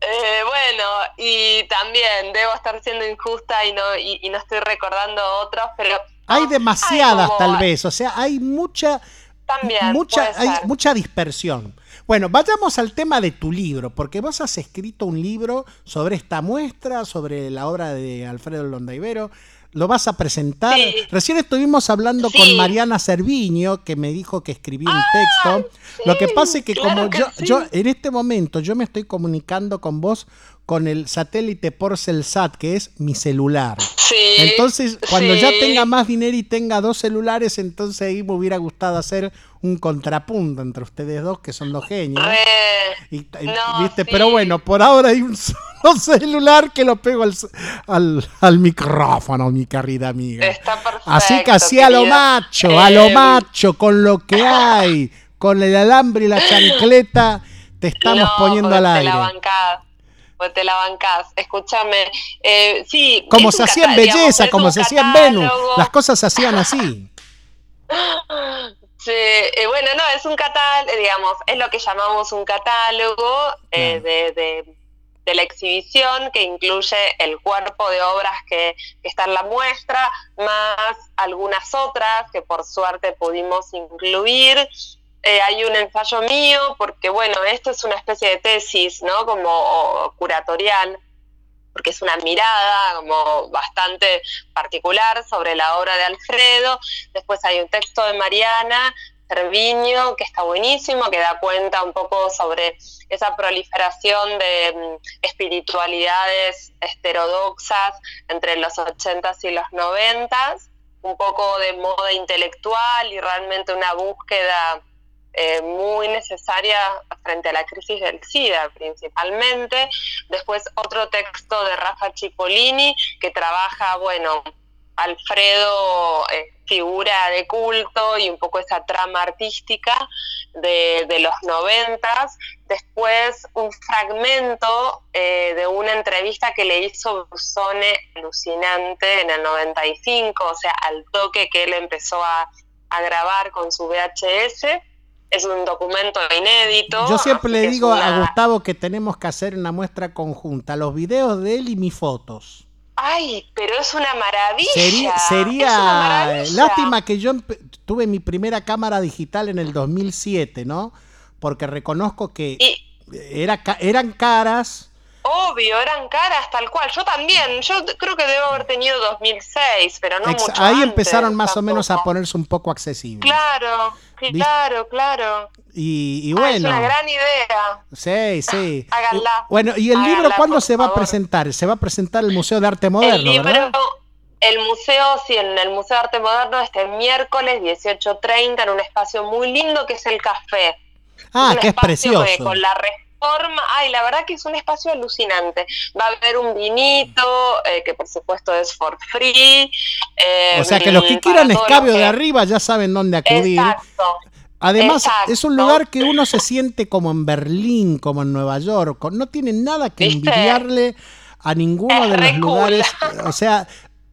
Eh, bueno, y también debo estar siendo injusta y no, y, y no estoy recordando otros, pero Hay demasiadas como- tal vez, o sea, hay mucha también mucha hay mucha dispersión. Bueno, vayamos al tema de tu libro, porque vos has escrito un libro sobre esta muestra, sobre la obra de Alfredo Londaivero. Lo vas a presentar. Recién estuvimos hablando con Mariana Cerviño, que me dijo que escribí un texto. Lo que pasa es que claro como que yo, sí. yo en este momento yo me estoy comunicando con vos con el satélite Porcelsat, que es mi celular. Sí, Entonces, cuando ya tenga más dinero y tenga dos celulares, entonces ahí me hubiera gustado hacer un contrapunto entre ustedes dos, que son dos genios. Y- y- no, ¿viste? Pero bueno, por ahora hay un solo celular que lo pego al, al, al micrófono, mi querida amiga. Está perfecto. Así que así a lo macho, a lo Eh, macho, con lo que hay, con el alambre y la chancleta, te estamos no, poniendo al te aire. la bancás, porque te la bancás. Escúchame, eh, sí. Como se hacía en digamos, belleza, como se hacía en Venus. Las cosas se hacían así. Sí, eh, bueno, no, es un catálogo, digamos, es lo que llamamos un catálogo eh, de, de- de la exhibición que incluye el cuerpo de obras que, que está en la muestra, más algunas otras que por suerte pudimos incluir. Eh, hay un ensayo mío, porque bueno, esto es una especie de tesis, ¿no? Como curatorial, porque es una mirada como bastante particular sobre la obra de Alfredo. Después hay un texto de Mariana Cerviño que está buenísimo, que da cuenta un poco sobre esa proliferación de mm, espiritualidades heterodoxas entre los 80s y los 90s, un poco de moda intelectual y realmente una búsqueda eh, muy necesaria frente a la crisis del SIDA principalmente. Después otro texto de Rafa Cipollini que trabaja, bueno, Alfredo, eh, figura de culto y un poco esa trama artística de, de los noventas. Después un fragmento eh, de una entrevista que le hizo Busone alucinante en el 95, o sea, al toque que él empezó a, a grabar con su VHS. Es un documento inédito. Yo siempre le digo a Gustavo que tenemos que hacer una muestra conjunta, los videos de él y mis fotos. Ay, pero es una maravilla. Sería, una sería maravilla. lástima que yo tuve mi primera cámara digital en el 2007, ¿no? Porque reconozco que era, eran caras. Obvio, eran caras tal cual. Yo también. Yo creo que debo haber tenido 2006, pero no ex- mucho ahí antes empezaron más o menos a ponerse un poco accesibles. Claro, claro, claro. Y, y Ah, es bueno, una gran idea. sí, sí. Háganla. Bueno, ¿y el Háganla, libro cuándo se va a presentar? Se va a presentar el Museo de Arte Moderno, el libro, ¿verdad? el museo, sí, en el Museo de Arte Moderno este miércoles 18.30 en un espacio muy lindo que es el café. Ah, que es espacio que precioso. con la reforma, ay, la verdad que es un espacio alucinante. Va a haber un vinito, eh, que por supuesto es for free. eh, O sea que los que quieran escabio que- de arriba ya saben dónde acudir. Exacto. Además, exacto. es un lugar que uno se siente como en Berlín, como en Nueva York. No tiene nada que ¿Viste? envidiarle a ninguno Es de los cool. lugares, o sea,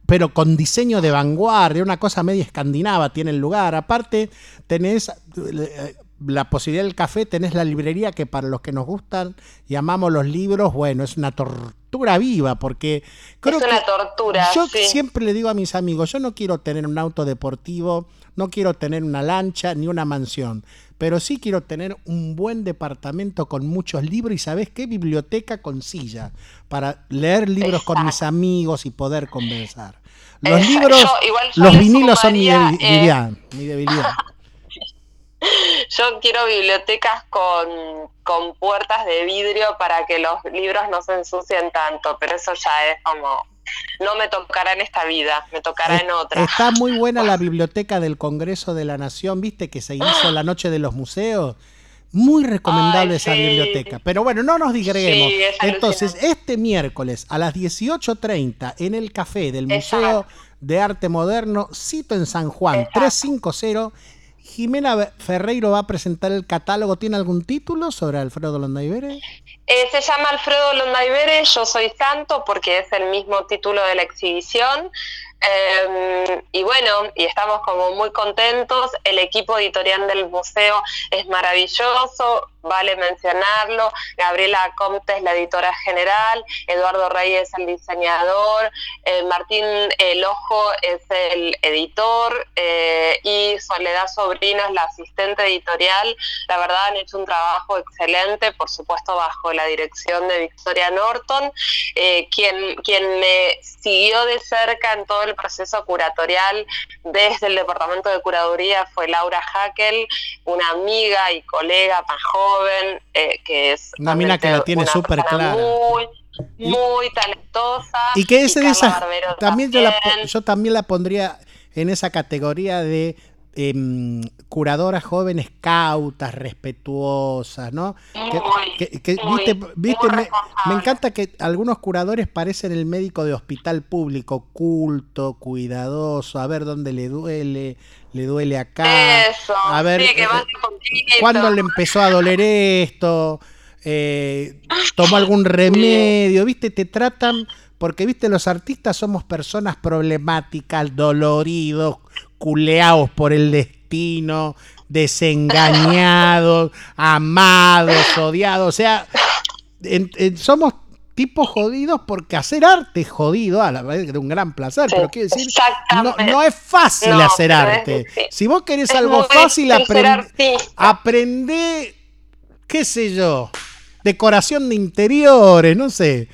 pero con diseño de vanguardia, una cosa media escandinava tiene el lugar. Aparte, tenés eh, la posibilidad del café, tenés la librería que para los que nos gustan y amamos los libros, bueno, es una tortura viva porque creo es una que tortura. yo sí. siempre le digo a mis amigos, yo no quiero tener un auto deportivo, no quiero tener una lancha ni una mansión, pero sí quiero tener un buen departamento con muchos libros y sabes qué biblioteca con silla para leer libros con mis amigos y poder conversar. Los Esa- libros, yo- igual yo los vinilos son mi eh, mi debilidad. Yo quiero bibliotecas con, con puertas de vidrio para que los libros no se ensucien tanto, pero eso ya es como, no me tocará en esta vida, me tocará en otra. Está muy buena la biblioteca del Congreso de la Nación, viste que se hizo la noche de los museos. Muy recomendable Ay, esa sí. biblioteca. Pero bueno, no nos digreguemos. Sí, es Entonces, este miércoles a las 18.30 en el café del Museo de Arte Moderno, cito en San Juan 350, Jimena Ferreiro va a presentar el catálogo. ¿Tiene algún título sobre Alfredo Londaibere? Eh, se llama Alfredo Londaibere, Yo Soy Santo, porque es el mismo título de la exhibición. Eh, y bueno, y estamos como muy contentos. El equipo editorial del museo es maravilloso, vale mencionarlo. Gabriela Comte es la editora general, Eduardo Reyes el diseñador, eh, Martín El Ojo es el editor eh, y Soledad Sobrino es la asistente editorial. La verdad han hecho un trabajo excelente, por supuesto bajo la dirección de Victoria Norton, eh, quien, quien me siguió de cerca en todo el proceso curatorial desde el departamento de curaduría fue Laura Hackel, una amiga y colega más eh, que es Una mina que la tiene súper clara. Muy, muy talentosa. Y que es de esas. Barbero También yo, la también. yo también la pondría en esa categoría de em, curadoras jóvenes cautas, respetuosas, ¿no? Que- Muy, que- que, muy, viste, viste, muy me, me encanta que algunos curadores parecen el médico de hospital público, culto, cuidadoso, a ver dónde le duele, le duele acá, Eso, a ver sí, eh, poquito. cuándo le empezó a doler esto, eh, tomó algún remedio, viste, te tratan, porque viste, los artistas somos personas problemáticas, doloridos, culeados por el destino, desengañados, amados, odiados, o sea, en- en- somos tipos jodidos porque hacer arte es jodido, a la vez de un gran placer, pero quiero decir, no, no es fácil No, hacer es arte. Si vos querés Es algo fácil, aprende, aprende, qué sé yo, decoración de interiores, no sé.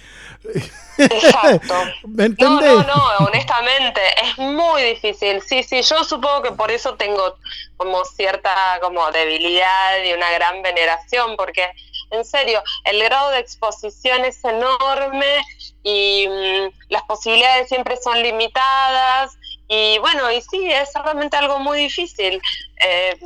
Exacto. ¿Me No, no, no, honestamente, es muy difícil. Sí, sí, yo supongo que por eso tengo como cierta como debilidad y una gran veneración, porque en serio, el grado de exposición es enorme y mm, las posibilidades siempre son limitadas. Y bueno, y sí, es realmente algo muy difícil. Eh,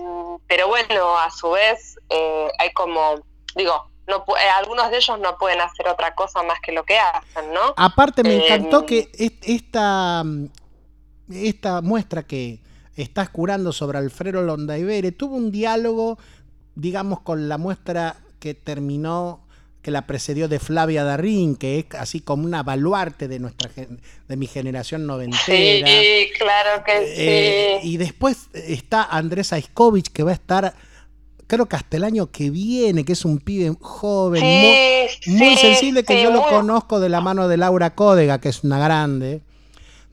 pero bueno, a su vez, eh, hay como, digo, no, eh, algunos de ellos no pueden hacer otra cosa más que lo que hacen, ¿no? Aparte me Eh, encantó que est- esta, esta muestra que estás curando sobre Alfredo Londaibere tuvo un diálogo, digamos, con la muestra que terminó, que la precedió de Flavia Darín, que es así como una baluarte de nuestra de mi generación noventera. Sí, claro que Eh, sí. y después está Andrés Aiskovich, que va a estar, creo que hasta el año que viene, que es un pibe joven, Sí, muy, muy sí, sensible, que yo lo conozco de la mano de Laura Códega, que es una grande.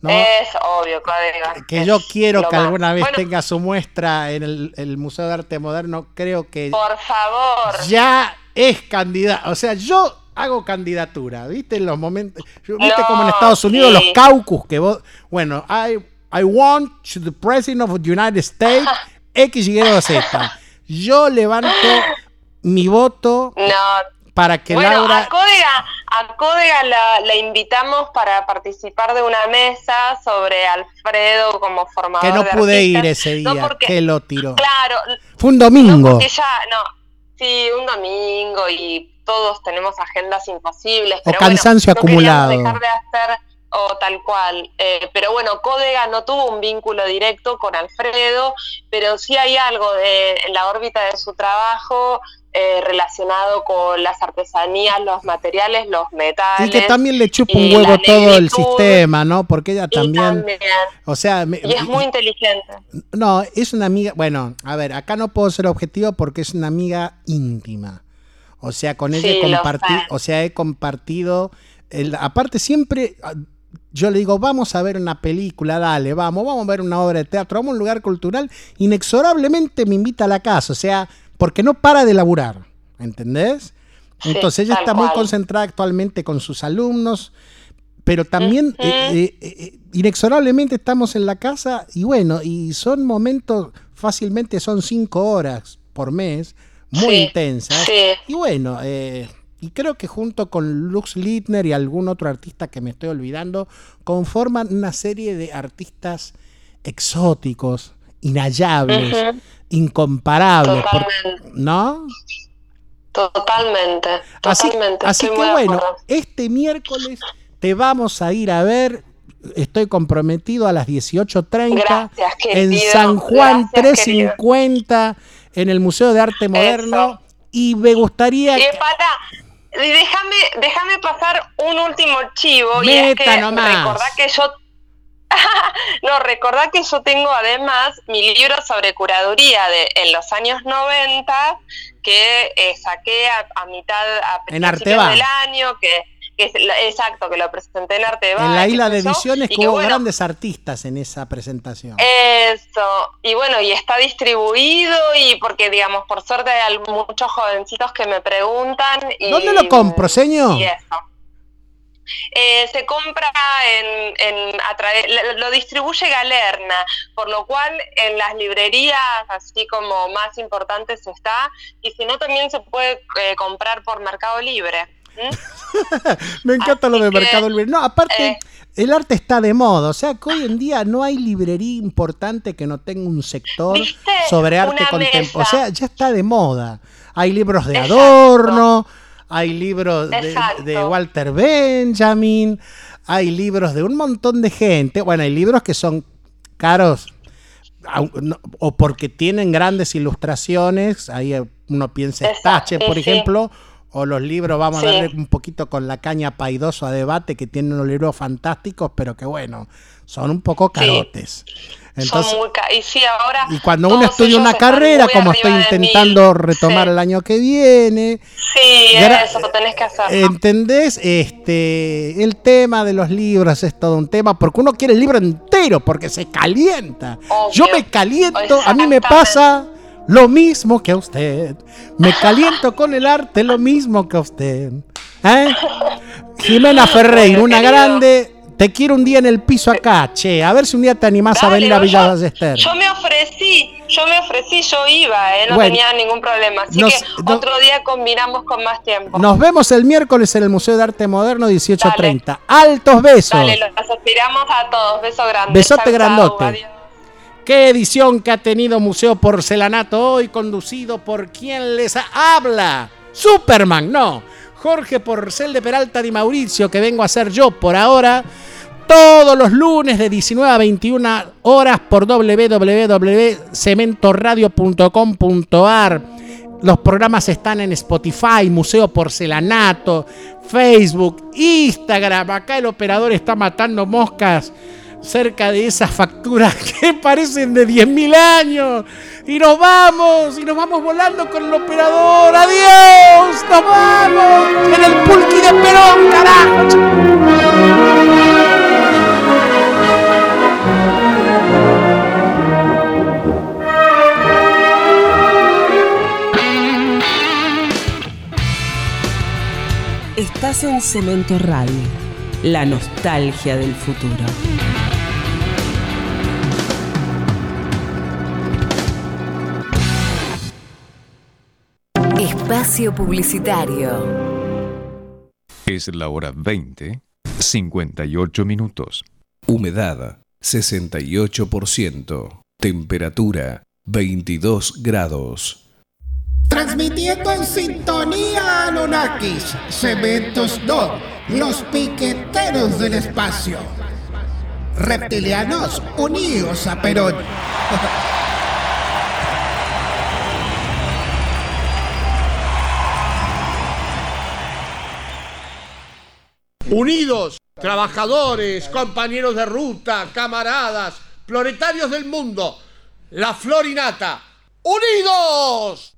¿no? Es obvio, Códiga. que yo quiero que más. alguna vez Bueno, tenga su muestra en el, el Museo de Arte Moderno, creo que Por favor. ya es candidato. O sea, yo hago candidatura, ¿viste? En los momentos. ¿Viste No, como en Estados Unidos sí. los caucus que vos. Bueno, I, I want to the President of the United States X, Y, o Z. Yo levanto mi voto No. para que bueno, Laura. a Códiga, a Códiga la, la invitamos para participar de una mesa sobre Alfredo como formador Que no de pude ir ese No, día, porque- que lo tiró. Claro, Fue un no domingo. porque ya, no, sí, un domingo y todos tenemos agendas imposibles. O cansancio bueno, no queríamos acumulado. dejar de hacer, o tal cual. Eh, pero bueno, Códega no tuvo un vínculo directo con Alfredo, pero sí hay algo de, en la órbita de su trabajo eh, relacionado con las artesanías, los materiales, los metales. Y que también le chupa un la huevo todo el sistema, ¿no? Porque ella también. también. O sea, me- Y es muy inteligente. No, es una amiga. Bueno, a ver, acá no puedo ser objetivo porque es una amiga íntima. O sea, con ella Sí, he compartido. O sea, he compartido. el- aparte, siempre. Yo le digo, vamos a ver una película, dale, vamos, vamos a ver una obra de teatro, vamos a un lugar cultural. Inexorablemente me invita a la casa, o sea, porque no para de laburar, ¿entendés? Sí, Entonces ella está muy concentrada actualmente con sus alumnos, pero también eh, eh, eh, inexorablemente estamos en la casa y bueno, y son momentos, fácilmente son cinco horas por mes, muy Sí, intensas. sí. Y bueno, eh, y creo que junto con Lux Littner y algún otro artista que me estoy olvidando, conforman una serie de artistas exóticos, inhallables, incomparables, por- Totalmente. ¿no? Totalmente, Así, totalmente. así que bueno, este miércoles te vamos a ir a ver. Estoy comprometido a las 18.30 Gracias, en. San Juan Gracias, querido. 350 en el Museo de Arte Moderno. Y me gustaría Y para, déjame, déjame pasar un último chivo. y es que nomás. recordá que yo. no, recordá que yo tengo además mi libro sobre curaduría de en los años 90 que eh, saqué a, a mitad, a principios del año, que, que es la- exacto, que lo presenté en Arteba. en la isla de yo, ediciones y que hubo bueno, grandes artistas en esa presentación. eso, y bueno, y está distribuido y porque digamos, por suerte hay muchos jovencitos que me preguntan. Y, ¿Dónde lo compro, señor? Y eso. Eh, se compra en, en a través- lo, lo distribuye Galerna, por lo cual en las librerías así como más importantes está, y si no también se puede eh, comprar por Mercado Libre. Me encanta lo de que, Mercado Libre. No, aparte, eh, el arte está de moda. O sea, que hoy en día no hay librería importante que no tenga un sector sobre arte contemporáneo. O sea, ya está de moda. Hay libros de Exacto. adorno, hay libros de, Walter Benjamin, hay libros de un montón de gente. Bueno, hay libros que son caros o porque tienen grandes ilustraciones, ahí uno piensa por sí. ejemplo, o los libros, vamos Sí. a darle un poquito con la caña paidoso a debate, que tienen unos libros fantásticos, pero que bueno, son un poco carotes. Entonces, son muy y sí, ahora y cuando uno estudia una carrera, como estoy intentando retomar el año que viene, Sí, eso tenés que hacer. ¿Entendés? Este, el tema de los libros es todo un tema, porque uno quiere el libro entero, porque se calienta. Yo me caliento, a mí me pasa lo mismo que a usted. Me caliento con el arte lo mismo que a usted. ¿Eh? Jimena Ferreira, una grande. Te quiero un día en el piso acá, che. A ver si un día te animás a venir a Villa yo- Ballester. Yo me ofrecí, yo me ofrecí, yo iba, eh, no Bueno, tenía ningún problema. Así nos- que no- otro día combinamos con más tiempo. Nos vemos el miércoles en el Museo de Arte Moderno 18.30. Altos besos. Dale, los esperamos a todos. Beso grande. Besote Chau, grandote. Qué edición que ha tenido Museo Porcelanato hoy, conducido por quien les habla. Superman, no. Jorge Porcel de Peralta Di Mauricio, que vengo a ser yo por ahora. Todos los lunes de 19 a 21 horas por www.cementoradio.com.ar. Los programas están en Spotify, Museo Porcelanato, Facebook, Instagram. Acá el operador está matando moscas cerca de esas facturas que parecen de 10.000 años. Y nos vamos, y nos vamos volando con el operador. ¡Adiós! ¡Nos vamos! En el pulqui de Perón, carajo. Estás en Cemento Radio, la nostalgia del futuro. Espacio Publicitario. Es la hora 20, 58 minutos. Humedad 68%. Temperatura 22 grados. Transmitiendo en sintonía Anunnakis, Cementos No, los piqueteros del espacio. Reptilianos, unidos a Perón. Unidos, trabajadores, compañeros de ruta, camaradas, floretarios del mundo, la florinata. ¡Unidos!